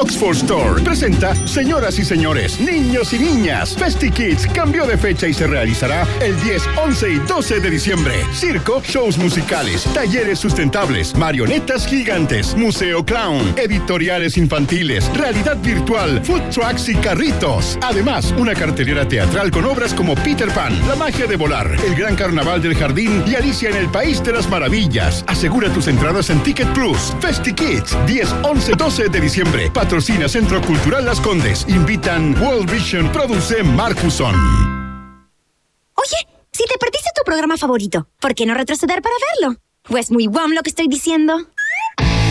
Oxford Store presenta, señoras y señores, niños y niñas, Festi Kids cambió de fecha y se realizará el 10, 11 y 12 de diciembre. Circo, shows musicales, talleres sustentables, marionetas gigantes, museo clown, editoriales infantiles, realidad virtual, food trucks y carritos. Además, una cartelera teatral con obras como Peter Pan, La magia de volar, El gran carnaval del jardín y Alicia en el país de las maravillas. Asegura tus entradas en Ticket Plus. Festi Kids, 10, 11, 12 de diciembre. Patrocina Centro Cultural Las Condes. Invitan World Vision Produce Marcuson. Oye, si te perdiste tu programa favorito, ¿por qué no retroceder para verlo? Pues muy guam lo que estoy diciendo.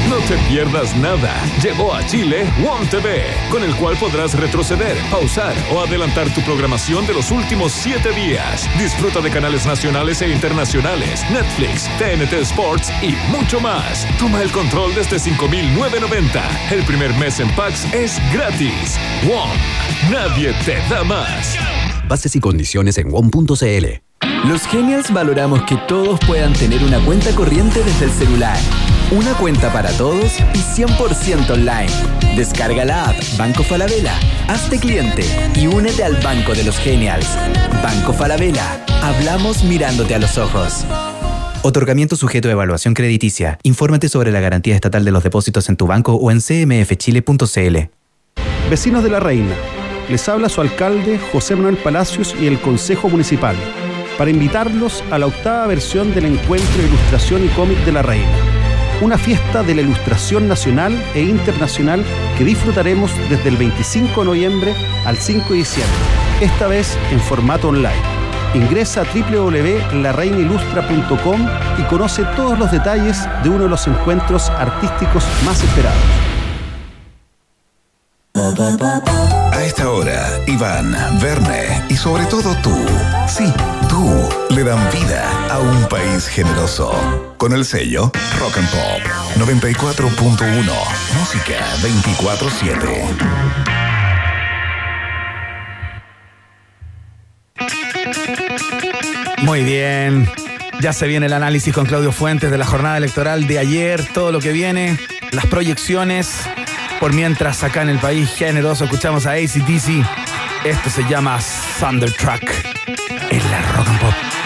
No te pierdas nada. Llegó a Chile One TV, con el cual podrás retroceder, pausar o adelantar tu programación de los últimos siete días. Disfruta de canales nacionales e internacionales, Netflix, TNT Sports y mucho más. Toma el control desde 5.990. El primer mes en Pax es gratis. One, nadie te da más. Bases y condiciones en WOM.cl. Los Genials valoramos que todos puedan tener una cuenta corriente desde el celular. Una cuenta para todos y 100% online. Descarga la app Banco Falabella, hazte cliente y únete al Banco de los Genials. Banco Falabella, hablamos mirándote a los ojos. Otorgamiento sujeto a evaluación crediticia. Infórmate sobre la garantía estatal de los depósitos en tu banco o en cmfchile.cl. Vecinos de la Reina, les habla su alcalde José Manuel Palacios y el Consejo Municipal para invitarlos a la octava versión del Encuentro de Ilustración y Cómic de la Reina, una fiesta de la ilustración nacional e internacional que disfrutaremos desde el 25 de noviembre al 5 de diciembre, esta vez en formato online. Ingresa a www.lareinilustra.com y conoce todos los detalles de uno de los encuentros artísticos más esperados. A esta hora, Iván, Verne y sobre todo tú, sí, tú, le dan vida a un país generoso. Con el sello Rock and Pop 94.1, música 24-7. Muy bien. Ya se viene el análisis con Claudio Fuentes de la jornada electoral de ayer, todo lo que viene, las proyecciones. Por mientras, acá en el país generoso, escuchamos a ACDC. Esto se llama Thunderstruck en la Rock and Pop.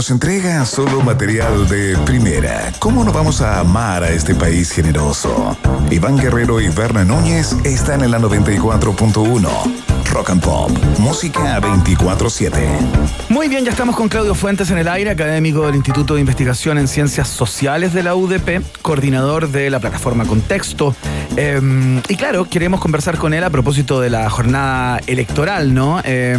Nos entrega solo material de primera. ¿Cómo no vamos a amar a este país generoso? Iván Guerrero y Berna Núñez están en la 94.1. Rock and Pop, música 24-7. Muy bien, ya estamos con Claudio Fuentes en el aire, académico del Instituto de Investigación en Ciencias Sociales de la UDP, coordinador de la plataforma Contexto. Eh, y claro, queremos conversar con él a propósito de la jornada electoral, ¿no? Eh,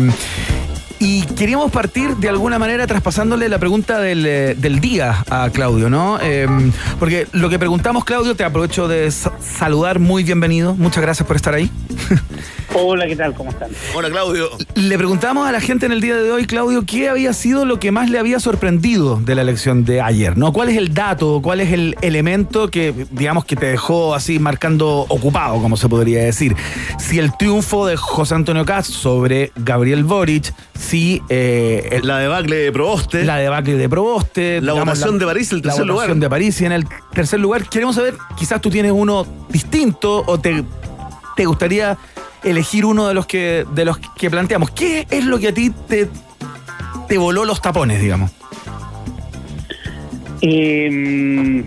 y queríamos partir de alguna manera traspasándole la pregunta del, eh, del día a Claudio, ¿no? Eh, porque lo que preguntamos, Claudio, te aprovecho de sa- saludar, muy bienvenido, muchas gracias por estar ahí. Hola, ¿qué tal? ¿Cómo están? Hola, Claudio. Le preguntamos a la gente en el día de hoy, Claudio, ¿qué había sido lo que más le había sorprendido de la elección de ayer? ¿No? ¿Cuál es el dato, cuál es el elemento que, digamos, que te dejó así marcando ocupado, como se podría decir? Si el triunfo de José Antonio Caz sobre Gabriel Boric, si... eh, la debacle de Proboste. La debacle de Proboste. La digamos, votación de París, el tercer La votación lugar. de París y en el tercer lugar. Queremos saber, quizás tú tienes uno distinto o te, te gustaría elegir uno de los que de los que planteamos. ¿Qué es lo que a ti te, te voló los tapones, digamos? Eh,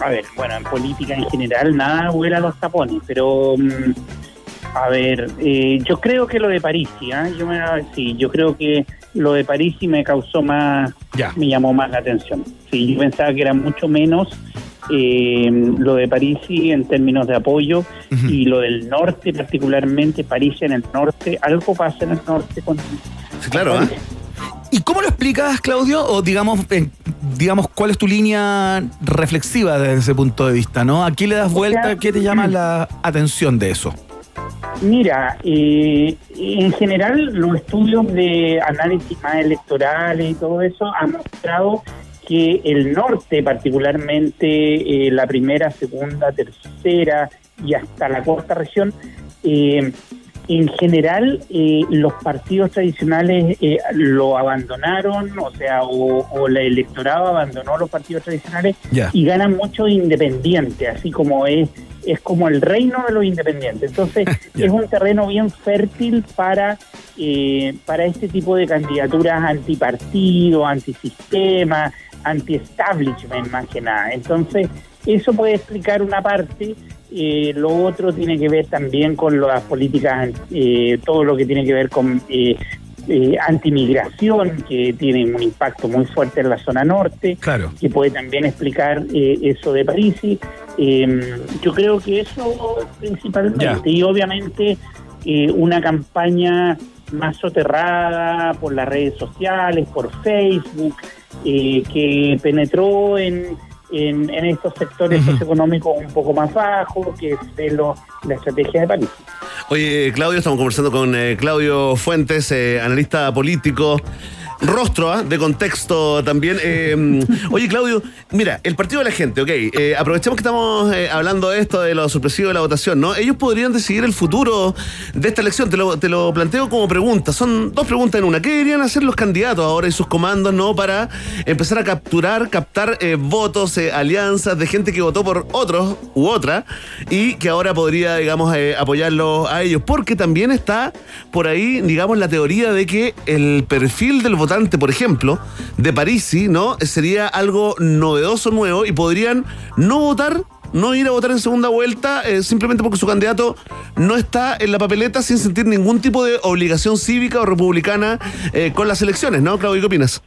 a ver, bueno, en política en general nada vuela los tapones, pero mm, a ver, eh, yo creo que lo de París, ¿ah? yo me, sí, yo creo que lo de París sí me causó más, me llamó más la atención. Sí, yo pensaba que era mucho menos eh, lo de París en términos de apoyo y lo del norte particularmente, París en el norte, algo pasa en el norte con... claro, ¿eh? ¿Y cómo lo explicas, Claudio? O digamos, eh, digamos, ¿cuál es tu línea reflexiva desde ese punto de vista? ¿no? ¿A qué le das vuelta? ¿Qué te llama la atención de eso? Mira, eh, en general los estudios de análisis más electorales y todo eso han mostrado que el norte, particularmente eh, la primera, segunda, tercera y hasta la cuarta región, eh, en general eh, los partidos tradicionales eh, lo abandonaron, o sea, o, o el electorado abandonó los partidos tradicionales y ganan mucho independiente, así como es es como el reino de los independientes. Entonces, es un terreno bien fértil para, eh, para este tipo de candidaturas antipartido, antisistema, anti-establishment más que nada. Entonces, eso puede explicar una parte. Eh, lo otro tiene que ver también con las políticas, eh, todo lo que tiene que ver con eh, eh, antimigración, que tiene un impacto muy fuerte en la zona norte, Claro. que puede también explicar eh, eso de París. Eh, yo creo que eso principalmente. Ya. Y obviamente eh, una campaña más soterrada por las redes sociales, por Facebook, eh, que penetró en, en, en estos sectores socioeconómicos un poco más bajos, que es de lo- la estrategia de París. Oye, Claudio, estamos conversando con eh, Claudio Fuentes, eh, analista político. Rostro ¿ah? de contexto también. Eh, oye, Claudio, mira, el partido de la gente, ok. eh, aprovechemos que estamos eh, hablando de esto, de lo sorpresivo de la votación, ¿no? Ellos podrían decidir el futuro de esta elección. Te lo, te lo planteo como pregunta. Son dos preguntas en una. ¿Qué deberían hacer los candidatos ahora y sus comandos, ¿no? Para empezar a capturar, captar eh, votos, eh, alianzas de gente que votó por otros u otra y que ahora podría, digamos, apoyarlos a ellos. Porque también está por ahí, digamos, la teoría de que el perfil del votante, por ejemplo, de Parisi, ¿no? Sería algo novedoso, nuevo y podrían no votar. No ir a votar en segunda vuelta eh, simplemente porque su candidato no está en la papeleta sin sentir ningún tipo de obligación cívica o republicana eh, con las elecciones, ¿no, Claudio? ¿Qué opinas?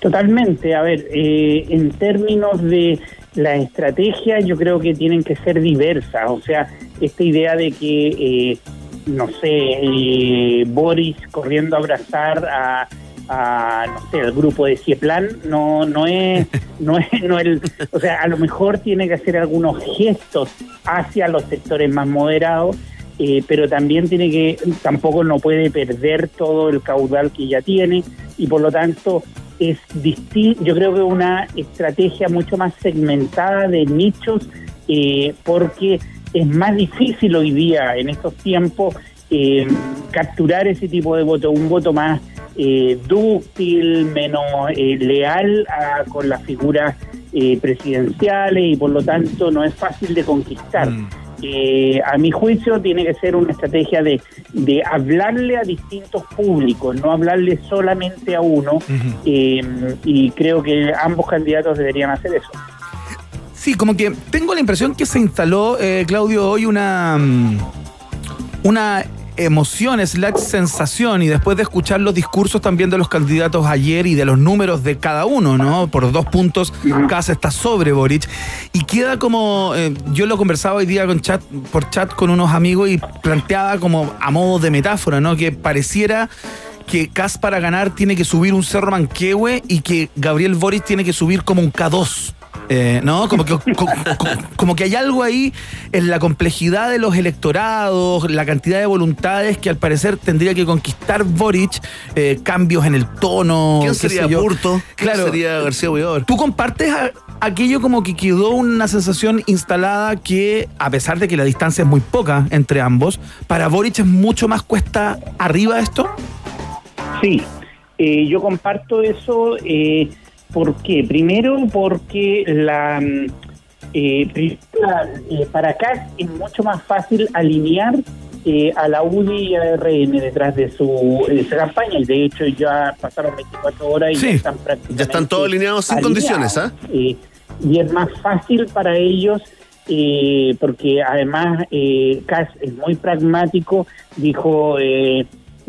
Totalmente. A ver, eh, en términos de la estrategia, yo creo que tienen que ser diversas. O sea, esta idea de que, eh, no sé, eh, Boris corriendo a abrazar a, a, no sé, al grupo de Cieplan, no, no es, no es, no el, o sea, a lo mejor tiene que hacer algunos gestos hacia los sectores más moderados. eh, pero también tiene que, tampoco no puede perder todo el caudal que ya tiene y por lo tanto es distinto, yo creo que una estrategia mucho más segmentada de nichos, eh, porque es más difícil hoy día, en estos tiempos, eh, capturar ese tipo de voto, un voto más eh, dúctil, menos eh, leal a- con las figuras eh, presidenciales y por lo tanto no es fácil de conquistar. eh, a mi juicio tiene que ser una estrategia de, de hablarle a distintos públicos, no hablarle solamente a uno, eh, y creo que ambos candidatos deberían hacer eso. Sí, como que tengo la impresión que se instaló, eh, Claudio, hoy una, mm, una emoción, slash sensación, y después de escuchar los discursos también de los candidatos ayer y de los números de cada uno, ¿no? Por dos puntos, Casa está sobre Boric. Y queda como, eh, yo lo conversaba hoy día con chat, por chat con unos amigos y planteaba como a modo de metáfora, ¿no? Que pareciera que Cas para ganar tiene que subir un cerro Manquehue y que Gabriel Boric tiene que subir como un K2. Eh, ¿No? Como que, co- co- como que hay algo ahí en la complejidad de los electorados, la cantidad de voluntades que al parecer tendría que conquistar Boric, eh, cambios en el tono. ¿Quién sería. Purto? ¿Quién Claro. sería García Huidobro? ¿Tú compartes a- aquello como que quedó una sensación instalada que, a pesar de que la distancia es muy poca entre ambos, para Boric es mucho más cuesta arriba esto? Sí, eh, yo comparto eso. Eh, ¿Por qué? Primero porque la, mm, eh, eh, para acá es mucho más fácil alinear eh, a la UDI y a RN detrás de su, de su campaña y de hecho ya pasaron 24 horas y ya están prácticamente Ya están todos alineados sin condiciones, ¿ah? eh, y es más fácil para ellos eh, porque además eh, Kass es muy pragmático, dijo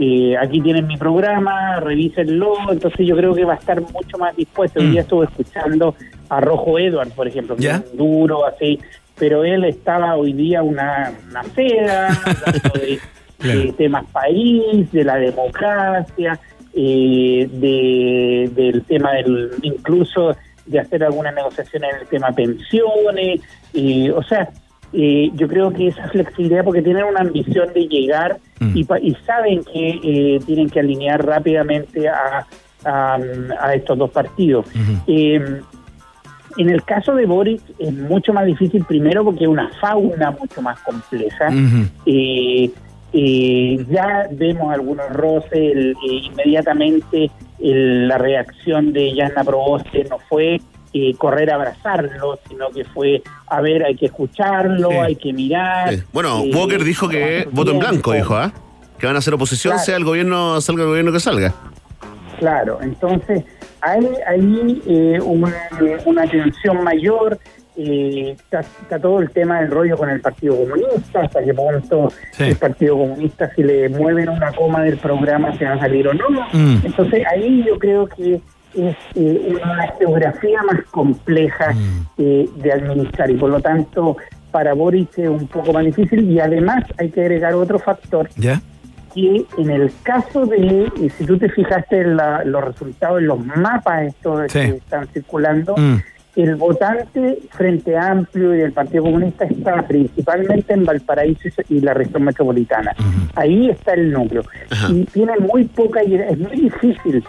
eh, aquí tienen mi programa, revísenlo, entonces yo creo que va a estar mucho más dispuesto. Hoy Mm. día estuve escuchando a Rojo Edward, por ejemplo, que ¿Ya? es duro así, pero él estaba hoy día una, una seda, hablando de, de temas país, de la democracia, eh, de, del tema del incluso de hacer alguna negociación en el tema pensiones, eh, o sea, eh, yo creo que esa flexibilidad, porque tienen una ambición de llegar y, pa- y saben que eh, tienen que alinear rápidamente a, a, a estos dos partidos. Eh, en el caso de Boris es mucho más difícil, primero porque es una fauna mucho más compleja. Eh, eh, ya vemos algunos roces, el- eh, inmediatamente el- la reacción de Yana Proboste no fue eh, correr a abrazarlo, sino que fue, a ver, hay que escucharlo, Sí. hay que mirar. Sí. Bueno, eh, Walker dijo que voto en blanco, dijo, ¿ah? Que van a hacer oposición, Claro. sea el gobierno, salga el gobierno que salga. Claro, entonces hay ahí eh, una, una tensión mayor, eh, está, está todo el tema del rollo con el Partido Comunista, hasta qué punto el Partido Comunista, si le mueven una coma del programa, se va a salir o no. Mm. Entonces ahí yo creo que es eh, una geografía más compleja eh, de administrar y por lo tanto para Boris es un poco más difícil y además hay que agregar otro factor ¿Ya? que en el caso de, y si tú te fijaste en la- los resultados en los mapas estos Sí. que están circulando, Mm. El votante Frente Amplio y del Partido Comunista está principalmente en Valparaíso y- la región metropolitana. Ahí está el núcleo. Y tiene muy poca idea, es muy difícil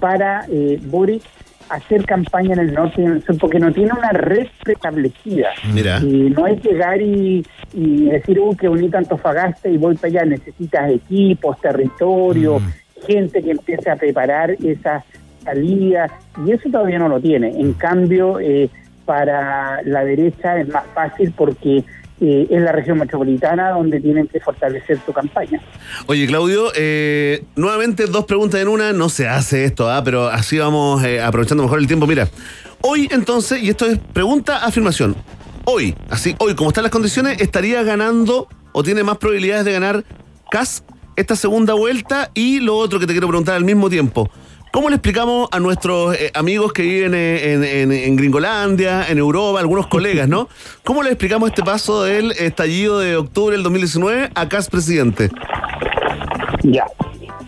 para eh, Boric hacer campaña en el norte y en el sur porque no tiene una red preestablecida. Mira. Y no es llegar y, y decir, uy, qué bonito Antofagasta y voy para allá. Necesitas equipos, territorio, gente que empiece a preparar esa Y eso todavía no lo tiene. En cambio, eh, para la derecha es más fácil porque eh, es la región metropolitana donde tienen que fortalecer su campaña. Oye, Claudio, eh, nuevamente dos preguntas en una. No se hace esto, ¿ah? pero así vamos eh, aprovechando mejor el tiempo. Mira, hoy entonces, y esto es pregunta, afirmación. Hoy, así, hoy, como están las condiciones, estaría ganando o tiene más probabilidades de ganar CAS esta segunda vuelta. Y lo otro que te quiero preguntar al mismo tiempo. ¿Cómo le explicamos a nuestros eh, amigos que viven eh, en, en- en Gringolandia, en Europa, algunos colegas, ¿no? ¿Cómo le explicamos este paso del estallido de octubre del 2019 a CAS presidente? Ya.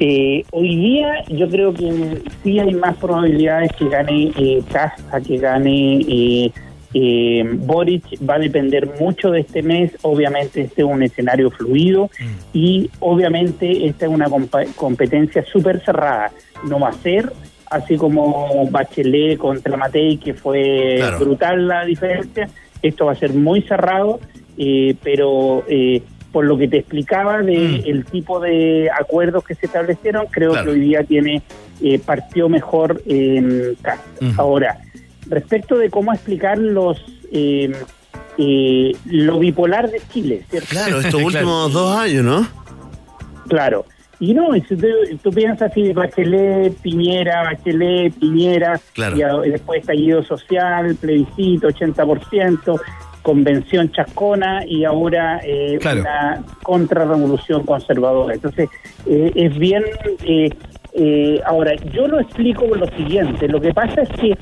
Eh, hoy día yo creo que sí hay más probabilidades que gane eh, Kass a que gane eh, eh, Boric. Va a depender mucho de este mes. Obviamente este es un escenario fluido y obviamente esta es una competencia súper cerrada. No va a ser así como Bachelet contra Matei, que fue Claro. brutal la diferencia. Esto va a ser muy cerrado, eh, pero eh, por lo que te explicaba de el tipo de acuerdos que se establecieron, creo Claro. que hoy día tiene eh, partió mejor en. Ahora, respecto de cómo explicar los eh, eh, lo bipolar de Chile, ¿cierto? Claro, estos últimos dos años, ¿no? Claro. Y no, y tú, piensas así, Bachelet, Piñera, Bachelet, Piñera, Claro. y después estallido social, plebiscito, 80%, convención chascona y ahora eh, Claro. una contrarrevolución conservadora. Entonces, eh, es bien... eh, eh, ahora, yo lo explico por lo siguiente, lo que pasa es que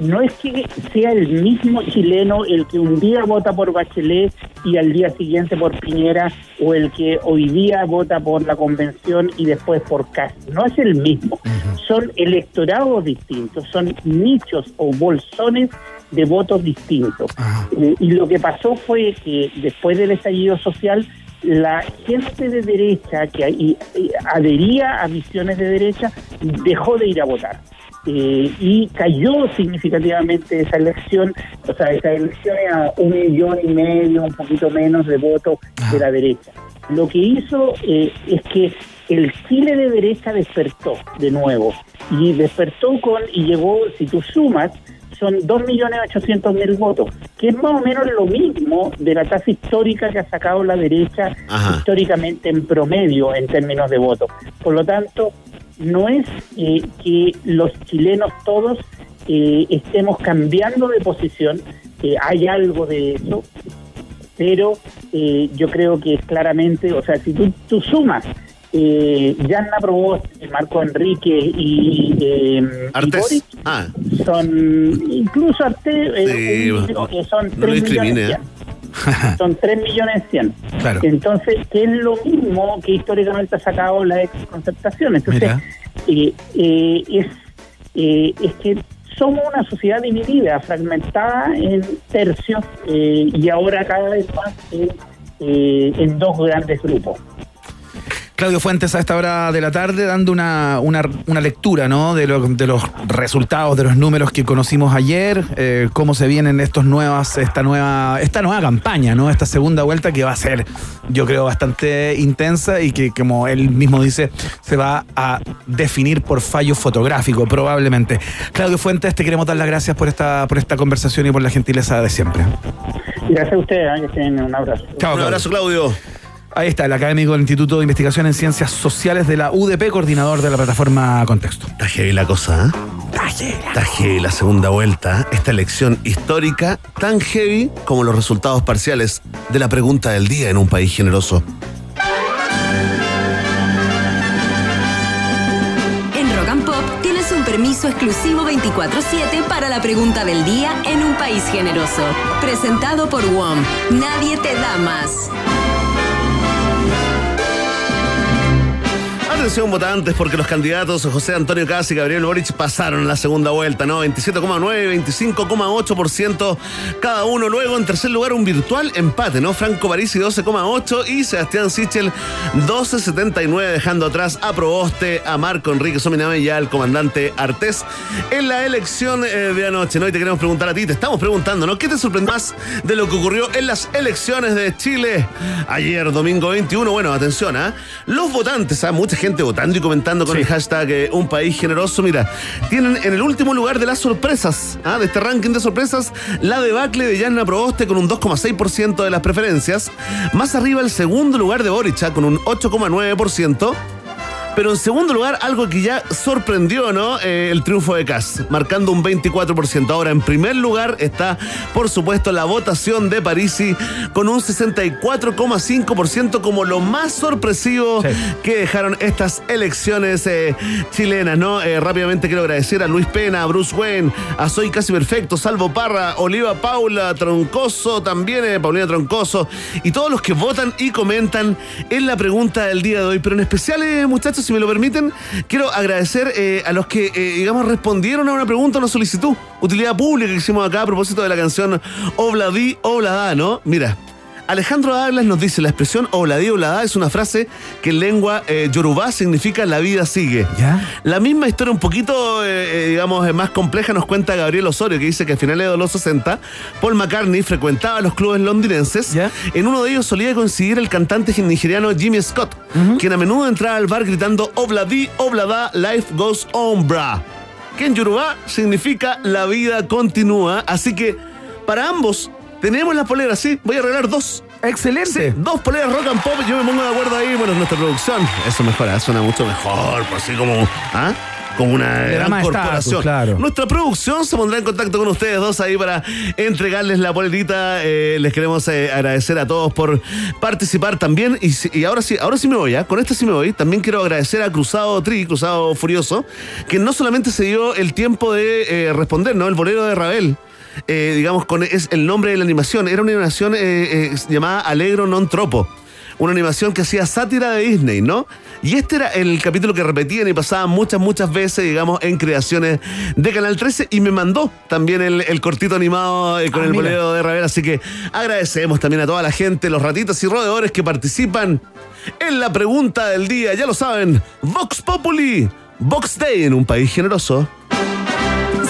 no es que sea el mismo chileno el que un día vota por Bachelet y al día siguiente por Piñera o el que hoy día vota por la convención y después por Cast. No es el mismo. Son electorados distintos, son nichos o bolsones de votos distintos. Eh, y lo que pasó fue que después del estallido social la gente de derecha que ahí, eh, adhería a visiones de derecha dejó de ir a votar. Eh, y cayó significativamente esa elección, o sea, esa elección a un millón y medio, un poquito menos de votos de la derecha. Lo que hizo eh, es que el Chile de derecha despertó de nuevo y despertó con, y llegó, si tú sumas, son 2.800.000 votos, que es más o menos lo mismo de la tasa histórica que ha sacado la derecha Ajá. históricamente en promedio en términos de votos. Por lo tanto, no es eh, que los chilenos todos eh, estemos cambiando de posición, eh, hay algo de eso, pero eh, yo creo que claramente, o sea, si tú, tú sumas eh, Yanna Provost, Marco Enrique y, eh, y Ah, son incluso Arte, eh, Sí, un- son no 3 lo millones ¿eh? 100. Son 3 millones 100. Claro. Entonces, que es lo mismo que históricamente ha sacado la ex concertación. Entonces, eh, eh, es, eh, es que somos una sociedad dividida, fragmentada en tercios eh, y ahora cada vez más en, eh, en dos grandes grupos. Claudio Fuentes a esta hora de la tarde dando una, una, una lectura ¿no? de, lo- de los resultados, de los números que conocimos ayer, eh, cómo se vienen estos nuevas, esta nueva, esta nueva campaña, ¿no? esta segunda vuelta que va a ser, yo creo, bastante intensa y que, como él mismo dice, se va a definir por fallo fotográfico, probablemente. Claudio Fuentes, te queremos dar las gracias por esta, por esta conversación y por la gentileza de siempre. Gracias a ustedes, ¿eh? que un abrazo. Chao, un abrazo, Claudio. Ahí está, el académico del Instituto de Investigación en Ciencias Sociales de la UDP, coordinador de la plataforma Contexto. Está heavy la cosa, ¿eh? Está heavy la segunda vuelta. Esta elección histórica, tan heavy como los resultados parciales de la pregunta del día en un país generoso. En Rock and Pop tienes un permiso exclusivo 24-7 para la pregunta del día en un país generoso. Presentado por WOM. Nadie te da más. Atención votantes, porque los candidatos José Antonio Casi y Gabriel Boric pasaron la segunda vuelta, ¿no? 27,9, 25,8% cada uno. Luego, en tercer lugar, un virtual empate, ¿no? Franco Parisi 12,8 y Sebastián Sichel 12,79, dejando atrás a Proboste, a Marco Enrique Sominame y al comandante Artés en la elección eh, de anoche, ¿no? Y te queremos preguntar a ti, te estamos preguntando, ¿no? ¿Qué te sorprendió más de lo que ocurrió en las elecciones de Chile ayer, domingo 21? Bueno, atención, ¿ah? Los votantes, ¿ah? Mucha gente votando y comentando con el hashtag eh, Un País Generoso. Mira, tienen en el último lugar de las sorpresas, ¿ah? de este ranking de sorpresas, la debacle de Yanna Proboste con un 2,6% de las preferencias. Más arriba el segundo lugar de Boric, ¿ah? con un 8,9%. Pero en segundo lugar, algo que ya sorprendió, ¿no? Eh, el triunfo de Kass, marcando un 24%. Ahora, en primer lugar está, por supuesto, la votación de Parisi con un 64,5% como lo más sorpresivo que dejaron estas elecciones eh, chilenas, ¿no? Eh, rápidamente quiero agradecer a Luis Pena, a Bruce Wayne, a Soy Casi Perfecto, Salvo Parra, Oliva Paula, Troncoso, también Paulina Troncoso, y todos los que votan y comentan en la pregunta del día de hoy. Pero en especial, muchachos, si me lo permiten, quiero agradecer eh, a los que, eh, digamos, respondieron a una pregunta, a una solicitud, utilidad pública que hicimos acá a propósito de la canción Obladi Oblada, ¿no? Mira. Alejandro Águilas nos dice, la expresión Obladi Oblada es una frase que en lengua eh, yorubá significa la vida sigue. La misma historia un poquito, eh, eh, digamos, eh, más compleja nos cuenta Gabriel Osorio, que dice que a finales de los 60, Paul McCartney frecuentaba los clubes londinenses. En uno de ellos solía coincidir el cantante nigeriano Jimmy Scott, quien a menudo entraba al bar gritando Obladi Oblada, life goes on, bra. Que en yorubá significa la vida continúa. Así que para ambos Tenemos las poleras, sí. Voy a regalar dos. Excelente. dos poleras rock and pop. Yo me pongo de acuerdo ahí. Bueno, nuestra producción. Eso mejora, suena mucho mejor. Pues así como. ¿Ah? Como una gran corporación. claro. Nuestra producción se pondrá en contacto con ustedes dos ahí para entregarles la polerita. Eh, les queremos eh, agradecer a todos por participar también. Y, ahora sí, ahora sí me voy, ¿ah? con esto sí me voy. También quiero agradecer a Cruzado Tri, Cruzado Furioso, que no solamente se dio el tiempo de eh, responder, ¿no? El bolero de Ravel. Eh, digamos, con es el nombre de la animación. Era una animación eh, eh, llamada Alegro Non Tropo una animación que hacía sátira de Disney, ¿no? Y este era el capítulo que repetían y pasaban muchas, muchas veces, digamos, en creaciones de Canal 13 y me mandó también el, el cortito animado con Ah, el bolero de Ravel, así que agradecemos también a toda la gente, los ratitas y roedores que participan en la pregunta del día, ya lo saben, Vox Populi, Vox Day en un país generoso.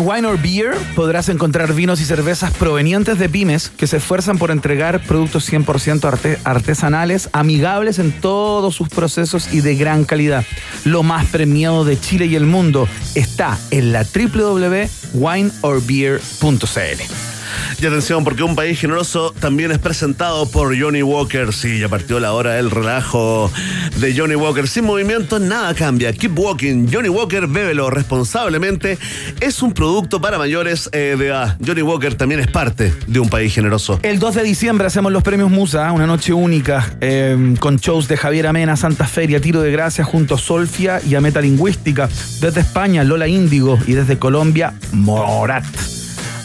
Wine or Beer podrás encontrar vinos y cervezas provenientes de pymes que se esfuerzan por entregar productos 100% arte- artesanales, amigables en todos sus procesos y de gran calidad. Lo más premiado de Chile y el mundo está en la www.wineorbeer.cl. Y atención, porque un país generoso también es presentado por Johnny Walker. Sí, ya partió la hora del relajo de Johnny Walker. Sin movimiento, nada cambia. Keep walking. Johnny Walker, bébelo responsablemente. Es un producto para mayores eh, de edad. Johnny Walker también es parte de un país generoso. El 2 de diciembre hacemos los premios Musa, una noche única, eh, con shows de Javier Amena, Santa Feria, Tiro de Gracia, junto a Solfia y a Metalingüística. Desde España, Lola Índigo. Y desde Colombia, Morat.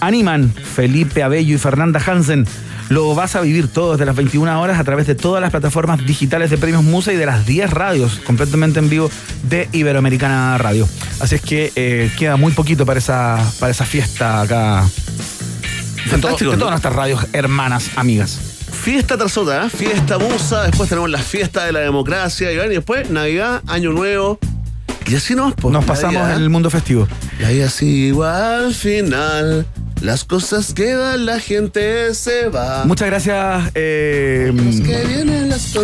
Animan Felipe Abello y Fernanda Hansen. Lo vas a vivir todo desde las 21 horas a través de todas las plataformas digitales de Premios Musa y de las 10 radios completamente en vivo de Iberoamericana Radio. Así es que eh, queda muy poquito para esa, para esa fiesta acá. De, todo- Fantástico, de ¿no? todas nuestras radios hermanas, amigas. Fiesta tras otra, ¿eh? fiesta musa, después tenemos la fiesta de la democracia, y después Navidad, Año Nuevo. Y así nos, pues, Nos pasamos el mundo festivo. Y ahí así igual al final. Las cosas quedan, la gente se va. Muchas gracias, eh, Los que vienen las.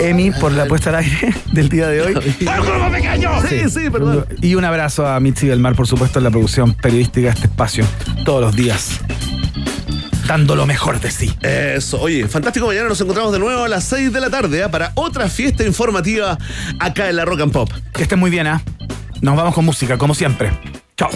Emi, por la puesta al aire del día de hoy. Sí, sí, perdón. Y un abrazo a Mitzi del Mar, por supuesto, en la producción periodística de este espacio, todos los días. Dando lo mejor de sí. Eso, oye, fantástico. Mañana nos encontramos de nuevo a las 6 de la tarde ¿eh? para otra fiesta informativa acá en la Rock and Pop. Que estén muy bien, ¿ah? Nos vamos con música, como siempre. Chao.